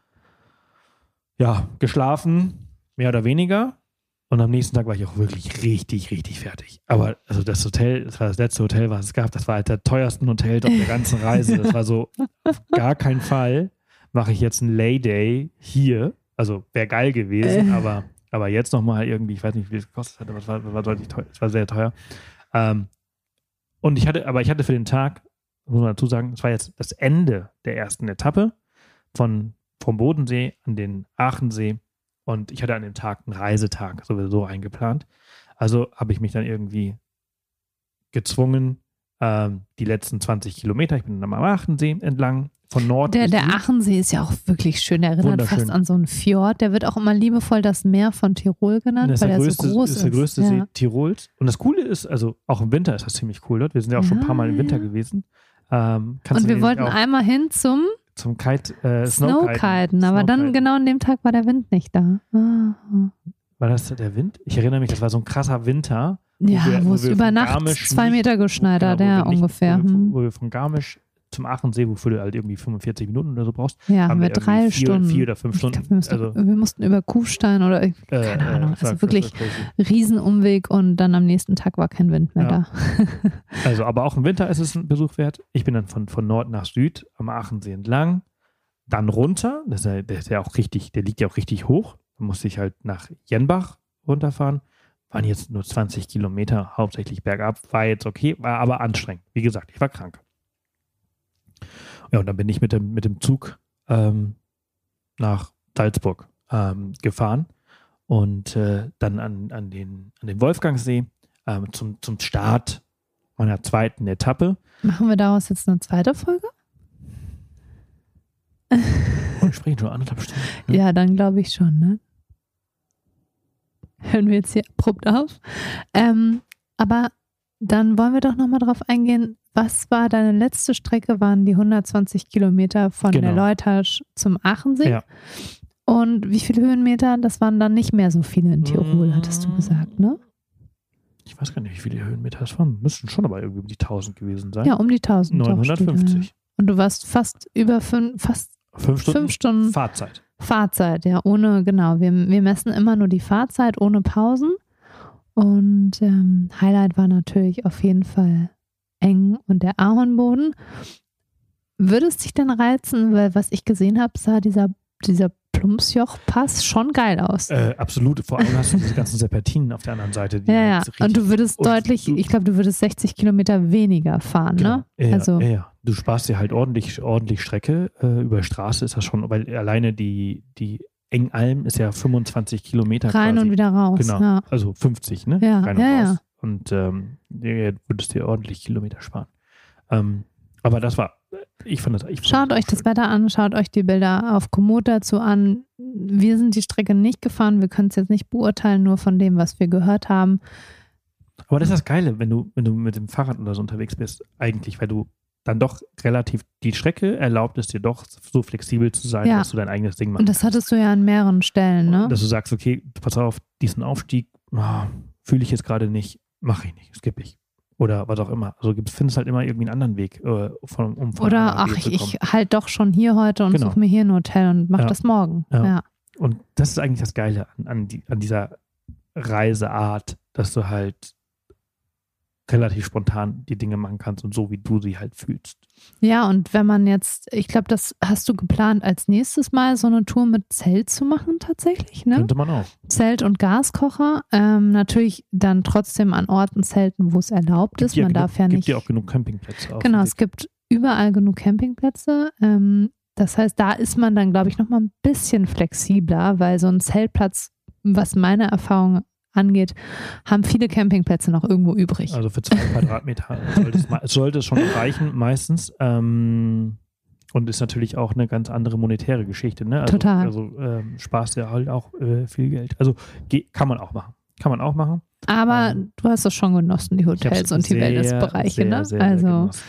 ja, geschlafen, mehr oder weniger. Und am nächsten Tag war ich auch wirklich richtig, richtig fertig. Aber also das Hotel, das war das letzte Hotel, was es gab, das war halt der teuersten Hotel auf der ganzen Reise. Das war so, auf gar keinen Fall mache ich jetzt einen Lay-Day hier. Also wäre geil gewesen, Äh. aber, aber jetzt nochmal irgendwie, ich weiß nicht, wie es gekostet hat, aber es war, war deutlich teuer, es war sehr teuer. Ähm, und ich hatte, aber ich hatte für den Tag, muss man dazu sagen, es war jetzt das Ende der ersten Etappe von, vom Bodensee an den Aachensee. Und ich hatte an dem Tag einen Reisetag sowieso eingeplant. Also habe ich mich dann irgendwie gezwungen, ähm, die letzten 20 Kilometer, ich bin dann am Aachensee entlang, von Nord Der, der. Aachensee ist ja auch wirklich schön. Der erinnert fast an so einen Fjord. Der wird auch immer liebevoll das Meer von Tirol genannt, Das ist weil der er größte, so groß ist ist. der größte ja. See Tirols. Und das Coole ist, also auch im Winter ist das ziemlich cool dort. Wir sind ja auch schon ein paar Mal im Winter Ja. gewesen. Ähm, Und wir wollten einmal hin zum zum Kite, äh, Snowkiten. Snowkiten, aber dann Snowkiten. genau an dem Tag war der Wind nicht da. Ah. War das der Wind? Ich erinnere mich, das war so ein krasser Winter. Ja, wir- wo wo es wir über Nacht Garmisch zwei Meter geschneit hat, Genau, wo ja, wir nicht- ungefähr. Wo wir, hm. wo wir von Garmisch zum Aachensee, wofür du halt irgendwie 45 Minuten oder so brauchst, Ja, haben wir wir drei vier, Stunden. vier oder fünf Ich glaub, Stunden. wir, mussten, also, wir mussten über Kuhstein oder äh, keine äh, Ahnung. Also wirklich. Riesenumweg und dann am nächsten Tag war kein Wind mehr Ja. da. Also, aber auch im Winter ist es ein Besuch wert. Ich bin dann von, von Nord nach Süd am Aachensee entlang, dann runter. Das ist ja, der ist ja auch richtig, der liegt ja auch richtig hoch. Da musste ich halt nach Jenbach runterfahren, waren jetzt nur 20 Kilometer, hauptsächlich bergab, war jetzt okay, war aber anstrengend. Wie gesagt, ich war krank. Ja, und dann bin ich mit dem, mit dem Zug ähm, nach Salzburg ähm, gefahren und äh, dann an, an, den, an den Wolfgangsee ähm, zum, zum Start meiner zweiten Etappe. Machen wir daraus jetzt eine zweite Folge? Und wir sprechen schon anderthalb Stunden. Ne? Ja, dann glaube ich schon, ne? Hören wir jetzt hier abrupt auf. Ähm, aber dann wollen wir doch nochmal drauf eingehen, was war deine letzte Strecke? Waren die 120 Kilometer von Genau. der Leutasch zum Aachensee? Ja. Und wie viele Höhenmeter? Das waren dann nicht mehr so viele in Tirol, hattest du gesagt, ne? Ich weiß gar nicht, wie viele Höhenmeter es waren. Müssten schon aber irgendwie um die 1000 gewesen sein. Ja, um die 1000. doch, steht da. 950. Und du warst fast über fünf, fast Fünf Stunden, fünf Stunden Fahrzeit. Fahrzeit, ja, ohne, genau. Wir, wir messen immer nur die Fahrzeit ohne Pausen. Und ähm, Highlight war natürlich auf jeden Fall eng und der Ahornboden. Würde es dich denn reizen, weil was ich gesehen habe, sah dieser, dieser Plumpsjoch-Pass schon geil aus. Äh, absolut. Vor allem hast du diese ganzen Serpentinen auf der anderen Seite. Ja, ja. halt Und du würdest und deutlich, du- ich glaube, du würdest 60 Kilometer weniger fahren, Genau. ne? Ja, Also- ja, ja. Du sparst dir halt ordentlich, ordentlich Strecke. Äh, über Straße ist das schon, weil alleine die, die Engalm ist ja 25 Kilometer Rein quasi. und wieder raus. Genau. Ja. Also 50, ne? Ja, Rein und ja, raus. Und ähm, ja, würdest dir ordentlich Kilometer sparen. Ähm, aber das war, ich fand das. Ich fand Schaut das euch auch das schön. Wetter an, schaut euch die Bilder auf Komoot dazu an. Wir sind die Strecke nicht gefahren, wir können es jetzt nicht beurteilen, nur von dem, was wir gehört haben. Aber das ist das Geile, wenn du, wenn du mit dem Fahrrad oder so unterwegs bist, eigentlich, weil du dann doch relativ, die Strecke erlaubt es dir doch, so flexibel zu sein, Ja. dass du dein eigenes Ding machst. Und das hattest du ja an mehreren Stellen, ne? Dass du sagst, okay, pass auf, diesen Aufstieg ah, fühle ich jetzt gerade nicht, mache ich nicht, skippe ich. Oder was auch immer. Also findest halt immer irgendwie einen anderen Weg, äh, von, um von Oder ach, ich, ich halt doch schon hier heute und Genau. suche mir hier ein Hotel und mach Ja. das morgen. Ja. Ja. Und das ist eigentlich das Geile an, an, die, an dieser Reiseart, dass du halt relativ spontan die Dinge machen kannst und so, wie du sie halt fühlst. ja, und wenn man jetzt, ich glaube, das hast du geplant, als nächstes Mal so eine Tour mit Zelt zu machen, tatsächlich, ne? Könnte man auch. Zelt und Gaskocher. Ähm, natürlich dann trotzdem an Orten zelten, wo es erlaubt ist. ja Man genug, darf ja gibt nicht. ja auch genug Campingplätze. Genau, es gibt überall genug Campingplätze. Ähm, das heißt, da ist man dann, glaube ich, noch mal ein bisschen flexibler, weil so ein Zeltplatz, was meine Erfahrung angeht, haben viele Campingplätze noch irgendwo übrig. Also für zwei Quadratmeter sollte es, sollte es schon reichen, meistens. Ähm, und ist natürlich auch eine ganz andere monetäre Geschichte. Ne? Also, Total. Also ähm, sparst ja halt auch äh, viel Geld. Also kann man auch machen. Kann man auch machen. Aber ähm, du hast das schon genossen, die Hotels und die sehr, Wellnessbereiche, sehr, ne? Sehr, also, genossen.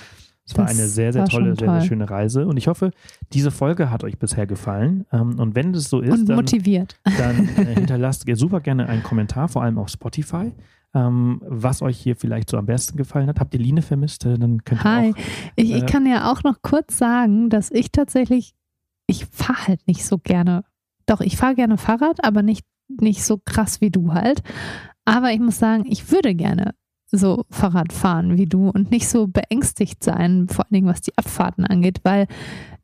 Es war eine sehr, sehr tolle, sehr, sehr toll. schöne Reise. Und ich hoffe, diese Folge hat euch bisher gefallen. Ähm, und wenn das so ist, und dann, motiviert. dann äh, hinterlasst ihr super gerne einen Kommentar, vor allem auf Spotify, ähm, was euch hier vielleicht so am besten gefallen hat. Habt ihr Line vermisst? Äh, Dann könnt ihr Hi. auch. Ich, ich äh, kann ja auch noch kurz sagen, dass ich tatsächlich, ich fahre halt nicht so gerne. Doch, ich fahre gerne Fahrrad, aber nicht, nicht so krass wie du halt. Aber ich muss sagen, ich würde gerne so Fahrrad fahren wie du und nicht so beängstigt sein, vor allen Dingen was die Abfahrten angeht, weil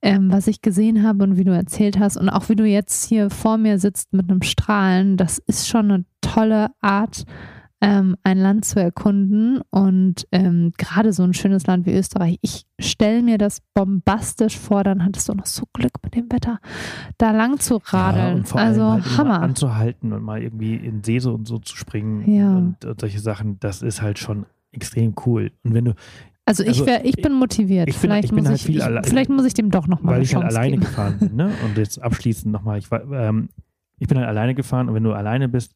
ähm, was ich gesehen habe und wie du erzählt hast und auch wie du jetzt hier vor mir sitzt mit einem Strahlen, das ist schon eine tolle Art, ähm, ein Land zu erkunden und ähm, gerade so ein schönes Land wie Österreich. Ich stelle mir das bombastisch vor, dann hattest du noch so Glück mit dem Wetter, da lang zu Ja, radeln. vor also halt Hammer. anzuhalten und mal irgendwie in See so und so zu springen Ja. und, und solche Sachen, das ist halt schon extrem cool. Und wenn du, Also ich, also wär, ich bin motiviert. ich bin- vielleicht, ich bin muss halt ich, viel ich, alle- vielleicht muss ich dem doch noch mal weil ich halt Chance alleine geben. gefahren bin, ne? Und jetzt abschließend nochmal, ich war, ähm, ich bin halt alleine gefahren und wenn du alleine bist,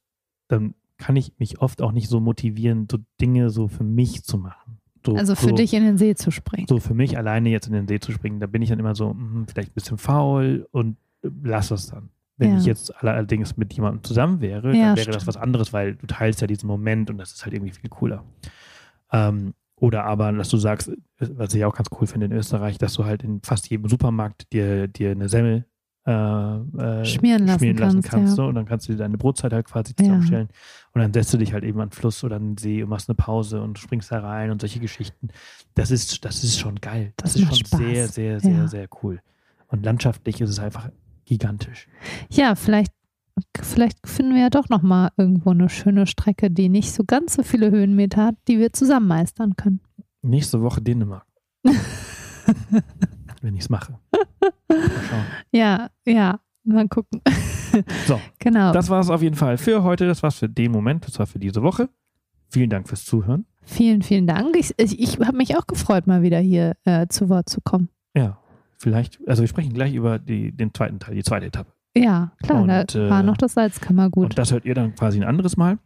dann kann ich mich oft auch nicht so motivieren, so Dinge so für mich zu machen. So, Also für so, dich in den See zu springen. So für mich alleine jetzt in den See zu springen, da bin ich dann immer so, hm, vielleicht ein bisschen faul und lass es dann. Wenn Ja. ich jetzt allerdings mit jemandem zusammen wäre, Ja, dann wäre das stimmt. was anderes, weil du teilst ja diesen Moment und das ist halt irgendwie viel cooler. Ähm, oder aber, dass du sagst, was ich auch ganz cool finde in Österreich, dass du halt in fast jedem Supermarkt dir, dir eine Semmel äh, äh, Schmieren lassen kannst, ja. so, und dann kannst du dir deine Brotzeit halt quasi Ja. zusammenstellen und dann setzt du dich halt eben an den Fluss oder an den See und machst eine Pause und springst da rein und solche Geschichten. Das ist, das ist schon geil. Das, Das ist schon Spaß. sehr, sehr, sehr, Ja. sehr cool. Und landschaftlich ist es einfach gigantisch. Ja, vielleicht vielleicht finden wir ja doch nochmal irgendwo eine schöne Strecke, die nicht so ganz so viele Höhenmeter hat, die wir zusammen meistern können. Nächste Woche Dänemark. Wenn ich es mache. Ja, ja, mal gucken. So, Genau. das war es auf jeden Fall für heute. Das war's für den Moment. Das war für diese Woche. Vielen Dank fürs Zuhören. vielen, vielen Dank. Ich, ich, ich habe mich auch gefreut, mal wieder hier äh, zu Wort zu kommen. Ja, vielleicht, also wir sprechen gleich über die, den zweiten Teil, die zweite Etappe. Ja, klar, Und, da äh, war noch das Salzkammergut. Und das hört ihr dann quasi ein anderes Mal.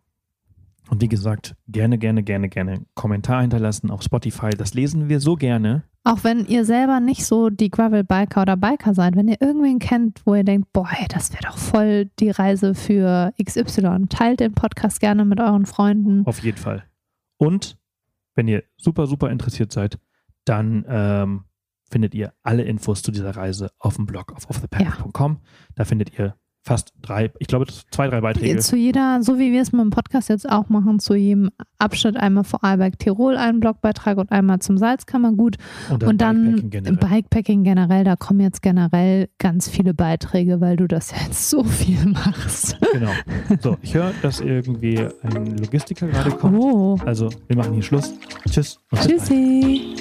Und wie gesagt, gerne, gerne, gerne, gerne Kommentar hinterlassen auf Spotify. Das lesen wir so gerne. Auch wenn ihr selber nicht so die Gravel-Biker oder Biker seid, wenn ihr irgendwen kennt, wo ihr denkt, boah, das wäre doch voll die Reise für XY, teilt den Podcast gerne mit euren Freunden. Auf jeden Fall. Und wenn ihr super, super interessiert seid, dann ähm, findet ihr alle Infos zu dieser Reise auf dem Blog auf offthepath.com. Da findet ihr fast drei, ich glaube zwei, drei Beiträge. Zu jeder, so wie wir es mit dem Podcast jetzt auch machen, zu jedem Abschnitt einmal Vorarlberg Tirol einen Blogbeitrag und einmal zum Salzkammergut und und dann Bikepacking generell. Bikepacking generell, da kommen jetzt generell ganz viele Beiträge, weil du das jetzt so viel machst. Genau. So, ich höre, dass irgendwie ein Logistiker gerade kommt. Oh, Also, wir machen hier Schluss. Tschüss. tschüssi.